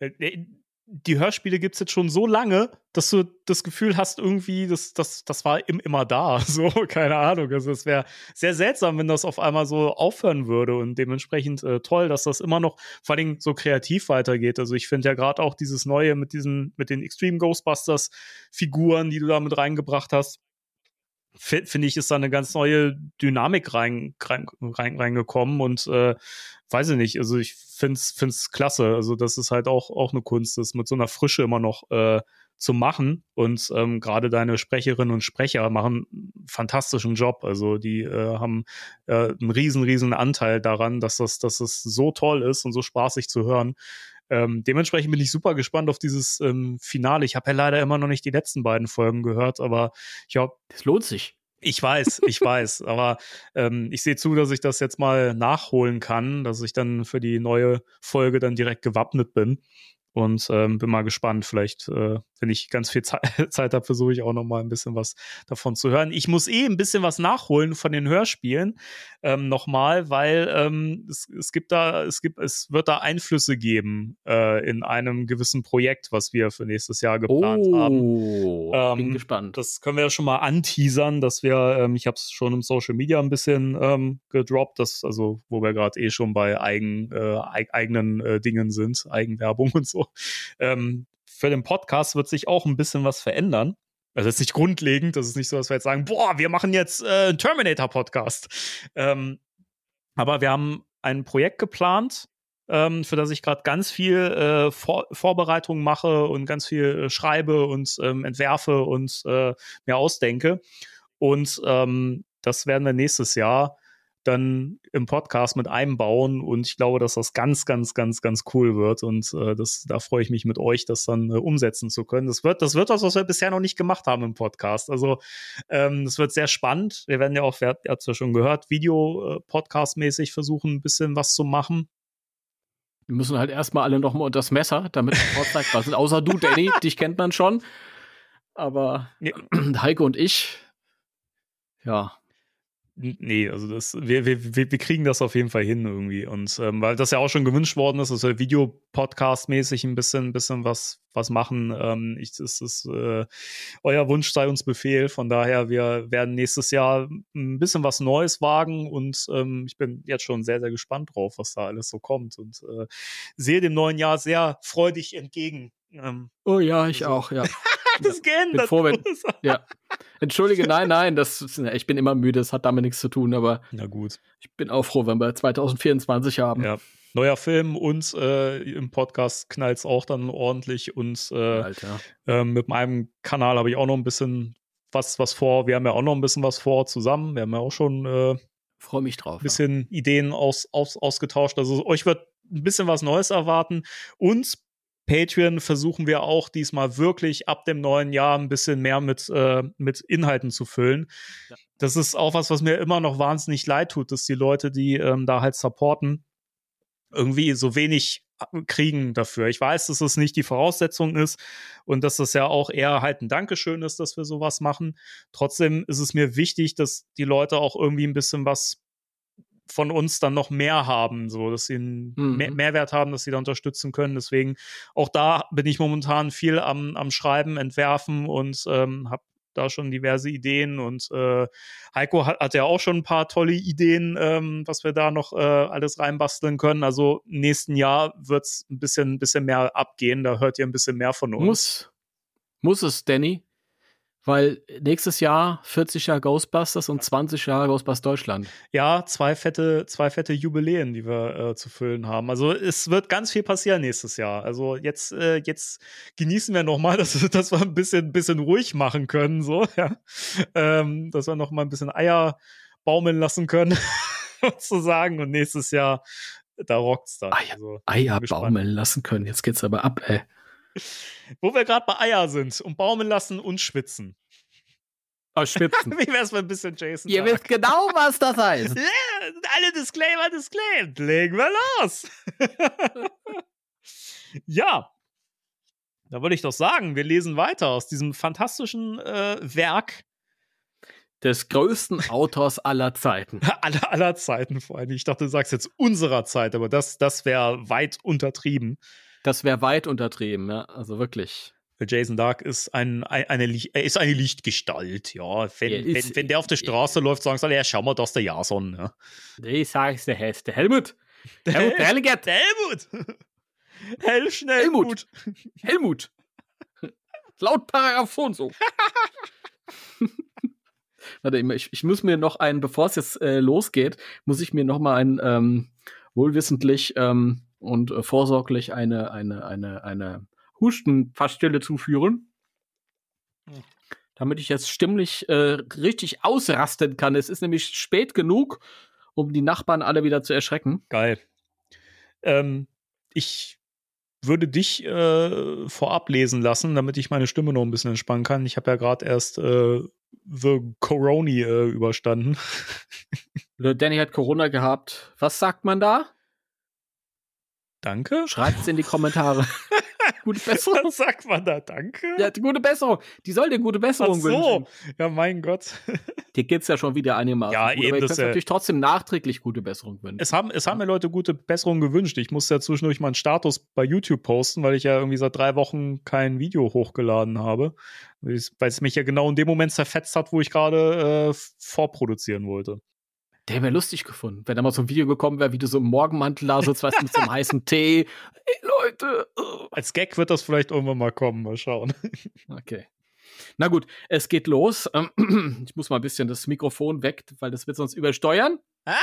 ja. Äh, die Hörspiele gibt es jetzt schon so lange, dass du das Gefühl hast, irgendwie, das, das, das war im, immer da. [LAUGHS] So, keine Ahnung. Also es wäre sehr seltsam, wenn das auf einmal so aufhören würde und dementsprechend äh, toll, dass das immer noch vor allem so kreativ weitergeht. Also ich finde ja gerade auch dieses Neue mit diesen, mit den Extreme Ghostbusters Figuren, die du da mit reingebracht hast finde ich, ist da eine ganz neue Dynamik rein, rein, rein, reingekommen und äh, weiß ich nicht, also ich finde es klasse. Also das ist halt auch, auch eine Kunst, das mit so einer Frische immer noch äh, zu machen. Und ähm, gerade deine Sprecherinnen und Sprecher machen einen fantastischen Job. Also die äh, haben äh, einen riesen, riesen Anteil daran, dass das, dass das so toll ist und so spaßig zu hören. Ähm, dementsprechend bin ich super gespannt auf dieses ähm, Finale. Ich habe ja leider immer noch nicht die letzten beiden Folgen gehört, aber ich glaube. Das lohnt sich. Ich weiß, ich [LAUGHS] weiß, aber ähm, ich sehe zu, dass ich das jetzt mal nachholen kann, dass ich dann für die neue Folge dann direkt gewappnet bin und ähm, bin mal gespannt. Vielleicht, äh, wenn ich ganz viel Ze [LAUGHS] Zeit habe, versuche ich auch noch mal ein bisschen was davon zu hören. Ich muss eh ein bisschen was nachholen von den Hörspielen ähm, noch mal, weil ähm, es, es gibt da, es gibt, es wird da Einflüsse geben äh, in einem gewissen Projekt, was wir für nächstes Jahr geplant oh, haben. Ähm, bin gespannt. Das können wir ja schon mal anteasern, dass wir, ähm, ich habe es schon im Social Media ein bisschen ähm, gedroppt, dass also wo wir gerade eh schon bei eigen, äh, eigenen äh, Dingen sind, Eigenwerbung [LAUGHS] und so. [LAUGHS] Ähm, für den Podcast wird sich auch ein bisschen was verändern. Also das ist nicht grundlegend, das ist nicht so, dass wir jetzt sagen, boah, wir machen jetzt äh, einen Terminator-Podcast. Ähm, aber wir haben ein Projekt geplant, ähm, für das ich gerade ganz viel äh, Vor Vorbereitung mache und ganz viel äh, schreibe und ähm, entwerfe und äh, mir ausdenke. Und ähm, das werden wir nächstes Jahr dann im Podcast mit einbauen und ich glaube, dass das ganz, ganz, ganz, ganz cool wird und äh, das, da freue ich mich mit euch, das dann äh, umsetzen zu können. Das wird, das wird was, was wir bisher noch nicht gemacht haben im Podcast. Also ähm, das wird sehr spannend. Wir werden ja auch, ihr habt es ja schon gehört, Video-Podcast-mäßig versuchen, ein bisschen was zu machen. Wir müssen halt erstmal alle noch mal unter das Messer, damit vorzeigbar sind. Außer du, Danny, [LAUGHS] dich kennt man schon. Aber ja. [CLEARS THROAT] Heike und ich, ja, Nee, also das, wir, wir, wir kriegen das auf jeden Fall hin irgendwie. Und ähm, weil das ja auch schon gewünscht worden ist, dass wir Videopodcast-mäßig ein bisschen, bisschen was, was machen. Ähm, ich, das ist äh, euer Wunsch sei uns Befehl. Von daher, wir werden nächstes Jahr ein bisschen was Neues wagen und ähm, ich bin jetzt schon sehr, sehr gespannt drauf, was da alles so kommt. Und äh, sehe dem neuen Jahr sehr freudig entgegen. Ähm, oh ja, ich also. auch, ja. [LAUGHS] [LAUGHS] das geändert. Wenn, [LAUGHS] ja. Entschuldige, nein, nein, das, ich bin immer müde, das hat damit nichts zu tun, aber Na gut. ich bin auch froh, wenn wir 2024 haben. Ja. Neuer Film und äh, im Podcast knallt es auch dann ordentlich und äh, äh, mit meinem Kanal habe ich auch noch ein bisschen was, was vor. Wir haben ja auch noch ein bisschen was vor zusammen. Wir haben ja auch schon äh, Freue mich drauf. Ein bisschen ja. Ideen aus, aus, ausgetauscht. Also euch wird ein bisschen was Neues erwarten. Uns Patreon versuchen wir auch diesmal wirklich ab dem neuen Jahr ein bisschen mehr mit, äh, mit Inhalten zu füllen. Ja. Das ist auch was, was mir immer noch wahnsinnig leid tut, dass die Leute, die ähm, da halt supporten, irgendwie so wenig kriegen dafür. Ich weiß, dass es nicht die Voraussetzung ist und dass das ja auch eher halt ein Dankeschön ist, dass wir sowas machen. Trotzdem ist es mir wichtig, dass die Leute auch irgendwie ein bisschen was von uns dann noch mehr haben, so dass sie einen mhm. mehr Mehrwert haben, dass sie da unterstützen können. Deswegen auch da bin ich momentan viel am, am Schreiben, Entwerfen und ähm, habe da schon diverse Ideen und äh, Heiko hat, hat ja auch schon ein paar tolle Ideen, ähm, was wir da noch äh, alles reinbasteln können. Also nächsten Jahr wird es ein bisschen, bisschen mehr abgehen. Da hört ihr ein bisschen mehr von uns. Muss, muss es, Danny? Weil nächstes Jahr 40 Jahre Ghostbusters und 20 Jahre Ghostbusters Deutschland. Ja, zwei fette, zwei fette Jubiläen, die wir äh, zu füllen haben. Also es wird ganz viel passieren nächstes Jahr. Also jetzt, äh, jetzt genießen wir noch mal, [LAUGHS] dass, dass wir ein bisschen, bisschen ruhig machen können, so, [LAUGHS] ja. Ähm, dass wir noch mal ein bisschen Eier baumeln lassen können, [LAUGHS] sozusagen. Und nächstes Jahr, da rockt's dann. Eier, also, Eier baumeln lassen können. Jetzt geht's aber ab, ey. Wo wir gerade bei Eier sind und baumeln lassen und schwitzen. Oh, schwitzen. [LAUGHS] Wie wär's mal ein bisschen Jason? Ihr wisst genau, was das heißt. [LAUGHS] ja, alle Disclaimer, Disclaimer. Legen wir los. [LAUGHS] ja. Da würde ich doch sagen, wir lesen weiter aus diesem fantastischen äh, Werk des größten Autors aller Zeiten. aller, aller Zeiten vor allem. Ich dachte, du sagst jetzt unserer Zeit, aber das, das wäre weit untertrieben. Das wäre weit untertrieben, ja. Also wirklich. Jason Dark ist, ein, eine, ist eine Lichtgestalt, ja. Wenn, ja, ist, wenn, wenn, der auf der Straße läuft, sagen sie, ja, schau mal, das ist der Jason. Ja. Nee, sag ich, der heißt der Helmut. Der Helmut, Helmut. Der Helmut. [LAUGHS] Hell schnell. Helmut. Helmut. [LAUGHS] Laut Paragraph so und so. [LAUGHS] Warte, ich, ich muss mir noch einen, bevor es jetzt äh, losgeht, muss ich mir noch mal ein ähm, wohlwissentlich ähm, und äh, vorsorglich eine, eine, eine, eine Hustenfassstelle zuführen. Hm. Damit ich jetzt stimmlich äh, richtig ausrasten kann. Es ist nämlich spät genug, um die Nachbarn alle wieder zu erschrecken. Geil. Ähm, ich würde dich äh, vorab lesen lassen, damit ich meine Stimme noch ein bisschen entspannen kann. Ich habe ja gerade erst äh, The Coroni äh, überstanden. [LAUGHS] Danny hat Corona gehabt. Was sagt man da? Danke. Schreibt es in die Kommentare. [LAUGHS] gute Besserung. Was sagt man da? Danke. Ja, gute Besserung. Die soll dir gute Besserung Ach so. wünschen. Ja, mein Gott. [LAUGHS] Dir gibt's ja schon wieder einigermaßen. Ja, gut, eben. Aber ich kann natürlich trotzdem nachträglich gute Besserung wünschen. Es haben, es haben mir Leute gute Besserung gewünscht. Ich musste ja zwischendurch meinen Status bei YouTube posten, weil ich ja irgendwie seit drei Wochen kein Video hochgeladen habe. Weil es mich ja genau in dem Moment zerfetzt hat, wo ich gerade äh, vorproduzieren wollte. Der wäre lustig gefunden, wenn da mal so ein Video gekommen wäre, wie du so im Morgenmantel da sitzt, weißt du, mit so einem [LAUGHS] heißen Tee. Ey, Leute. Als Gag wird das vielleicht irgendwann mal kommen, mal schauen. [LAUGHS] Okay. Na gut, es geht los. [CLEARS THROAT] Ich muss mal ein bisschen das Mikrofon weg, weil das wird sonst übersteuern. Ah!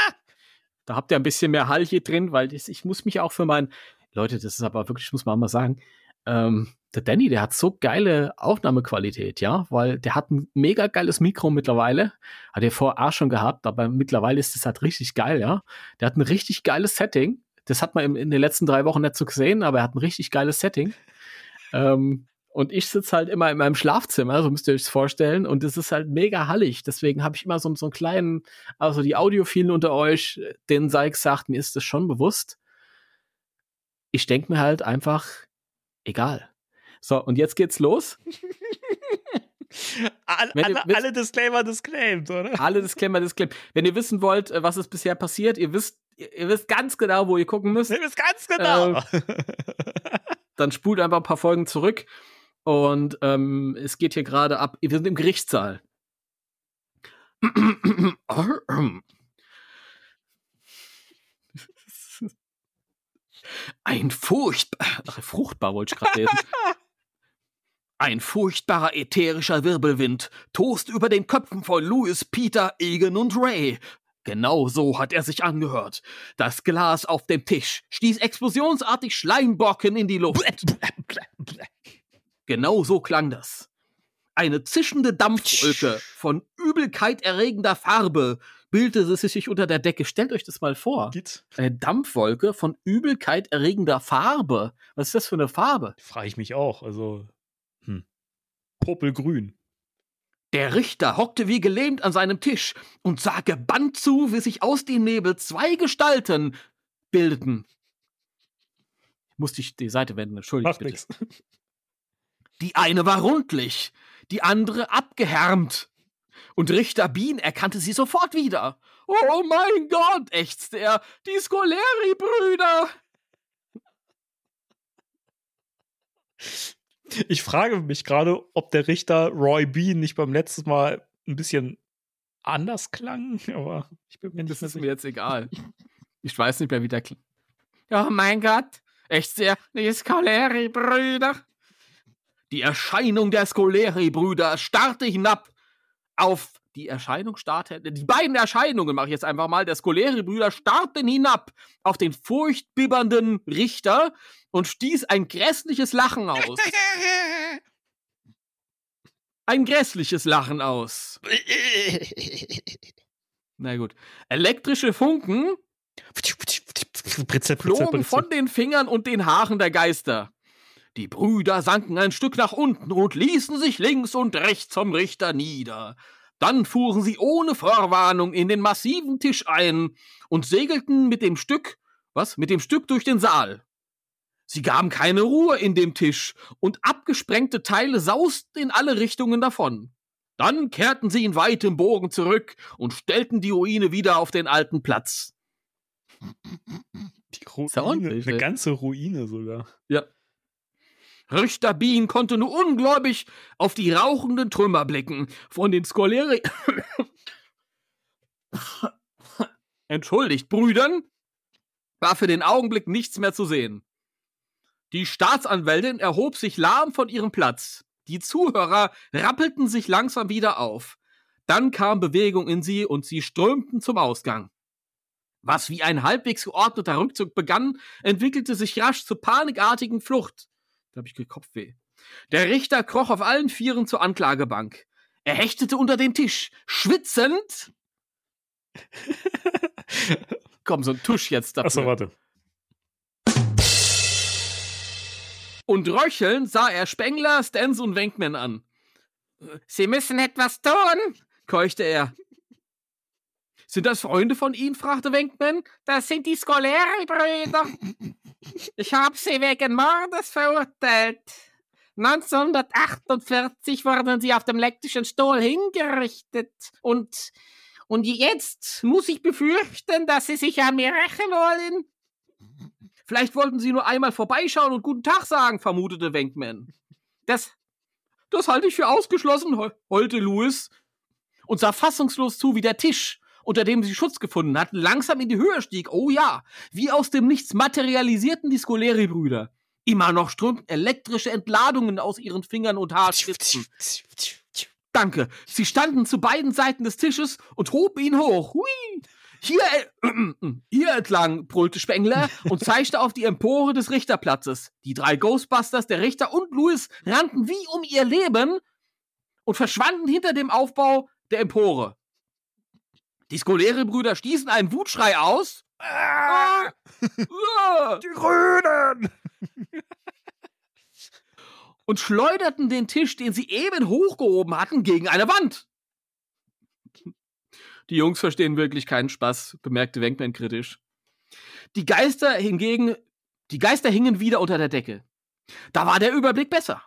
Da habt ihr ein bisschen mehr Hall hier drin, weil ich muss mich auch für mein. Leute, das ist aber wirklich, muss man mal sagen, ähm, der Danny, der hat so geile Aufnahmequalität, ja, weil der hat ein mega geiles Mikro mittlerweile. Hat er vorher auch schon gehabt, aber mittlerweile ist das halt richtig geil, ja. Der hat ein richtig geiles Setting. Das hat man in, den letzten drei Wochen nicht so gesehen, aber er hat ein richtig geiles Setting. ähm, und ich sitze halt immer in meinem Schlafzimmer, so müsst ihr euch vorstellen. Und es ist halt mega hallig. Deswegen habe ich immer so, so einen kleinen, also die Audiophilen unter euch, denen sei gesagt, mir ist das schon bewusst. Ich denke mir halt einfach, egal. So, und jetzt geht's los. [LAUGHS] alle, Wenn ihr alle, wisst- alle Disclaimer disclaimed, oder? Alle Disclaimer, Disclaimer. Wenn ihr wissen wollt, äh, was ist bisher passiert, ihr wisst, ihr ihr wisst ganz genau, wo ihr gucken müsst. Ihr wisst ganz genau. [LAUGHS] dann spult einfach ein paar Folgen zurück. Und ähm, es geht hier gerade ab. Wir sind im Gerichtssaal. [CLEARS THROAT] [CLEARS THROAT] Ein furchtbar, [LAUGHS] ach, fruchtbar wollte ich gerade lesen. [LAUGHS] Ein furchtbarer ätherischer Wirbelwind tost über den Köpfen von Louis, Peter, Egan und Ray. Genau so hat er sich angehört. Das Glas auf dem Tisch stieß explosionsartig Schleimbocken in die Luft. Genau so klang das. Eine zischende Dampfwolke von Übelkeit erregender Farbe bildete sich unter der Decke. Stellt euch das mal vor. Git. Eine Dampfwolke von Übelkeit erregender Farbe. Was ist das für eine Farbe? Frage ich mich auch. Also, hm. Popelgrün. Der Richter hockte wie gelähmt an seinem Tisch und sah gebannt zu, wie sich aus dem Nebel zwei Gestalten bildeten. Musste ich die Seite wenden, entschuldigt Macht bitte. nix. [LAUGHS] Die eine war rundlich, die andere abgehärmt. Und Richter Bean erkannte sie sofort wieder. Oh mein Gott, ächzte er, die Scoleri-Brüder. Ich frage mich gerade, ob der Richter Roy Bean nicht beim letzten Mal ein bisschen anders klang, [LAUGHS] aber ich bin mir nicht Das ist mir jetzt egal. Ich weiß nicht mehr, wie der klingt. Oh mein Gott, ächzte er, die Scoleri-Brüder. Die Erscheinung der Scoleri-Brüder starrte hinab auf die Erscheinung starrte, die beiden Erscheinungen mache ich jetzt einfach mal, der Scoleri-Brüder starrten hinab auf den furchtbibbernden Richter und stieß ein grässliches Lachen aus. [LAUGHS] Ein grässliches Lachen aus. Na gut. Elektrische Funken flogen von den Fingern und den Haaren der Geister. Die Brüder sanken ein Stück nach unten und ließen sich links und rechts vom Richter nieder. Dann fuhren sie ohne Vorwarnung in den massiven Tisch ein und segelten mit dem Stück, was, mit dem Stück durch den Saal. Sie gaben keine Ruhe in dem Tisch und abgesprengte Teile sausten in alle Richtungen davon. Dann kehrten sie in weitem Bogen zurück und stellten die Ruine wieder auf den alten Platz. Die Ruine, eine ganze Ruine sogar. Ja. Richter Bean konnte nur ungläubig auf die rauchenden Trümmer blicken. Von den Scoleri. [COUGHS] Entschuldigt, Brüdern, war für den Augenblick nichts mehr zu sehen. Die Staatsanwältin erhob sich lahm von ihrem Platz. Die Zuhörer rappelten sich langsam wieder auf. Dann kam Bewegung in sie und sie strömten zum Ausgang. Was wie ein halbwegs geordneter Rückzug begann, entwickelte sich rasch zur panikartigen Flucht. Da habe ich Kopfweh. Der Richter kroch auf allen Vieren zur Anklagebank. Er hechtete unter den Tisch, schwitzend. [LAUGHS] Komm, so ein Tusch jetzt dafür. Achso, warte. Und röchelnd sah er Spengler, Stans und Wenkman an. Sie müssen etwas tun, keuchte er. Sind das Freunde von Ihnen? fragte Wenkman. Das sind die Scoleri-Brüder. Ich habe sie wegen Mordes verurteilt. 1948 wurden sie auf dem elektrischen Stuhl hingerichtet. Und, und jetzt muss ich befürchten, dass sie sich an mir rächen wollen. Vielleicht wollten sie nur einmal vorbeischauen und guten Tag sagen, vermutete Wenkman. Das, das halte ich für ausgeschlossen, heu- heulte Louis und sah fassungslos zu, wie der Tisch, unter dem sie Schutz gefunden hatten, langsam in die Höhe stieg. Oh ja, wie aus dem Nichts materialisierten die Scoleri-Brüder. Immer noch strömten elektrische Entladungen aus ihren Fingern und Haarspitzen. Danke. Sie standen zu beiden Seiten des Tisches und hoben ihn hoch. Hui. Hier, äh, [CLEARS THROAT] hier entlang, brüllte Spengler und [LAUGHS] zeigte auf die Empore des Richterplatzes. Die drei Ghostbusters, der Richter und Louis rannten wie um ihr Leben und verschwanden hinter dem Aufbau der Empore. Die Scoleri-Brüder stießen einen Wutschrei aus. Ah! Ah! [LAUGHS] Die Grünen! [LAUGHS] und schleuderten den Tisch, den sie eben hochgehoben hatten, gegen eine Wand. Die Jungs verstehen wirklich keinen Spaß, bemerkte Wenkman kritisch. Die Geister hingegen, die Geister hingen wieder unter der Decke. Da war der Überblick besser.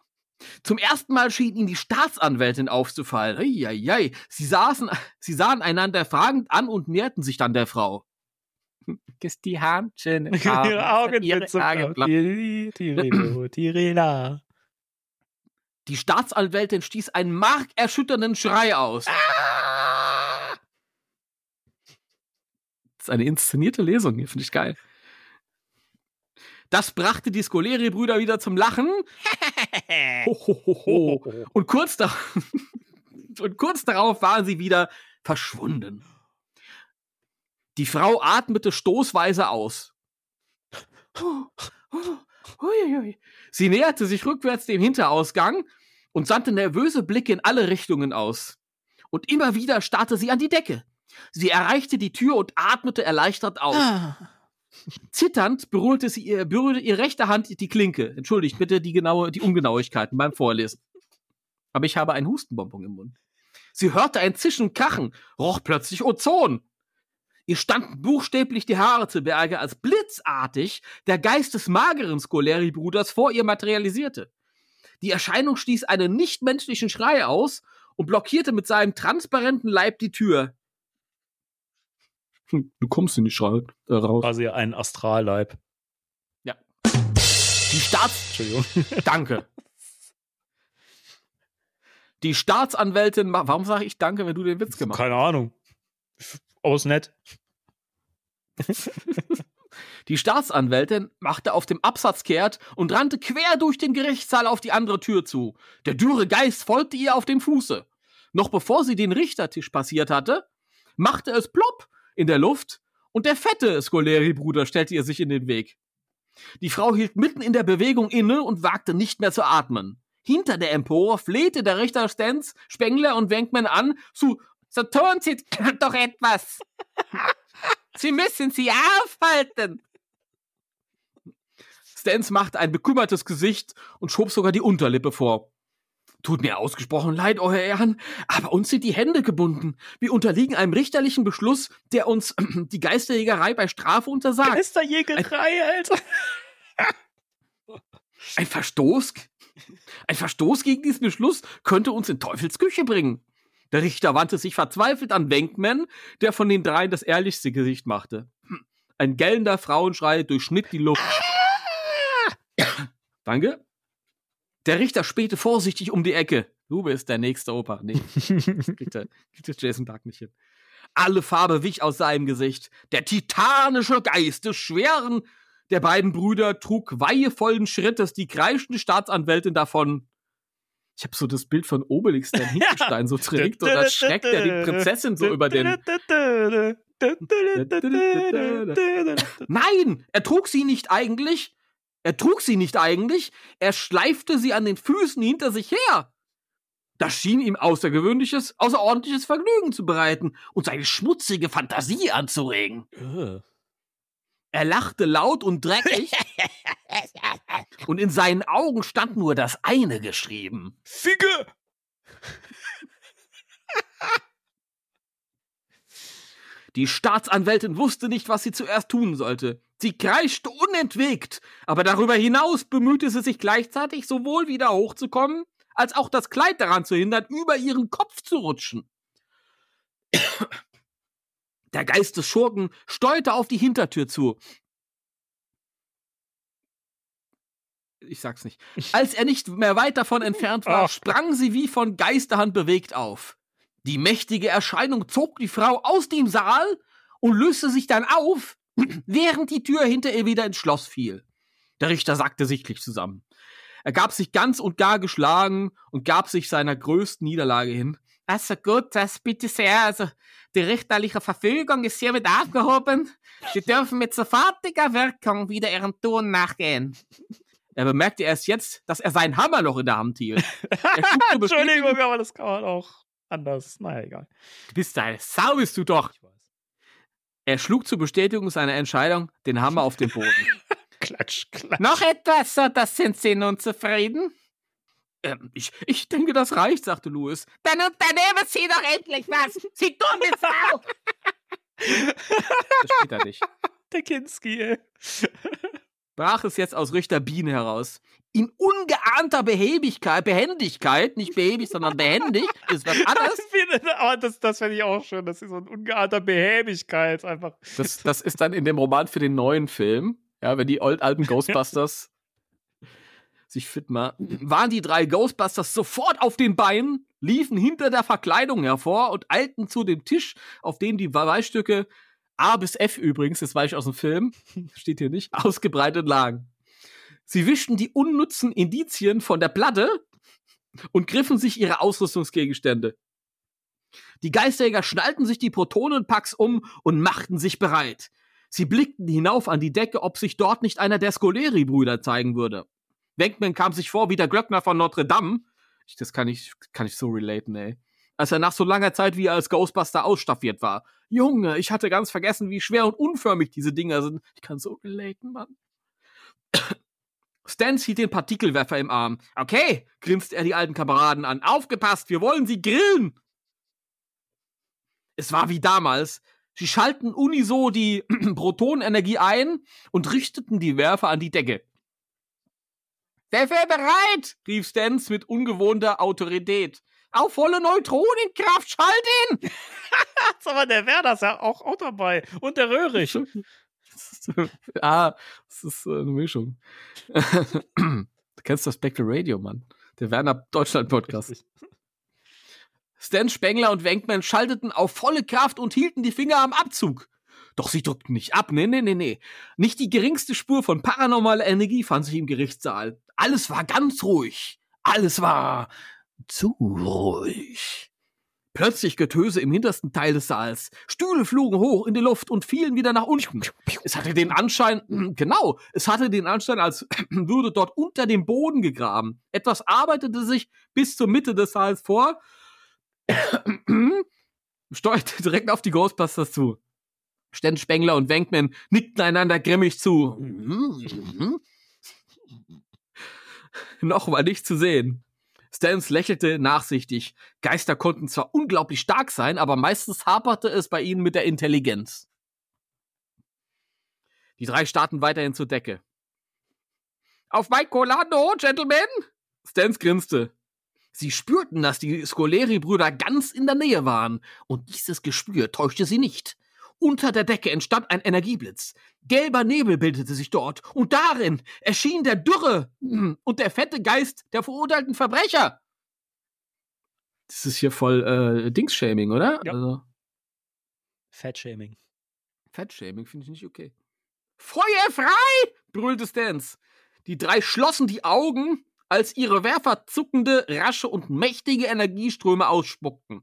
Zum ersten Mal schien ihnen die Staatsanwältin aufzufallen. Eieiei. Sie, saßen, sie sahen einander fragend an und näherten sich dann der Frau. Küsst die Handchen. [LAUGHS] Ihre Augen ihre Augen Tirila. Die Staatsanwältin stieß einen markerschütternden Schrei aus. Ah! Das ist eine inszenierte Lesung hier, finde ich geil. Das brachte die Scoleri-Brüder wieder zum Lachen. [LAUGHS] Und, kurz [LAUGHS] und kurz darauf waren sie wieder verschwunden. Die Frau atmete stoßweise aus. Sie näherte sich rückwärts dem Hinterausgang und sandte nervöse Blicke in alle Richtungen aus. Und immer wieder starrte sie an die Decke. Sie erreichte die Tür und atmete erleichtert auf. Ah. Zitternd berührte sie ihr, berührte ihre rechte Hand die Klinke. Entschuldigt bitte die genaue, die Ungenauigkeiten beim Vorlesen. Aber ich habe einen Hustenbonbon im Mund. Sie hörte ein Zischen und Krachen, roch plötzlich Ozon. Ihr standen buchstäblich die Haare zu Berge, als blitzartig der Geist des mageren Scoleri-Bruders vor ihr materialisierte. Die Erscheinung stieß einen nichtmenschlichen Schrei aus und blockierte mit seinem transparenten Leib die Tür. Hm, Du kommst in die Schrei äh, raus. Quasi ein Astralleib. Ja. Die Staats... Entschuldigung. [LAUGHS] Danke. Die Staatsanwältin... Warum sage ich Danke, wenn du den Witz gemacht hast? Keine Ahnung. Aus nett. [LAUGHS] Die Staatsanwältin machte auf dem Absatz kehrt und rannte quer durch den Gerichtssaal auf die andere Tür zu. Der dürre Geist folgte ihr auf dem Fuße. Noch bevor sie den Richtertisch passiert hatte, machte es plopp in der Luft und der fette Scoleri-Bruder stellte ihr sich in den Weg. Die Frau hielt mitten in der Bewegung inne und wagte nicht mehr zu atmen. Hinter der Empore flehte der Richter Stenz, Spengler und Wenkman an, zu so tun Sie [LAUGHS] doch etwas. Sie müssen sie aufhalten. Stans machte ein bekümmertes Gesicht und schob sogar die Unterlippe vor. Tut mir ausgesprochen leid, Euer Ehren, aber uns sind die Hände gebunden. Wir unterliegen einem richterlichen Beschluss, der uns [CLEARS THROAT] die Geisterjägerei bei Strafe untersagt. Geisterjägerei, Alter. [LAUGHS] Ein Verstoß? Ein Verstoß gegen diesen Beschluss könnte uns in Teufels Küche bringen. Der Richter wandte sich verzweifelt an Wenkman, der von den dreien das ehrlichste Gesicht machte. Ein gellender Frauenschrei durchschnitt die Luft. Danke. Der Richter spähte vorsichtig um die Ecke. Du bist der nächste Opa. Nee, [LAUGHS] kriegt der, kriegt der Jason Dark nicht hin. Alle Farbe wich aus seinem Gesicht. Der titanische Geist des schweren der beiden Brüder trug weihevollen Schrittes die kreischende Staatsanwältin davon. Ich habe so das Bild von Obelix, der [LAUGHS] Hinkelstein so trägt und dann schreckt er die Prinzessin so über den. [LAUGHS] Nein, er trug sie nicht eigentlich. Er trug sie nicht eigentlich. Er schleifte sie an den Füßen hinter sich her. Das schien ihm außergewöhnliches, außerordentliches Vergnügen zu bereiten und seine schmutzige Fantasie anzuregen. Er lachte laut und dreckig. [LAUGHS] und in seinen Augen stand nur das eine geschrieben. Ficke! Die Staatsanwältin wusste nicht, was sie zuerst tun sollte. Sie kreischte unentwegt, aber darüber hinaus bemühte sie sich gleichzeitig, sowohl wieder hochzukommen, als auch das Kleid daran zu hindern, über ihren Kopf zu rutschen. Der Geist des Schurken steuerte auf die Hintertür zu. Ich sag's nicht. Als er nicht mehr weit davon entfernt war, Ach. [LAUGHS] sprang sie wie von Geisterhand bewegt auf. Die mächtige Erscheinung zog die Frau aus dem Saal und löste sich dann auf, während die Tür hinter ihr wieder ins Schloss fiel. Der Richter sackte sichtlich zusammen. Er gab sich ganz und gar geschlagen und gab sich seiner größten Niederlage hin. Also gut, das bitte sehr. Also die richterliche Verfügung ist hiermit aufgehoben. Sie dürfen mit sofortiger Wirkung wieder ihrem Tun nachgehen. Er bemerkte erst jetzt, dass er seinen Hammer noch in der Hand hielt. [LAUGHS] Entschuldigung, aber das kann man auch anders. Naja, egal. Du bist eine Sau, bist du doch. Er schlug zur Bestätigung seiner Entscheidung den Hammer auf den Boden. [LAUGHS] klatsch, klatsch. Noch etwas, so, das sind Sie nun zufrieden? Ähm, ich, ich denke, das reicht, sagte Louis. Dann unternehmen Sie doch endlich was! Sie dumme Sau! das steht da nicht. [LAUGHS] Der Kinski, ey. Brach es jetzt aus Richter Biene heraus. In ungeahnter Behebigkeit, Behendigkeit, nicht behäbig, sondern behendig, ist was anderes. Aber das, das fände ich auch schön. Das ist so ein ungeahnter Behäbigkeit einfach. Das, das ist dann in dem Roman für den neuen Film. Ja, wenn die old, alten Ghostbusters [LAUGHS] sich fit machen, waren die drei Ghostbusters sofort auf den Beinen, liefen hinter der Verkleidung hervor und eilten zu dem Tisch, auf dem die Beweisstücke A bis F übrigens, das weiß ich aus dem Film, steht hier nicht, ausgebreitet lagen. Sie wischten die unnützen Indizien von der Platte und griffen sich ihre Ausrüstungsgegenstände. Die Geisterjäger schnallten sich die Protonenpacks um und machten sich bereit. Sie blickten hinauf an die Decke, ob sich dort nicht einer der Scoleri-Brüder zeigen würde. Wenkman kam sich vor wie der Glöckner von Notre Dame. Ich, das kann ich, kann ich so relaten, ey. Als er nach so langer Zeit wie er als Ghostbuster ausstaffiert war. Junge, ich hatte ganz vergessen, wie schwer und unförmig diese Dinger sind. Ich kann so relaten, Mann. Stan hielt den Partikelwerfer im Arm. Okay, grinst er die alten Kameraden an. Aufgepasst, wir wollen sie grillen! Es war wie damals. Sie schalten uniso die [CLEARS THROAT] Protonenergie ein und richteten die Werfer an die Decke. Werfer bereit! rief Stans mit ungewohnter Autorität. Auf volle Neutronenkraft, schalt ihn! [LAUGHS] Aber der Werder ist ja auch, auch dabei. Und der Röhrig. [LAUGHS] [LAUGHS] ah, das ist äh, eine Mischung. [LAUGHS] du kennst das Spectre Radio, Mann. Der Werner Deutschland Podcast. Stan Spengler und Wenkman schalteten auf volle Kraft und hielten die Finger am Abzug. Doch sie drückten nicht ab. Nee, nee, nee, nee. Nicht die geringste Spur von paranormaler Energie fand sich im Gerichtssaal. Alles war ganz ruhig. Alles war zu ruhig. Plötzlich Getöse im hintersten Teil des Saals. Stühle flogen hoch in die Luft und fielen wieder nach unten. Es hatte den Anschein, genau, es hatte den Anschein, als [CLEARS THROAT] würde dort unter dem Boden gegraben. Etwas arbeitete sich bis zur Mitte des Saals vor, [CLEARS THROAT] steuerte direkt auf die Ghostbusters zu. Sten Spengler und Wenkman nickten einander grimmig zu. [LAUGHS] Noch war nicht zu sehen. Stans lächelte nachsichtig. Geister konnten zwar unglaublich stark sein, aber meistens haperte es bei ihnen mit der Intelligenz. Die drei starrten weiterhin zur Decke. Auf mein Colando, Gentlemen! Stans grinste. Sie spürten, dass die Scoleri-Brüder ganz in der Nähe waren, und dieses Gespür täuschte sie nicht. Unter der Decke entstand ein Energieblitz. Gelber Nebel bildete sich dort, und darin erschien der dürre [CLEARS THROAT] und der fette Geist der verurteilten Verbrecher. Das ist hier voll äh, Dingsshaming, oder? Ja. Also, Fettshaming. Fettshaming finde ich nicht okay. Feuer frei! brüllte Stans. Die drei schlossen die Augen, als ihre Werfer zuckende, rasche und mächtige Energieströme ausspuckten.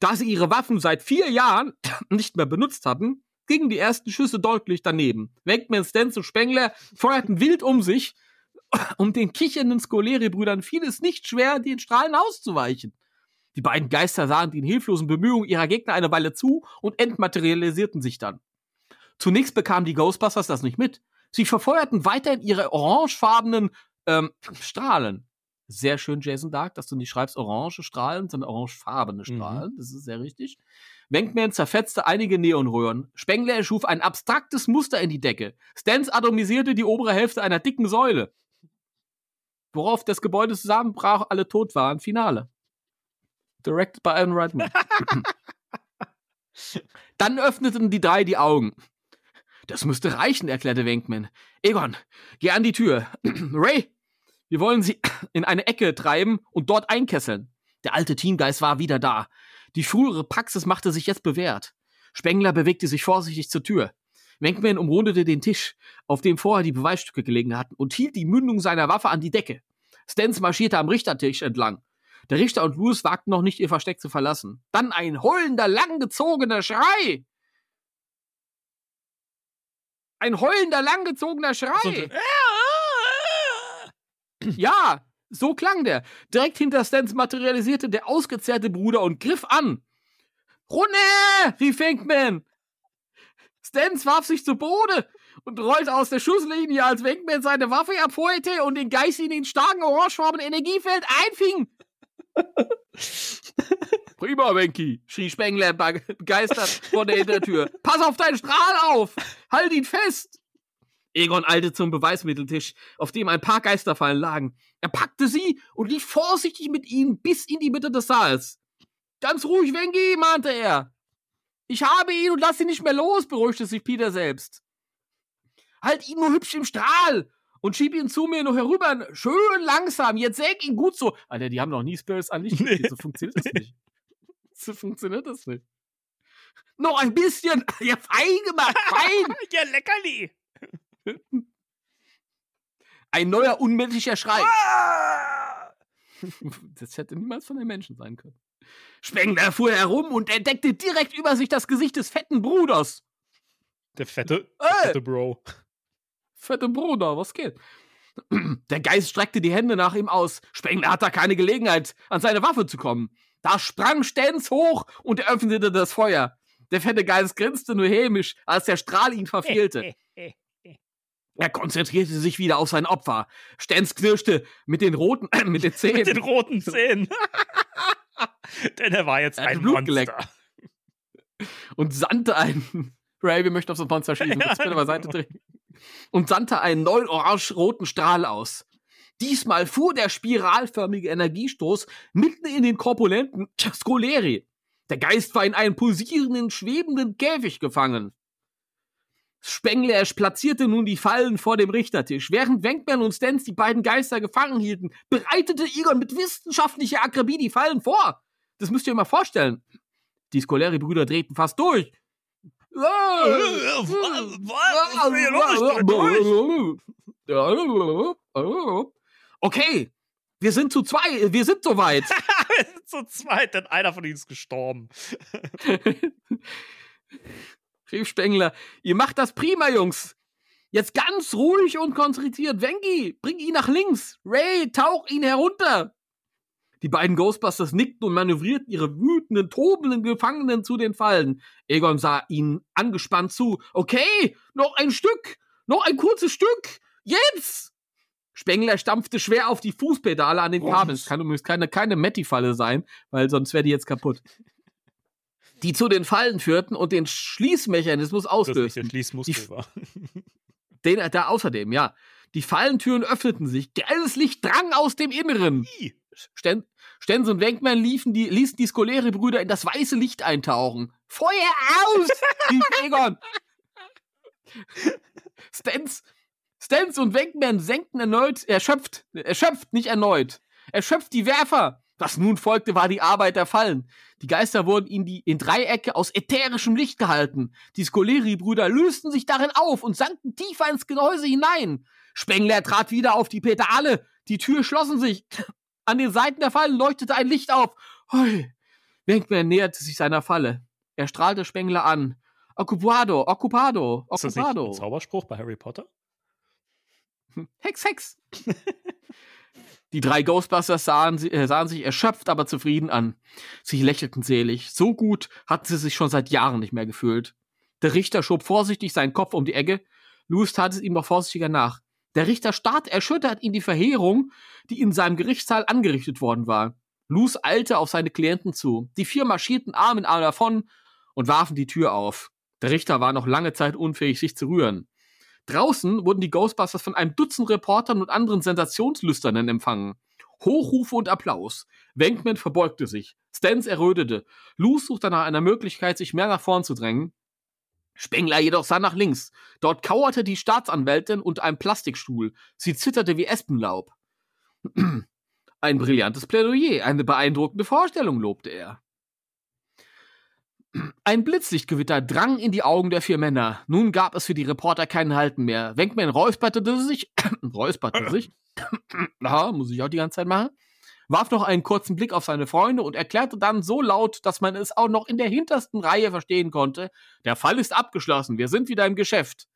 Da sie ihre Waffen seit vier Jahren [CLEARS THROAT] nicht mehr benutzt hatten, gingen die ersten Schüsse deutlich daneben. Wenkman, Stans und Spengler feuerten wild um sich. [CLEARS THROAT] Um den kichernden Scoleri-Brüdern fiel es nicht schwer, den Strahlen auszuweichen. Die beiden Geister sahen den hilflosen Bemühungen ihrer Gegner eine Weile zu und entmaterialisierten sich dann. Zunächst bekamen die Ghostbusters das nicht mit. Sie verfeuerten weiterhin ihre orangefarbenen ähm, [CLEARS THROAT] Strahlen. Sehr schön, Jason Dark, dass du nicht schreibst orange Strahlen, sondern orangefarbene Strahlen. Das ist sehr richtig. Wenkman zerfetzte einige Neonröhren. Spengler erschuf ein abstraktes Muster in die Decke. Stans atomisierte die obere Hälfte einer dicken Säule. Worauf das Gebäude zusammenbrach, alle tot waren. Finale. Directed by Alan Reitman. [LAUGHS] [CLEARS THROAT] Dann öffneten die drei die Augen. Das müsste reichen, erklärte Wenkman. Egon, geh an die Tür. [CLEARS THROAT] Ray, wir wollen sie [COUGHS] in eine Ecke treiben und dort einkesseln. Der alte Teamgeist war wieder da. Die frühere Praxis machte sich jetzt bewährt. Spengler bewegte sich vorsichtig zur Tür. Wenkman umrundete den Tisch, auf dem vorher die Beweisstücke gelegen hatten, und hielt die Mündung seiner Waffe an die Decke. Stans marschierte am Richtertisch entlang. Der Richter und Louis wagten noch nicht, ihr Versteck zu verlassen. Dann ein heulender, langgezogener Schrei. Ein heulender, langgezogener Schrei. [CLEARS THROAT] Ja, so klang der. Direkt hinter Stans materialisierte der ausgezehrte Bruder und griff an. Runde! rief Venkman. Stans warf sich zu Boden und rollte aus der Schusslinie, als Venkman seine Waffe abfeuerte und den Geist in den starken orangefarbenen Energiefeld einfing. [LAUGHS] Prima, Wenki, schrie Spengler begeistert vor der Hintertür. Pass auf deinen Strahl auf! Halt ihn fest! Egon eilte zum Beweismitteltisch, auf dem ein paar Geisterfallen lagen. Er packte sie und lief vorsichtig mit ihnen bis in die Mitte des Saals. Ganz ruhig, Wenki, mahnte er. Ich habe ihn und lass ihn nicht mehr los, beruhigte sich Peter selbst. Halt ihn nur hübsch im Strahl und schieb ihn zu mir noch herüber. Schön langsam, jetzt säg ihn gut so. Alter, die haben noch nie Spirits an Licht. Nee. So funktioniert das nicht. [LAUGHS] So funktioniert das nicht. Noch ein bisschen. [LAUGHS] Ja, fein gemacht, fein. [LAUGHS] ja, leckerli. Ein neuer unmenschlicher Schrei. Ah! [LAUGHS] Das hätte niemals von den Menschen sein können. Spengler fuhr herum und entdeckte direkt über sich das Gesicht des fetten Bruders. Der fette, der fette Bro. Fette Bruder, was geht? Der Geist streckte die Hände nach ihm aus. Spengler hatte keine Gelegenheit, an seine Waffe zu kommen. Da sprang Stenz hoch und öffnete das Feuer. Der fette Geist grinste nur hämisch, als der Strahl ihn verfehlte. [LAUGHS] Er konzentrierte sich wieder auf sein Opfer. Stenz knirschte mit den roten, [CLEARS THROAT] äh, mit den Zähnen. mit den roten Zähnen. [LAUGHS] Denn er war jetzt er ein Blut Monster. Geleckt. Und sandte einen. [LAUGHS] Ray, wir möchten auf so ein Monster schießen. Ja, bitte beiseite drehen. Und sandte einen neuen orange-roten Strahl aus. Diesmal fuhr der spiralförmige Energiestoß mitten in den korpulenten Scoleri. Der Geist war in einen pulsierenden, schwebenden Käfig gefangen. Spengler platzierte nun die Fallen vor dem Richtertisch. Während Wenkman und Stens die beiden Geister gefangen hielten, bereitete Egon mit wissenschaftlicher Akribie die Fallen vor. Das müsst ihr euch mal vorstellen. Die Scoleri-Brüder drehten fast durch. Okay, wir sind zu zwei, wir sind soweit. [LAUGHS] wir sind zu zweit, denn einer von ihnen ist gestorben. [LAUGHS] rief Spengler. Ihr macht das prima, Jungs. Jetzt ganz ruhig und konzentriert. Wengi, bring ihn nach links. Ray, tauch ihn herunter. Die beiden Ghostbusters nickten und manövrierten ihre wütenden, tobenden Gefangenen zu den Fallen. Egon sah ihnen angespannt zu. Okay, noch ein Stück, noch ein kurzes Stück. Jetzt! Spengler stampfte schwer auf die Fußpedale an den Kabeln. Es kann übrigens keine, keine Matti-Falle sein, weil sonst wäre die jetzt kaputt die zu den Fallen führten und den Schließmechanismus auslösten. Der Schließmuskel war. [LAUGHS] Den, da außerdem, ja. Die Fallentüren öffneten sich. Geiles Licht drang aus dem Inneren. Sten, Stens und Wenkman liefen die, ließen die Skolere-Brüder in das weiße Licht eintauchen. Feuer aus! [LAUGHS] Egon. Stens, Stens und Wenkman senkten erneut, erschöpft, erschöpft, nicht erneut. Erschöpft die Werfer. Was nun folgte, war die Arbeit der Fallen. Die Geister wurden in, die, in Dreiecke aus ätherischem Licht gehalten. Die Scoleri-Brüder lösten sich darin auf und sanken tiefer ins Gehäuse hinein. Spengler trat wieder auf die Pedale. Die Tür schlossen sich. An den Seiten der Fallen leuchtete ein Licht auf. Hoi. Wenkman näherte sich seiner Falle. Er strahlte Spengler an. Occupado, occupado, occupado. Ist das nicht ein Zauberspruch bei Harry Potter? Hex, Hex. [LAUGHS] Die drei Ghostbusters sahen, äh, sahen sich erschöpft, aber zufrieden an. Sie lächelten selig. So gut hatten sie sich schon seit Jahren nicht mehr gefühlt. Der Richter schob vorsichtig seinen Kopf um die Ecke. Louis tat es ihm noch vorsichtiger nach. Der Richter starrt erschüttert in die Verheerung, die in seinem Gerichtssaal angerichtet worden war. Luz eilte auf seine Klienten zu. Die vier marschierten Arm in Arm davon und warfen die Tür auf. Der Richter war noch lange Zeit unfähig, sich zu rühren. Draußen wurden die Ghostbusters von einem Dutzend Reportern und anderen Sensationslüsternen empfangen. Hochrufe und Applaus. Wenkman verbeugte sich. Stans errötete. Luz suchte nach einer Möglichkeit, sich mehr nach vorn zu drängen. Spengler jedoch sah nach links. Dort kauerte die Staatsanwältin unter einem Plastikstuhl. Sie zitterte wie Espenlaub. [CLEARS THROAT] Ein brillantes Plädoyer, eine beeindruckende Vorstellung, lobte er. Ein Blitzlichtgewitter drang in die Augen der vier Männer. Nun gab es für die Reporter keinen Halten mehr. Wenkman räusperte sich, [COUGHS] räusperte [COUGHS] sich, [COUGHS] aha, muss ich auch die ganze Zeit machen, warf noch einen kurzen Blick auf seine Freunde und erklärte dann so laut, dass man es auch noch in der hintersten Reihe verstehen konnte, der Fall ist abgeschlossen, wir sind wieder im Geschäft.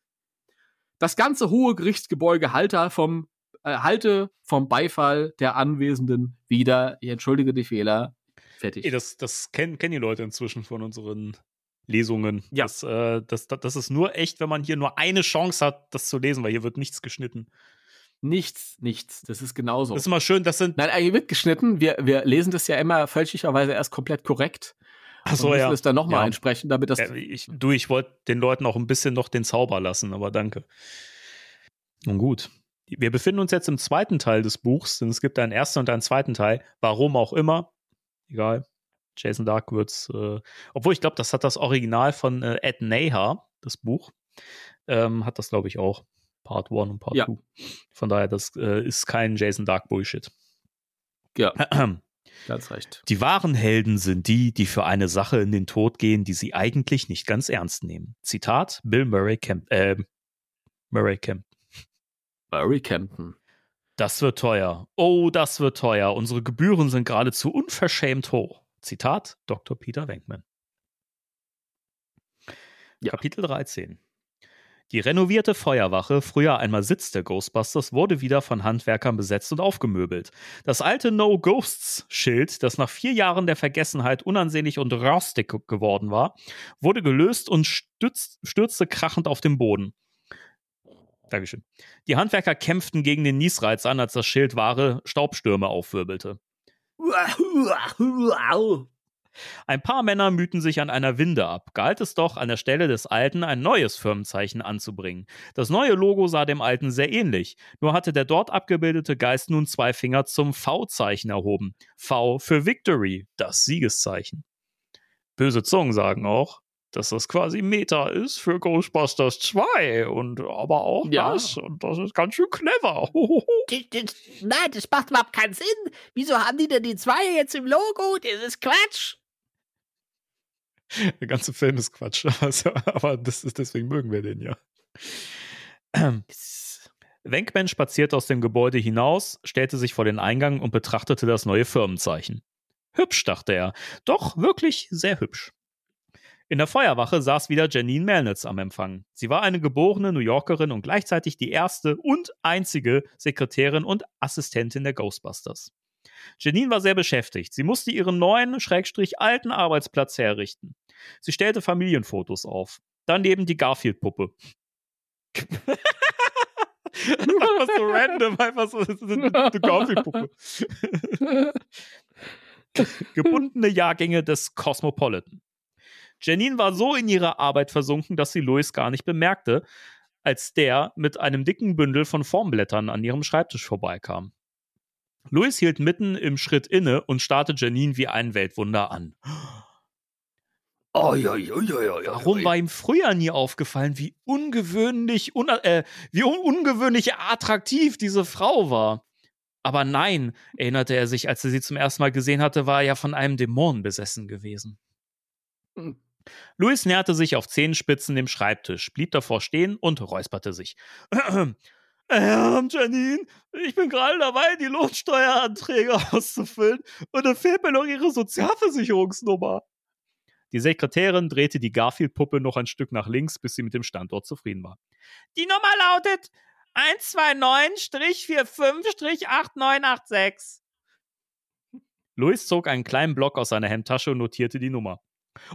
Das ganze hohe Gerichtsgebäude halte vom, äh, halte vom Beifall der Anwesenden wieder, ich entschuldige die Fehler, fertig. Ey, das das kennen, kennen die Leute inzwischen von unseren Lesungen. Ja. Das, äh, das, das, das ist nur echt, wenn man hier nur eine Chance hat, das zu lesen, weil hier wird nichts geschnitten. Nichts, nichts. Das ist genauso. Das ist immer schön, das sind. Nein, hier wird geschnitten. Wir, wir lesen das ja immer fälschlicherweise erst komplett korrekt. Ach so, ja. es dann nochmal Ja. einsprechen, damit das. Ja, ich, du, ich wollte den Leuten auch ein bisschen noch den Zauber lassen, aber danke. Nun gut. Wir befinden uns jetzt im zweiten Teil des Buchs, denn es gibt einen ersten und einen zweiten Teil. Warum auch immer. Egal. Jason Dark wird's, äh, obwohl ich glaube, das hat das Original von äh, Ed Neha, das Buch. Ähm, hat das, glaube ich, auch. Part 1 und Part Ja. 2. Von daher, das äh, ist kein Jason Dark Bullshit. Ja, [CLEARS THROAT] ganz recht. Die wahren Helden sind die, die für eine Sache in den Tod gehen, die sie eigentlich nicht ganz ernst nehmen. Zitat Bill Murray Camp, äh, Murray Camp. Murray Campton. Das wird teuer. Oh, das wird teuer. Unsere Gebühren sind geradezu unverschämt hoch. Zitat Dr. Peter Wenkman. Kapitel 13. Die renovierte Feuerwache, früher einmal Sitz der Ghostbusters, wurde wieder von Handwerkern besetzt und aufgemöbelt. Das alte No Ghosts Schild, das nach vier Jahren der Vergessenheit unansehnlich und rostig geworden war, wurde gelöst und stützt, stürzte krachend auf den Boden. Dankeschön. Die Handwerker kämpften gegen den Niesreiz an, als das Schild wahre Staubstürme aufwirbelte. Ein paar Männer mühten sich an einer Winde ab, galt es doch, an der Stelle des alten ein neues Firmenzeichen anzubringen. Das neue Logo sah dem alten sehr ähnlich, nur hatte der dort abgebildete Geist nun zwei Finger zum V-Zeichen erhoben. V für Victory, das Siegeszeichen. Böse Zungen sagen auch, dass das quasi Meta ist für Ghostbusters 2 und aber auch Ja. das und das ist ganz schön clever. [LAUGHS] Das, das, nein, das macht überhaupt keinen Sinn. Wieso haben die denn die zwei jetzt im Logo? Das ist Quatsch. Der ganze Film ist Quatsch, [LAUGHS] also, aber das ist, deswegen mögen wir den ja. [CLEARS THROAT] Wenkman spazierte aus dem Gebäude hinaus, stellte sich vor den Eingang und betrachtete das neue Firmenzeichen. Hübsch, dachte er. Doch wirklich sehr hübsch. In der Feuerwache saß wieder Janine Melnitz am Empfang. Sie war eine geborene New Yorkerin und gleichzeitig die erste und einzige Sekretärin und Assistentin der Ghostbusters. Janine war sehr beschäftigt. Sie musste ihren neuen, schrägstrich alten Arbeitsplatz herrichten. Sie stellte Familienfotos auf. Daneben die Garfield-Puppe. [LAUGHS] einfach so random, einfach so eine [LAUGHS] Garfield-Puppe. [LAUGHS] Gebundene Jahrgänge des Cosmopolitan. Janine war so in ihrer Arbeit versunken, dass sie Louis gar nicht bemerkte, als der mit einem dicken Bündel von Formblättern an ihrem Schreibtisch vorbeikam. Louis hielt mitten im Schritt inne und starrte Janine wie ein Weltwunder an. Warum war ihm früher nie aufgefallen, wie ungewöhnlich, un äh, wie un ungewöhnlich attraktiv diese Frau war? Aber nein, erinnerte er sich, als er sie zum ersten Mal gesehen hatte, war er ja von einem Dämon besessen gewesen. Louis näherte sich auf Zehenspitzen dem Schreibtisch, blieb davor stehen und räusperte sich. [CLEARS THROAT] Ähm, Janine, ich bin gerade dabei, die Lohnsteueranträge [LAUGHS] auszufüllen und da fehlt mir noch ihre Sozialversicherungsnummer. Die Sekretärin drehte die Garfield-Puppe noch ein Stück nach links, bis sie mit dem Standort zufrieden war. Die Nummer lautet 129-45-8986. Louis zog einen kleinen Block aus seiner Hemdtasche und notierte die Nummer.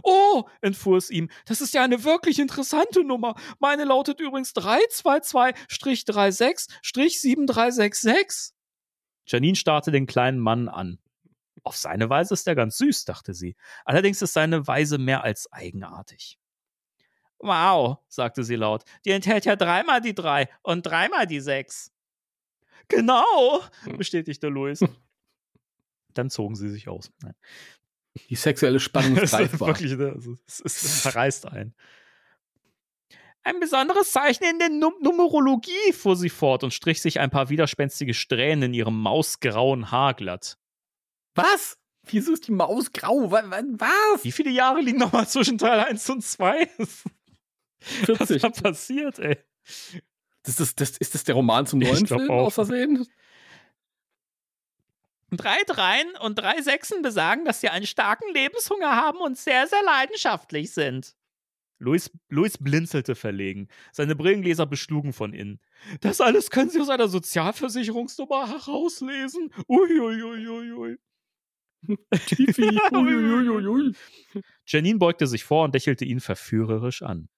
Oh, entfuhr es ihm, das ist ja eine wirklich interessante Nummer. Meine lautet übrigens 322-36-7366. Janine starrte den kleinen Mann an. Auf seine Weise ist er ganz süß, dachte sie. Allerdings ist seine Weise mehr als eigenartig. Wow, sagte sie laut, die enthält ja dreimal die drei und dreimal die sechs. Genau, bestätigte Louis. [LAUGHS] Dann zogen sie sich aus. Nein. Die sexuelle Spannung [LAUGHS] ist Das ist greifbar. wirklich, ne, also, es, es, es zerreißt ein. Ein besonderes Zeichen in der Num Numerologie, fuhr sie fort und strich sich ein paar widerspenstige Strähnen in ihrem mausgrauen Haar glatt. Was? Wieso ist die Maus grau? Was? Wie viele Jahre liegen noch mal zwischen Teil 1 und 2? 40. [LAUGHS] Was ist da passiert, ey? Das ist, das, ist das der Roman zum neuen Film auch. aus Versehen? Drei Dreien und drei Sechsen besagen, dass sie einen starken Lebenshunger haben und sehr, sehr leidenschaftlich sind. Louis, Louis blinzelte verlegen. Seine Brillengläser beschlugen von innen. Das alles können Sie aus einer Sozialversicherungsnummer herauslesen. Uiuiuiui. [LAUGHS] Tifi, uiuiuiui. Janine beugte sich vor und lächelte ihn verführerisch an.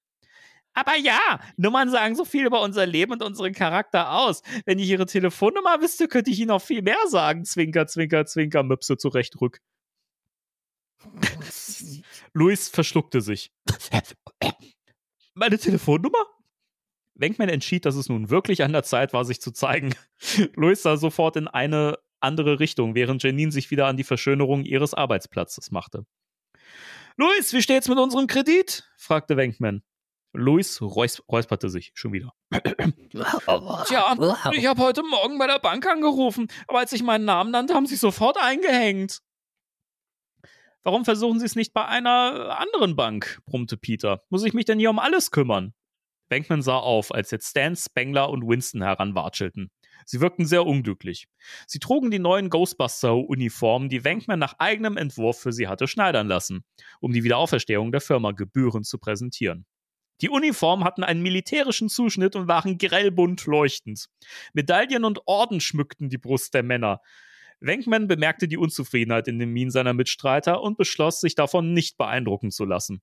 Aber ja, Nummern sagen so viel über unser Leben und unseren Charakter aus. Wenn ich Ihre Telefonnummer wüsste, könnte ich Ihnen noch viel mehr sagen. Zwinker, zwinker, zwinker, Möpse zurecht rück. [LAUGHS] Luis verschluckte sich. Meine Telefonnummer? Wenkman entschied, dass es nun wirklich an der Zeit war, sich zu zeigen. [LAUGHS] Luis sah sofort in eine andere Richtung, während Janine sich wieder an die Verschönerung ihres Arbeitsplatzes machte. Luis, wie steht's mit unserem Kredit? fragte Wenkman. Luis räus räusperte sich schon wieder. Tja, ich habe heute Morgen bei der Bank angerufen, aber als ich meinen Namen nannte, haben sie sofort eingehängt. Warum versuchen Sie es nicht bei einer anderen Bank? brummte Peter. Muss ich mich denn hier um alles kümmern? Bankman sah auf, als jetzt Stan, Spengler und Winston heranwatschelten. Sie wirkten sehr unglücklich. Sie trugen die neuen Ghostbuster-Uniformen, die Wenkman nach eigenem Entwurf für sie hatte schneidern lassen, um die Wiederauferstehung der Firma gebührend zu präsentieren. Die Uniformen hatten einen militärischen Zuschnitt und waren grellbunt leuchtend. Medaillen und Orden schmückten die Brust der Männer. Wenkman bemerkte die Unzufriedenheit in den Minen seiner Mitstreiter und beschloss, sich davon nicht beeindrucken zu lassen.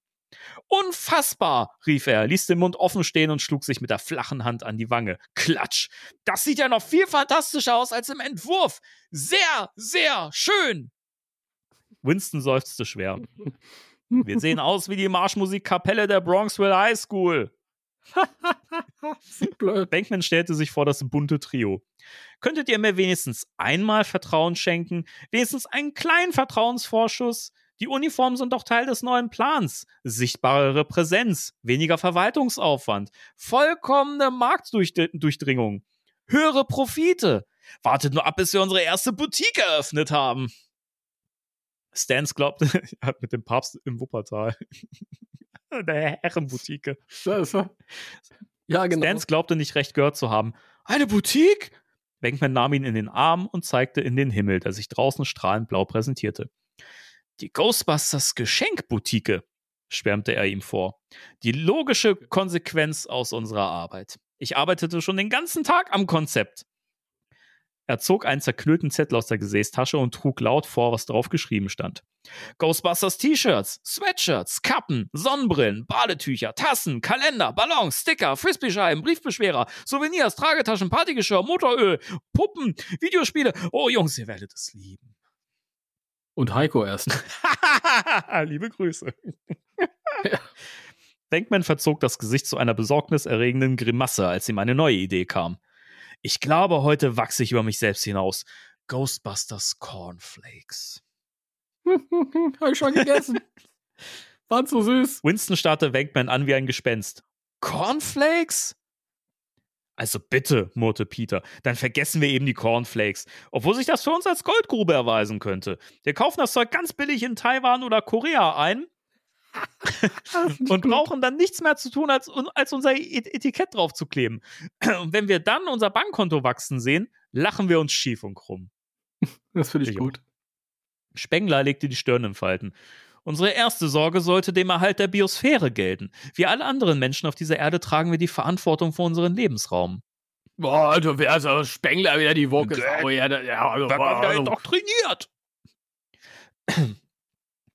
Unfassbar, rief er, ließ den Mund offen stehen und schlug sich mit der flachen Hand an die Wange. Klatsch! Das sieht ja noch viel fantastischer aus als im Entwurf! Sehr, sehr schön! Winston seufzte schwer. [LAUGHS] Wir sehen aus wie die Marschmusikkapelle der Bronxville High School. [LAUGHS] Bankman stellte sich vor das bunte Trio. Könntet ihr mir wenigstens einmal Vertrauen schenken? Wenigstens einen kleinen Vertrauensvorschuss? Die Uniformen sind doch Teil des neuen Plans. Sichtbarere Präsenz, weniger Verwaltungsaufwand, vollkommene Marktdurchdringung, höhere Profite. Wartet nur ab, bis wir unsere erste Boutique eröffnet haben. Stans glaubte, [LAUGHS] er hat mit dem Papst im Wuppertal. [LAUGHS] Der Herrenboutique. Ja, genau. Stans glaubte nicht recht gehört zu haben. Eine Boutique? Bankman nahm ihn in den Arm und zeigte in den Himmel, der sich draußen strahlend blau präsentierte. Die Ghostbusters Geschenkboutique, schwärmte er ihm vor. Die logische Konsequenz aus unserer Arbeit. Ich arbeitete schon den ganzen Tag am Konzept. Er zog einen zerknüllten Zettel aus der Gesäßtasche und trug laut vor, was drauf geschrieben stand. Ghostbusters T-Shirts, Sweatshirts, Kappen, Sonnenbrillen, Badetücher, Tassen, Kalender, Ballons, Sticker, Frisbeescheiben, Briefbeschwerer, Souvenirs, Tragetaschen, Partygeschirr, Motoröl, Puppen, Videospiele. Oh Jungs, ihr werdet es lieben. Und Heiko erst. [LAUGHS] Liebe Grüße. Bankman verzog das Gesicht zu einer besorgniserregenden Grimasse, als ihm eine neue Idee kam. Ich glaube, heute wachse ich über mich selbst hinaus. Ghostbusters Cornflakes. [LAUGHS] Hab ich schon gegessen. Waren so süß. Winston starrte Wankman an wie ein Gespenst. Cornflakes? Also bitte, murrte Peter, dann vergessen wir eben die Cornflakes, obwohl sich das für uns als Goldgrube erweisen könnte. Wir kaufen das Zeug ganz billig in Taiwan oder Korea ein und brauchen dann nichts mehr zu tun, als, als unser Et- Etikett drauf zu kleben. Und wenn wir dann unser Bankkonto wachsen sehen, lachen wir uns schief und krumm. Das finde ich Ich gut. Spengler legte die Stirn in Falten. Unsere erste Sorge sollte dem Erhalt der Biosphäre gelten. Wie alle anderen Menschen auf dieser Erde tragen wir die Verantwortung für unseren Lebensraum. Boah, Alter, wer ist also Spengler wieder die Woke? Oh, ja, da- ja, also, Da kommt er also, indoktriniert.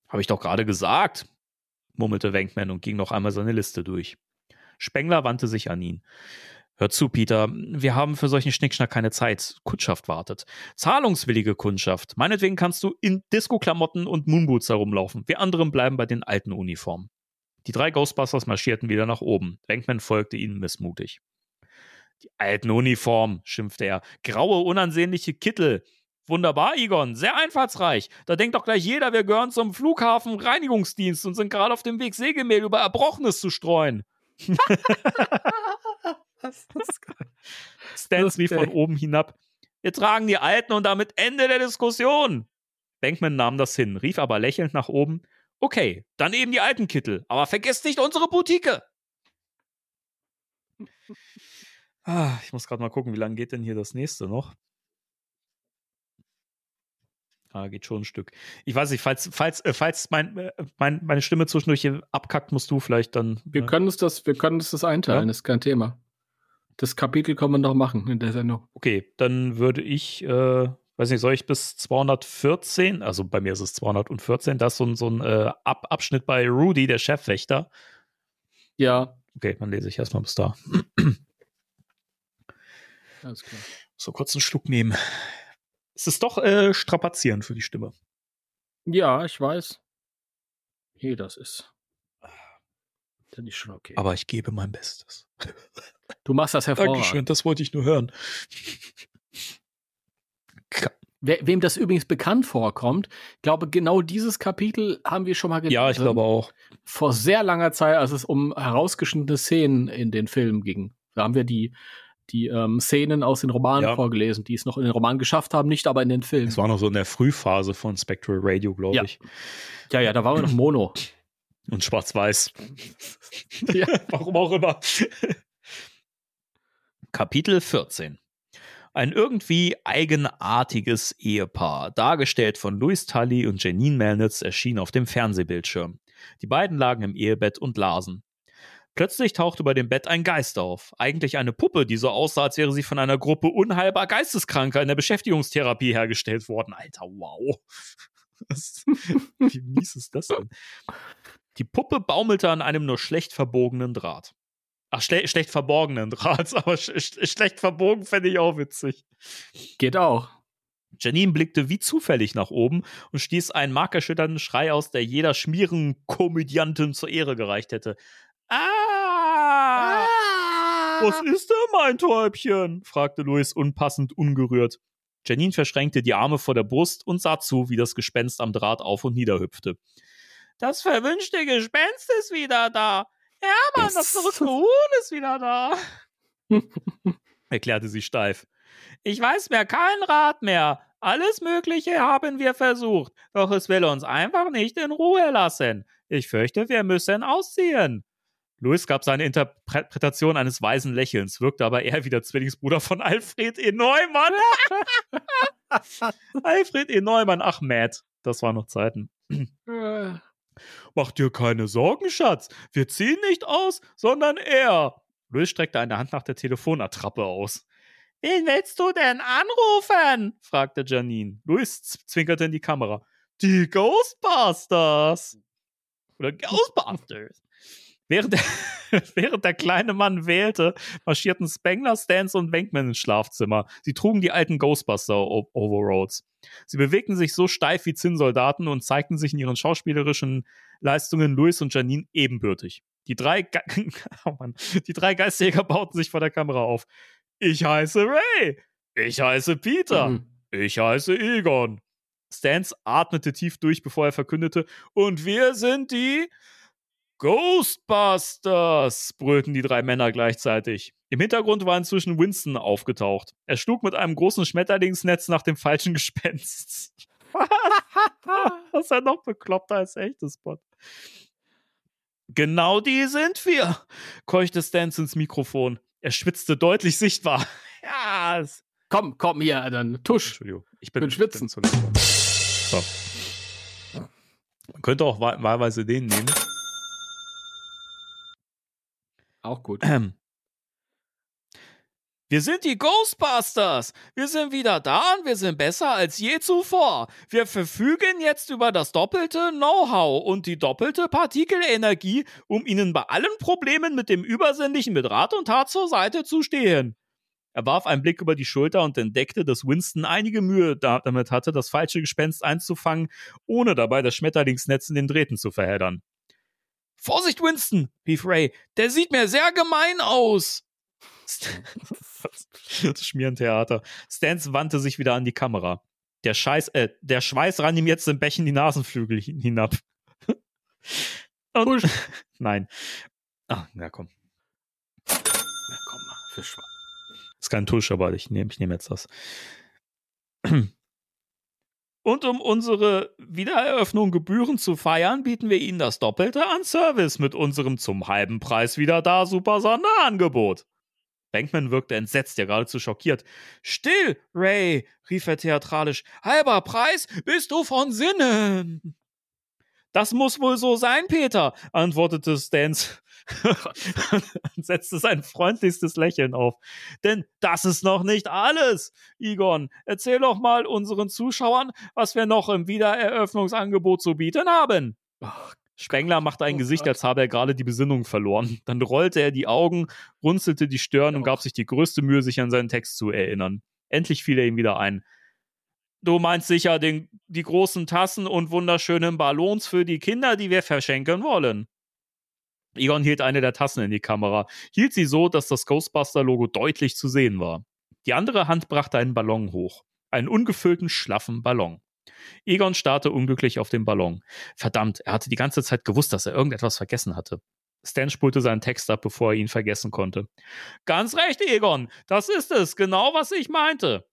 Habe ich doch gerade gesagt, murmelte Wenkman und ging noch einmal seine Liste durch. Spengler wandte sich an ihn. Hör zu, Peter, wir haben für solchen Schnickschnack keine Zeit. Kundschaft wartet. Zahlungswillige Kundschaft. Meinetwegen kannst du in Disco-Klamotten und Moonboots herumlaufen. Wir anderen bleiben bei den alten Uniformen. Die drei Ghostbusters marschierten wieder nach oben. Wenkman folgte ihnen missmutig. Die alten Uniformen, schimpfte er. Graue, unansehnliche Kittel. Wunderbar, Egon, sehr einfallsreich. Da denkt doch gleich jeder, wir gehören zum Flughafen Reinigungsdienst und sind gerade auf dem Weg, Sägemehl über Erbrochenes zu streuen. [LAUGHS] Stans rief von oben hinab. Wir tragen die Alten und damit Ende der Diskussion. Bankman nahm das hin, rief aber lächelnd nach oben: Okay, dann eben die alten Kittel, aber vergesst nicht unsere Boutique. Ah, ich muss gerade mal gucken, wie lange geht denn hier das nächste noch? Ah, geht schon ein Stück. Ich weiß nicht, falls, falls, äh, falls mein, äh, mein, meine Stimme zwischendurch hier abkackt, musst du vielleicht dann. Wir äh, können uns das, wir können uns das einteilen, Ja. ist kein Thema. Das Kapitel können wir noch machen in der Sendung. Okay, dann würde ich, äh, weiß nicht, soll ich bis 214, also bei mir ist es 214, da ist so ein, so ein äh, Ab Abschnitt bei Rudy, der Chefwächter. Ja. Okay, dann lese ich erstmal bis da. Alles klar. So kurz einen Schluck nehmen. Es ist doch äh, strapazierend für die Stimme. Ja, ich weiß. Hey, das ist. Dann ist schon okay. Aber ich gebe mein Bestes. [LAUGHS] Du machst das hervorragend. Dankeschön, das wollte ich nur hören. Wer, wem das übrigens bekannt vorkommt, ich glaube, genau dieses Kapitel haben wir schon mal gelesen. Ja, ich glaube auch. Vor sehr langer Zeit, als es um herausgeschnittene Szenen in den Filmen ging. Da haben wir die, die ähm, Szenen aus den Romanen Ja. vorgelesen, die es noch in den Romanen geschafft haben, nicht aber in den Filmen. Es war noch so in der Frühphase von Spectral Radio, glaube Ja. ich. Ja, ja, da waren wir noch Mono. Und schwarz-weiß. [LAUGHS] ja. [LAUGHS] Warum auch immer. Kapitel 14. Ein irgendwie eigenartiges Ehepaar, dargestellt von Louis Tully und Janine Melnitz, erschien auf dem Fernsehbildschirm. Die beiden lagen im Ehebett und lasen. Plötzlich tauchte über dem Bett ein Geist auf. Eigentlich eine Puppe, die so aussah, als wäre sie von einer Gruppe unheilbar Geisteskranker in der Beschäftigungstherapie hergestellt worden. Alter, wow. [LAUGHS] Wie mies ist das denn? Die Puppe baumelte an einem nur schlecht verbogenen Draht. Ach, schle schlecht verborgenen Draht, [LAUGHS] aber sch sch schlecht verbogen fände ich auch witzig. Geht auch. Janine blickte wie zufällig nach oben und stieß einen markerschütternden Schrei aus, der jeder Schmierenkomödiantin zur Ehre gereicht hätte. Ah! Was ist denn, mein Täubchen? fragte Louis unpassend ungerührt. Janine verschränkte die Arme vor der Brust und sah zu, wie das Gespenst am Draht auf und nieder hüpfte. Das verwünschte Gespenst ist wieder da. Hermann, das verrückte [LAUGHS] Huhn ist wieder da. [LAUGHS] erklärte sie steif. Ich weiß mir kein Rat mehr. Alles Mögliche haben wir versucht, doch es will uns einfach nicht in Ruhe lassen. Ich fürchte, wir müssen ausziehen. Louis gab seine Interpretation eines weisen Lächelns, wirkte aber eher wie der Zwillingsbruder von Alfred E. Neumann. [LAUGHS] Alfred E. Neumann, ach Matt, das waren noch Zeiten. Mach dir keine Sorgen, Schatz. Wir ziehen nicht aus, sondern er. Louis streckte eine Hand nach der Telefonattrappe aus. Wen willst du denn anrufen? fragte Janine. Louis zwinkerte in die Kamera. Die Ghostbusters. Oder Ghostbusters. Während der, [LAUGHS] während der kleine Mann wählte, marschierten Spengler, Stans und Wenkman ins Schlafzimmer. Sie trugen die alten Ghostbuster-Overalls. Sie bewegten sich so steif wie Zinnsoldaten und zeigten sich in ihren schauspielerischen Leistungen Louis und Janine ebenbürtig. Die drei, Ge [LAUGHS] oh Mann. die drei Geisterjäger bauten sich vor der Kamera auf. Ich heiße Ray. Ich heiße Peter. Mhm. Ich heiße Egon. Stans atmete tief durch, bevor er verkündete, und wir sind die Ghostbusters, brüllten die drei Männer gleichzeitig. Im Hintergrund war inzwischen Winston aufgetaucht. Er schlug mit einem großen Schmetterlingsnetz nach dem falschen [LAUGHS] Gespenst. das ist ja noch bekloppter als echtes Spot. Genau die sind wir, keuchte Stans ins Mikrofon. Er schwitzte deutlich sichtbar. [LAUGHS] Ja, Komm, komm hier, dann tusch. Entschuldigung. Ich bin, Bin schwitzen. Bin so. Man könnte auch wahl- wahlweise den nehmen. Auch gut. Ähm. Wir sind die Ghostbusters. Wir sind wieder da und wir sind besser als je zuvor. Wir verfügen jetzt über das doppelte Know-how und die doppelte Partikelenergie, um Ihnen bei allen Problemen mit dem Übersinnlichen mit Rat und Tat zur Seite zu stehen. Er warf einen Blick über die Schulter und entdeckte, dass Winston einige Mühe da damit hatte, das falsche Gespenst einzufangen, ohne dabei das Schmetterlingsnetz in den Drähten zu verheddern. Vorsicht, Winston, rief Ray, der sieht mir sehr gemein aus. [LAUGHS] das Schmierentheater. Stans wandte sich wieder an die Kamera. Der Scheiß, äh, der Schweiß rann ihm jetzt im Bächen die Nasenflügel hin- hinab. [LAUGHS] Und, [LAUGHS] nein. Ah, na komm. Ja, komm mal, für Schwa Ist kein Tusch, aber ich nehme ich nehm jetzt das. Und um unsere Wiedereröffnung gebührend zu feiern, bieten wir Ihnen das Doppelte an Service mit unserem zum halben Preis wieder da super Sonderangebot. Bankman wirkte entsetzt, ja geradezu schockiert. Still, Ray, rief er theatralisch. Halber Preis? Bist du von Sinnen? Das muss wohl so sein, Peter, antwortete Stans [LAUGHS] und setzte sein freundlichstes Lächeln auf. Denn das ist noch nicht alles. Egon, erzähl doch mal unseren Zuschauern, was wir noch im Wiedereröffnungsangebot zu bieten haben. Spengler machte ein Gesicht, als habe er gerade die Besinnung verloren. Dann rollte er die Augen, runzelte die Stirn und gab sich die größte Mühe, sich an seinen Text zu erinnern. Endlich fiel er ihm wieder ein. Du meinst sicher den, die großen Tassen und wunderschönen Ballons für die Kinder, die wir verschenken wollen. Egon hielt eine der Tassen in die Kamera, hielt sie so, dass das Ghostbuster-Logo deutlich zu sehen war. Die andere Hand brachte einen Ballon hoch. Einen ungefüllten, schlaffen Ballon. Egon starrte unglücklich auf den Ballon. Verdammt, er hatte die ganze Zeit gewusst, dass er irgendetwas vergessen hatte. Stan spulte seinen Text ab, bevor er ihn vergessen konnte. Ganz recht, Egon, das ist es, genau was ich meinte.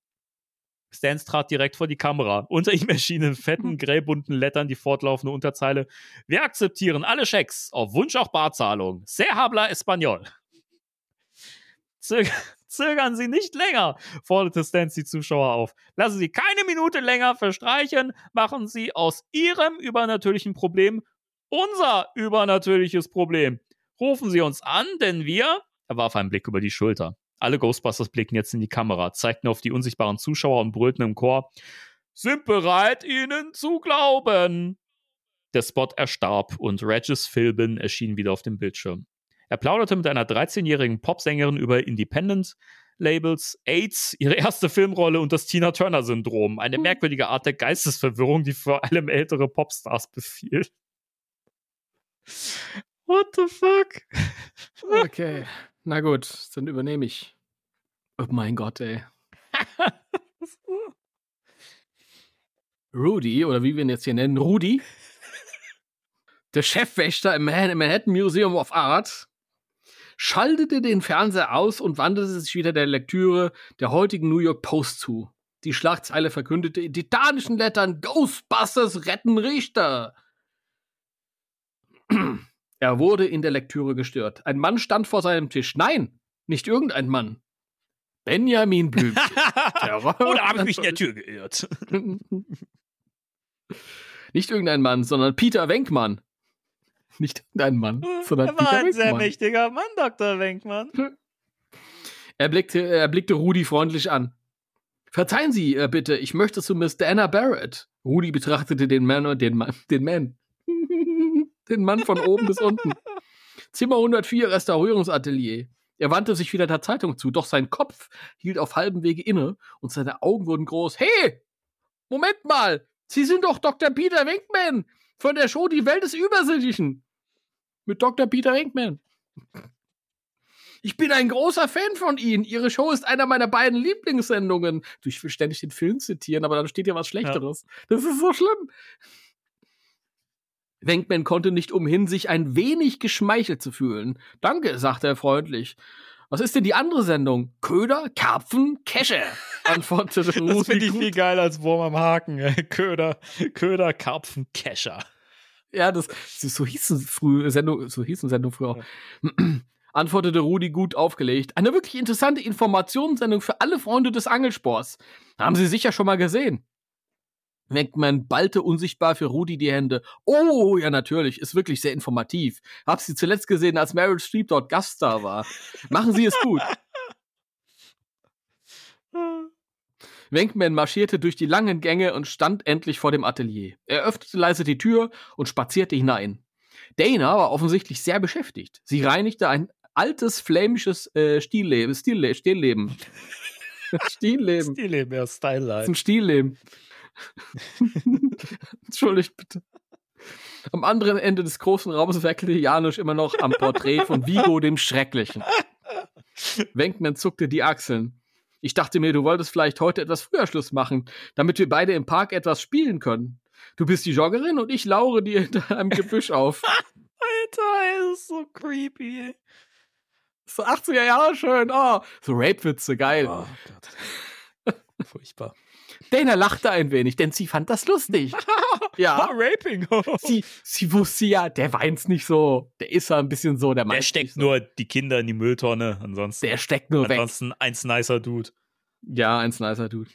Stans trat direkt vor die Kamera. Unter ihm erschien in fetten, [LAUGHS] grellbunten Lettern die fortlaufende Unterzeile: Wir akzeptieren alle Schecks, auf Wunsch auch Barzahlung. Se habla español. Zög [LAUGHS] Zögern Sie nicht länger, forderte Stans die Zuschauer auf. Lassen Sie keine Minute länger verstreichen. Machen Sie aus Ihrem übernatürlichen Problem unser übernatürliches Problem. Rufen Sie uns an, denn wir. Er warf einen Blick über die Schulter. Alle Ghostbusters blickten jetzt in die Kamera, zeigten auf die unsichtbaren Zuschauer und brüllten im Chor: Sind bereit, ihnen zu glauben. Der Spot erstarb und Regis Philbin erschien wieder auf dem Bildschirm. Er plauderte mit einer 13-jährigen Popsängerin über Independent-Labels, AIDS, ihre erste Filmrolle und das Tina Turner-Syndrom. Eine merkwürdige Art der Geistesverwirrung, die vor allem ältere Popstars befiel. What the fuck? Okay. Na gut, dann übernehme ich. Oh mein Gott, ey. [LAUGHS] Rudy, oder wie wir ihn jetzt hier nennen, Rudi, der Chefwächter im Manhattan Museum of Art, schaltete den Fernseher aus und wandte sich wieder der Lektüre der heutigen New York Post zu. Die Schlagzeile verkündete in titanischen Lettern Ghostbusters retten Richter. Er wurde in der Lektüre gestört. Ein Mann stand vor seinem Tisch. Nein, nicht irgendein Mann. Benjamin Blümchen. [LAUGHS] Oder habe ich mich in der [LAUGHS] Tür geirrt? nicht irgendein Mann, sondern Peter Wenkmann. Nicht irgendein Mann, sondern er war Peter ein sehr Wenkmann. mächtiger Mann, Dr. Wenkmann. Er blickte, er blickte Rudi freundlich an. Verzeihen Sie, äh, bitte, ich möchte zu Miss Dana Barrett. Rudi betrachtete den Mann, den Mann, den Man. Den Mann von oben bis unten. Zimmer 104, Restaurierungsatelier. Er wandte sich wieder der Zeitung zu, doch sein Kopf hielt auf halbem Wege inne und seine Augen wurden groß. Hey! Moment mal! Sie sind doch Dr. Peter Winkman von der Show Die Welt des Übersinnlichen. Mit Dr. Peter Winkman. Ich bin ein großer Fan von Ihnen. Ihre Show ist einer meiner beiden Lieblingssendungen. Du, Ich will ständig den Film zitieren, aber dann steht ja was Schlechteres. Das ist so schlimm. Wenkman konnte nicht umhin, sich ein wenig geschmeichelt zu fühlen. Danke, sagte er freundlich. Was ist denn die andere Sendung? Köder, Karpfen, Kesche, [LAUGHS] antwortete Das Rudi finde ich gut. viel geiler als Wurm am Haken. Köder, Köder, Karpfen, Kescher. Ja, das, so hieß früh Sendung, so hieß eine Sendung früher auch. [CLEARS THROAT] Antwortete Rudi gut aufgelegt. Eine wirklich interessante Informationssendung für alle Freunde des Angelsports. Haben Sie sicher schon mal gesehen. Wenkman ballte unsichtbar für Rudi die Hände. Oh, ja, natürlich, ist wirklich sehr informativ. Hab sie zuletzt gesehen, als Meryl Streep dort Gaststar war. Machen Sie es gut. [LAUGHS] Wenkman marschierte durch die langen Gänge und stand endlich vor dem Atelier. Er öffnete leise die Tür und spazierte hinein. Dana war offensichtlich sehr beschäftigt. Sie reinigte ein altes flämisches äh, Stilleben. Stille, Stillleben. [LAUGHS] Stillleben. Stillleben, ja, Style ein Stillleben. [LAUGHS] Entschuldigt bitte. Am anderen Ende des großen Raums werkelte Janusz immer noch am Porträt von Vigo dem Schrecklichen. Wenkman zuckte die Achseln. Ich dachte mir, du wolltest vielleicht heute etwas früher Schluss machen, damit wir beide im Park etwas spielen können. Du bist die Joggerin und ich laure dir hinter einem Gebüsch auf. Alter, ist so creepy. So 80er Jahre schön. Oh, so Rape-Witze, geil. Oh. Furchtbar. Dana lachte ein wenig, denn sie fand das lustig. [LAUGHS] ja. Raping. [LAUGHS] sie, sie wusste ja, der weint's nicht so. Der ist ja ein bisschen so, der Der steckt nur die Kinder in die Mülltonne. Ansonsten, Der steckt nur weg. ansonsten eins nicer Dude. Ja, ein nicer Dude.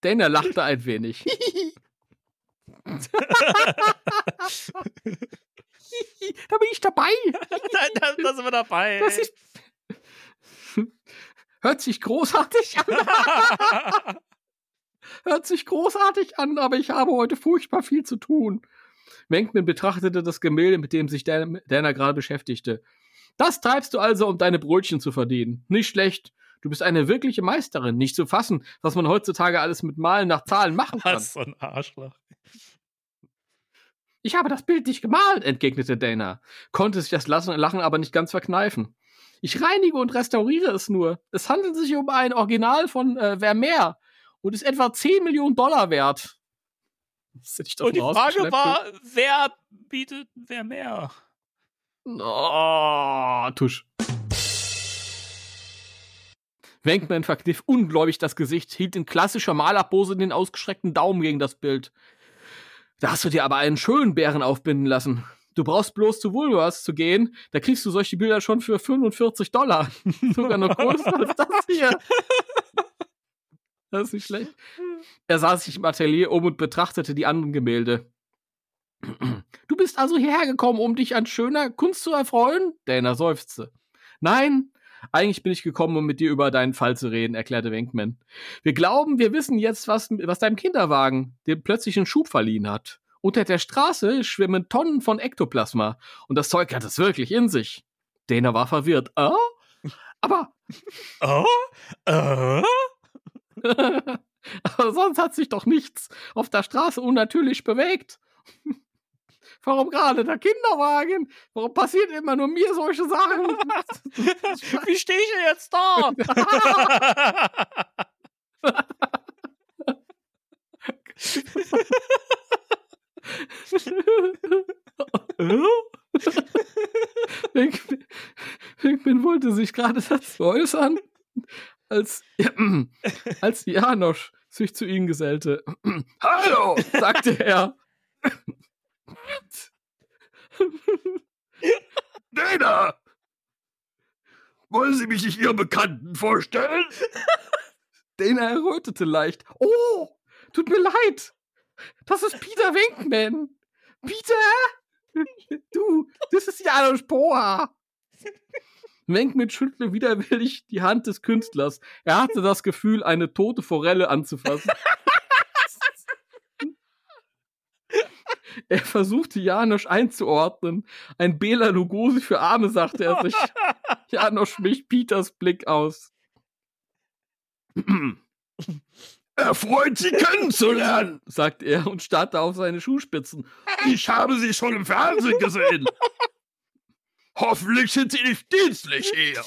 Dana lachte ein wenig. [LAUGHS] da bin ich dabei. da, da sind wir dabei. Das ist Hört sich großartig an. [LAUGHS] Hört sich großartig an, aber ich habe heute furchtbar viel zu tun. Wenkman betrachtete das Gemälde, mit dem sich Dan- Dana gerade beschäftigte. Das treibst du also, um deine Brötchen zu verdienen. Nicht schlecht. Du bist eine wirkliche Meisterin. Nicht zu fassen, was man heutzutage alles mit Malen nach Zahlen machen kann. Was so ein Arschloch. Ich habe das Bild nicht gemalt, entgegnete Dana, konnte sich das Lachen aber nicht ganz verkneifen. Ich reinige und restauriere es nur. Es handelt sich um ein Original von äh, Vermeer und ist etwa 10 Millionen Dollar wert. Und die Frage war, wer bietet wer mehr? Oh, Tusch. Wenkman verkniff ungläubig das Gesicht, hielt in klassischer Malerpose den ausgestreckten Daumen gegen das Bild. Da hast du dir aber einen schönen Bären aufbinden lassen. Du brauchst bloß zu Woolworths zu gehen, da kriegst du solche Bilder schon für 45 Dollar. [LAUGHS] Sogar noch größer als das hier. Das ist nicht schlecht. Er sah sich im Atelier um und betrachtete die anderen Gemälde. Du bist also hierher gekommen, um dich an schöner Kunst zu erfreuen? Dana seufzte. Nein, eigentlich bin ich gekommen, um mit dir über deinen Fall zu reden, erklärte Wenkman. Wir glauben, wir wissen jetzt, was, was deinem Kinderwagen den plötzlichen Schub verliehen hat. Unter der Straße schwimmen Tonnen von Ektoplasma und das Zeug hat es wirklich in sich. Dana war verwirrt. Ah? Aber, Oh? Äh? [LAUGHS] aber sonst hat sich doch nichts auf der Straße unnatürlich bewegt. [LAUGHS] Warum gerade der Kinderwagen? Warum passiert immer nur mir solche Sachen? [LAUGHS] Wie stehe ich denn jetzt da? [LAUGHS] Pinkman Pinkman wollte sich gerade dazu äußern, als, [CLEARS THROAT] als Janosch sich zu ihnen gesellte. [CLEARS THROAT] Hallo, sagte er. [LAUGHS] Dana! Wollen Sie mich nicht Ihrem Bekannten vorstellen? Dana errötete leicht. Oh, tut mir leid. Das ist Peter Winkman. Peter? Du, das ist Janosch Poha. Winkman schüttelte widerwillig die Hand des Künstlers. Er hatte das Gefühl, eine tote Forelle anzufassen. Er versuchte Janosch einzuordnen. Ein Bela Lugosi für Arme, sagte er sich. Janosch wich Peters Blick aus. Erfreut, Sie kennenzulernen, sagte er und starrte auf seine Schuhspitzen. Ich habe Sie schon im Fernsehen gesehen. Hoffentlich sind Sie nicht dienstlich hier.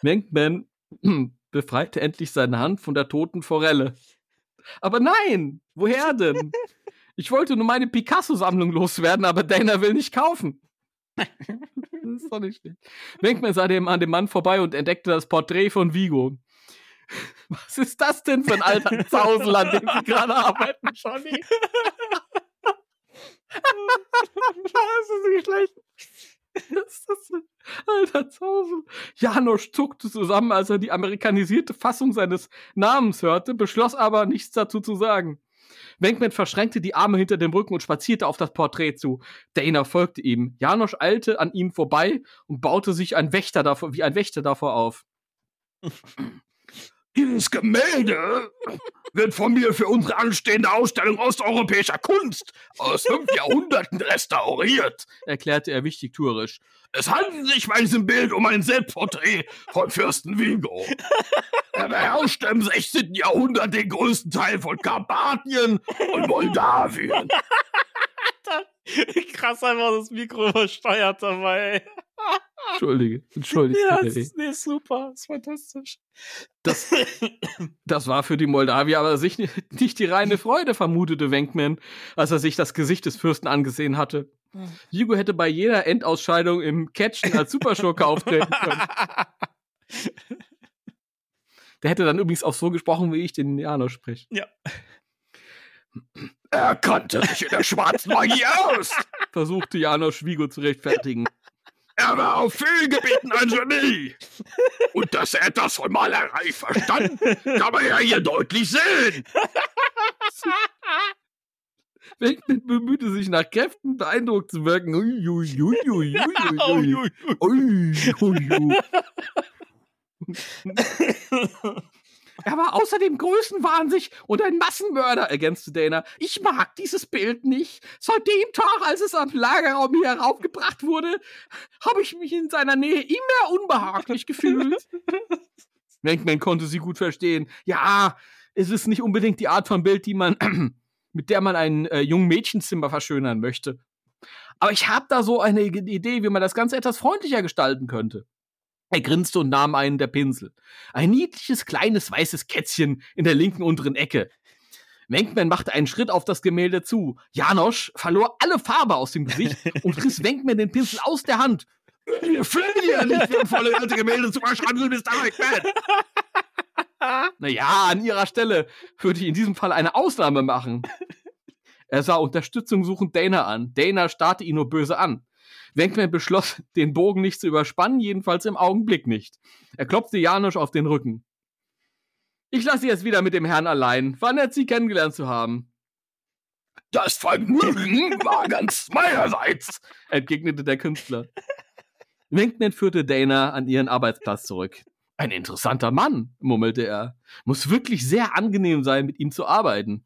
Wenkman [CLEARS THROAT] befreite endlich seine Hand von der toten Forelle. Aber nein, woher denn? Ich wollte nur meine Picasso-Sammlung loswerden, aber Dana will nicht kaufen. [LAUGHS] das ist doch nicht schlecht. Wenkman sah dem an dem Mann vorbei und entdeckte das Porträt von Vigo. [LAUGHS] Was ist das denn für ein alter Zausel, an dem Sie gerade arbeiten, Johnny? das ist nicht schlecht. Das ist das ein alter Zausel. Janosch zuckte zusammen, als er die amerikanisierte Fassung seines Namens hörte, beschloss aber, nichts dazu zu sagen. Wenkman verschränkte die Arme hinter dem Rücken und spazierte auf das Porträt zu. Dana folgte ihm. Janosch eilte an ihm vorbei und baute sich ein Wächter davor, wie ein Wächter davor auf. Dieses Gemälde wird von mir für unsere anstehende Ausstellung osteuropäischer Kunst aus fünf Jahrhunderten restauriert, erklärte er wichtig tuerisch. Es handelt sich bei diesem Bild um ein Selbstporträt von Fürsten Vigo. [LAUGHS] Er beherrschte im 16. Jahrhundert den größten Teil von Karpatien und Moldawien. [LAUGHS] Krass einfach das Mikro übersteuert dabei. Entschuldige, entschuldige. Ja, das ist, nee, super, das ist fantastisch. Das, das war für die Moldawier aber sich nicht, die reine [LAUGHS] Freude, vermutete Wenkman, als er sich das Gesicht des Fürsten angesehen hatte. Hugo hätte bei jeder Endausscheidung im Catchen als Superschurke [LAUGHS] auftreten können. Der hätte dann übrigens auch so gesprochen, wie ich den Janosch spreche. Ja. Er kannte sich in der schwarzen Magie aus, versuchte Janosch Vigo zu rechtfertigen. Er war auf vielen Gebieten ein Genie. Und dass er etwas von Malerei verstand, kann man ja hier deutlich sehen. Wegman bemühte sich nach Kräften, beeindruckt zu wirken. Er war außerdem größenwahnsinnig und ein Massenmörder, ergänzte Dana. Ich mag dieses Bild nicht. Seit dem Tag, als es am Lagerraum hier heraufgebracht wurde, habe ich mich in seiner Nähe immer unbehaglich gefühlt. [LAUGHS] Wenkman konnte sie gut verstehen. Ja, es ist nicht unbedingt die Art von Bild, die man, [CLEARS THROAT] mit der man ein äh, jungen Mädchenzimmer verschönern möchte. Aber ich habe da so eine Idee, wie man das Ganze etwas freundlicher gestalten könnte. Er grinste und nahm einen der Pinsel. Ein niedliches, kleines, weißes Kätzchen in der linken unteren Ecke. Wenkman machte einen Schritt auf das Gemälde zu. Janosch verlor alle Farbe aus dem Gesicht und riss Wenkman den Pinsel aus der Hand. Hier nicht wertvolle alte Gemälde zu verschandeln, Mr. Wenkman. Naja, an ihrer Stelle würde ich in diesem Fall eine Ausnahme machen. Er sah Unterstützung suchend Dana an. Dana starrte ihn nur böse an. Wenkman beschloss, den Bogen nicht zu überspannen, jedenfalls im Augenblick nicht. Er klopfte Janusz auf den Rücken. Ich lasse Sie jetzt wieder mit dem Herrn allein. War nett, Sie kennengelernt zu haben. Das Vergnügen war ganz meinerseits, entgegnete der Künstler. Wenkman führte Dana an ihren Arbeitsplatz zurück. Ein interessanter Mann, murmelte er. Muss wirklich sehr angenehm sein, mit ihm zu arbeiten.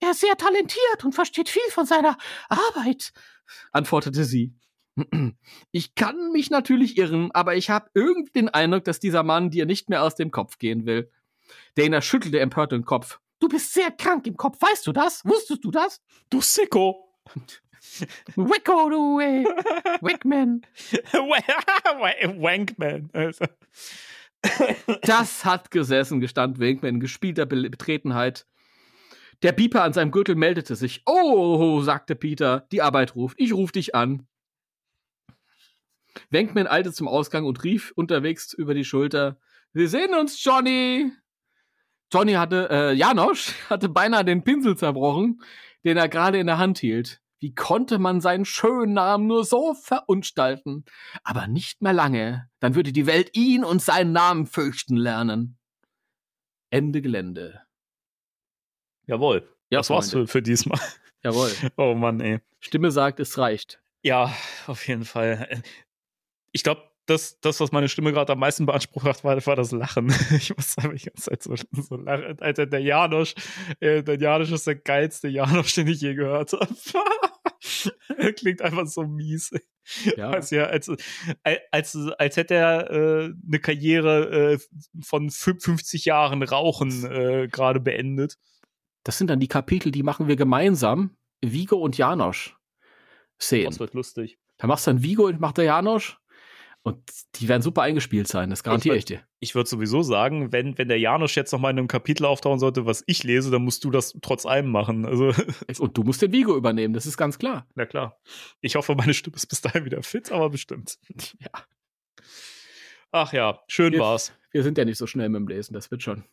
Er ist sehr talentiert und versteht viel von seiner Arbeit, antwortete sie. [CLEARS THROAT] Ich kann mich natürlich irren, aber ich habe irgendwie den Eindruck, dass dieser Mann dir nicht mehr aus dem Kopf gehen will. Dana schüttelte empört den Kopf. Du bist sehr krank im Kopf, weißt du das? Wusstest du das? Du Sicko. [LAUGHS] Wicko, du ey. Wankman. [LAUGHS] Wankman. Also. Das hat gesessen, gestand Wankman in gespielter Betretenheit. Der Pieper an seinem Gürtel meldete sich. Oh, sagte Peter, die Arbeit ruft. Ich ruf dich an. Wenkman eilte zum Ausgang und rief unterwegs über die Schulter. Wir sehen uns, Johnny! Johnny hatte, äh, Janosch [LAUGHS] hatte beinahe den Pinsel zerbrochen, den er gerade in der Hand hielt. Wie konnte man seinen schönen Namen nur so verunstalten? Aber nicht mehr lange, dann würde die Welt ihn und seinen Namen fürchten lernen. Ende Gelände. Jawohl. Ja, das war's für, für diesmal. Jawohl. [LAUGHS] Oh Mann, ey. Stimme sagt, es reicht. Ja, auf jeden Fall. Ich glaube, das, das, was meine Stimme gerade am meisten beansprucht hat, war, war das Lachen. [LAUGHS] Ich muss einfach die ganze Zeit so, so lachen. Alter, der Janosch, äh, der Janosch ist der geilste Janosch, den ich je gehört habe. [LAUGHS] er klingt einfach so mies. Ja. Als, ja, als, als, als hätte er äh, eine Karriere äh, von 50 Jahren Rauchen äh, gerade beendet. Das sind dann die Kapitel, die machen wir gemeinsam. Vigo und Janosch sehen. Das wird lustig. Da machst du dann Vigo und macht der Janosch. Und die werden super eingespielt sein, das garantiere ich, dir. Ich würde sowieso sagen, wenn, wenn der Janosch jetzt noch mal in einem Kapitel auftauchen sollte, was ich lese, dann musst du das trotz allem machen. Also und du musst den Vigo übernehmen, das ist ganz klar. Na klar. Ich hoffe, meine Stimme ist bis dahin wieder fit, aber bestimmt. Ja. Ach ja, schön wir, war's. Wir sind ja nicht so schnell mit dem Lesen, das wird schon.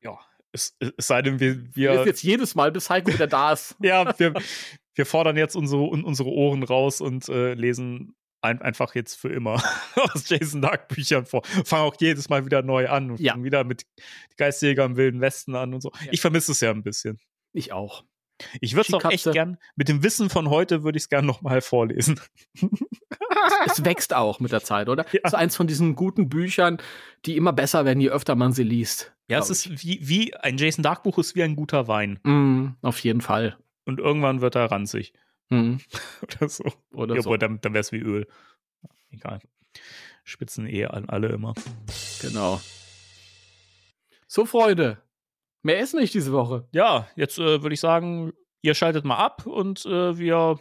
Ja, es, es sei denn, wir. wir wir jetzt jedes Mal, bis Heiko wieder da ist. [LAUGHS] ja, wir, [LAUGHS] wir fordern jetzt unsere, unsere Ohren raus und äh, lesen ein, einfach jetzt für immer [LAUGHS] aus Jason Dark Büchern vor. Fangen auch jedes Mal wieder neu an und ja. wieder mit Geistjäger im Wilden Westen an und so. Ja. Ich vermisse es ja ein bisschen. Ich auch. Ich würde es auch echt gern, mit dem Wissen von heute würde ich es gern nochmal vorlesen. [LAUGHS] es wächst auch mit der Zeit, oder? Ja. Das ist eins von diesen guten Büchern, die immer besser werden, je öfter man sie liest. Ja, es ist wie, wie ein Jason Dark Buch ist wie ein guter Wein. Mm, auf jeden Fall. Und irgendwann wird er ranzig. Mm. [LAUGHS] Oder so. Oder ja, so. Dann, dann wäre es wie Öl. Egal. Spitzen eh an alle immer. Genau. So, Freunde. Mehr ist nicht diese Woche. Ja, jetzt äh, würde ich sagen, ihr schaltet mal ab und äh, wir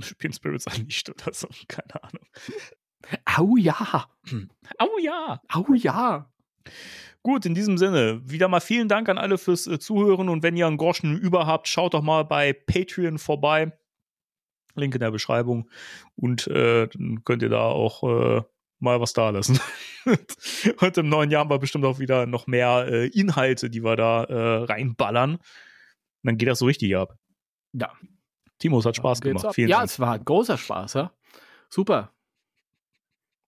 spielen Spirits Unleashed oder so. [LAUGHS] Keine Ahnung. Au ja. [CLEARS THROAT] Au ja. Au ja. Gut, in diesem Sinne, wieder mal vielen Dank an alle fürs äh, Zuhören und wenn ihr einen Groschen über habt, schaut doch mal bei Patreon vorbei. Link in der Beschreibung. Und äh, dann könnt ihr da auch äh, mal was da lassen. [LAUGHS] und im neuen Jahr haben wir bestimmt auch wieder noch mehr äh, Inhalte, die wir da äh, reinballern. Und dann geht das so richtig ab. Ja. Timo, es hat Spaß gemacht. ab. Vielen ja, Dank. es war großer Spaß, ja. Super.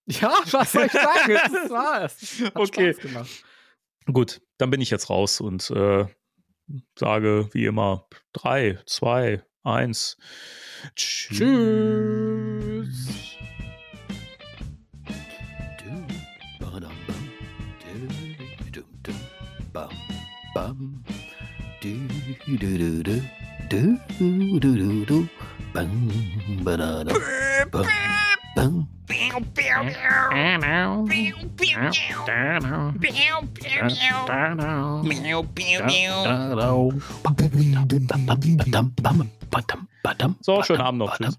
Ja, was soll ich sagen? Das war's. Hat [LAUGHS] Okay. Spaß gemacht. Gut, dann bin ich jetzt raus und äh, sage wie immer drei, zwei, eins. Tschüss. Tschüss. So, schönen Abend noch. Tschüss.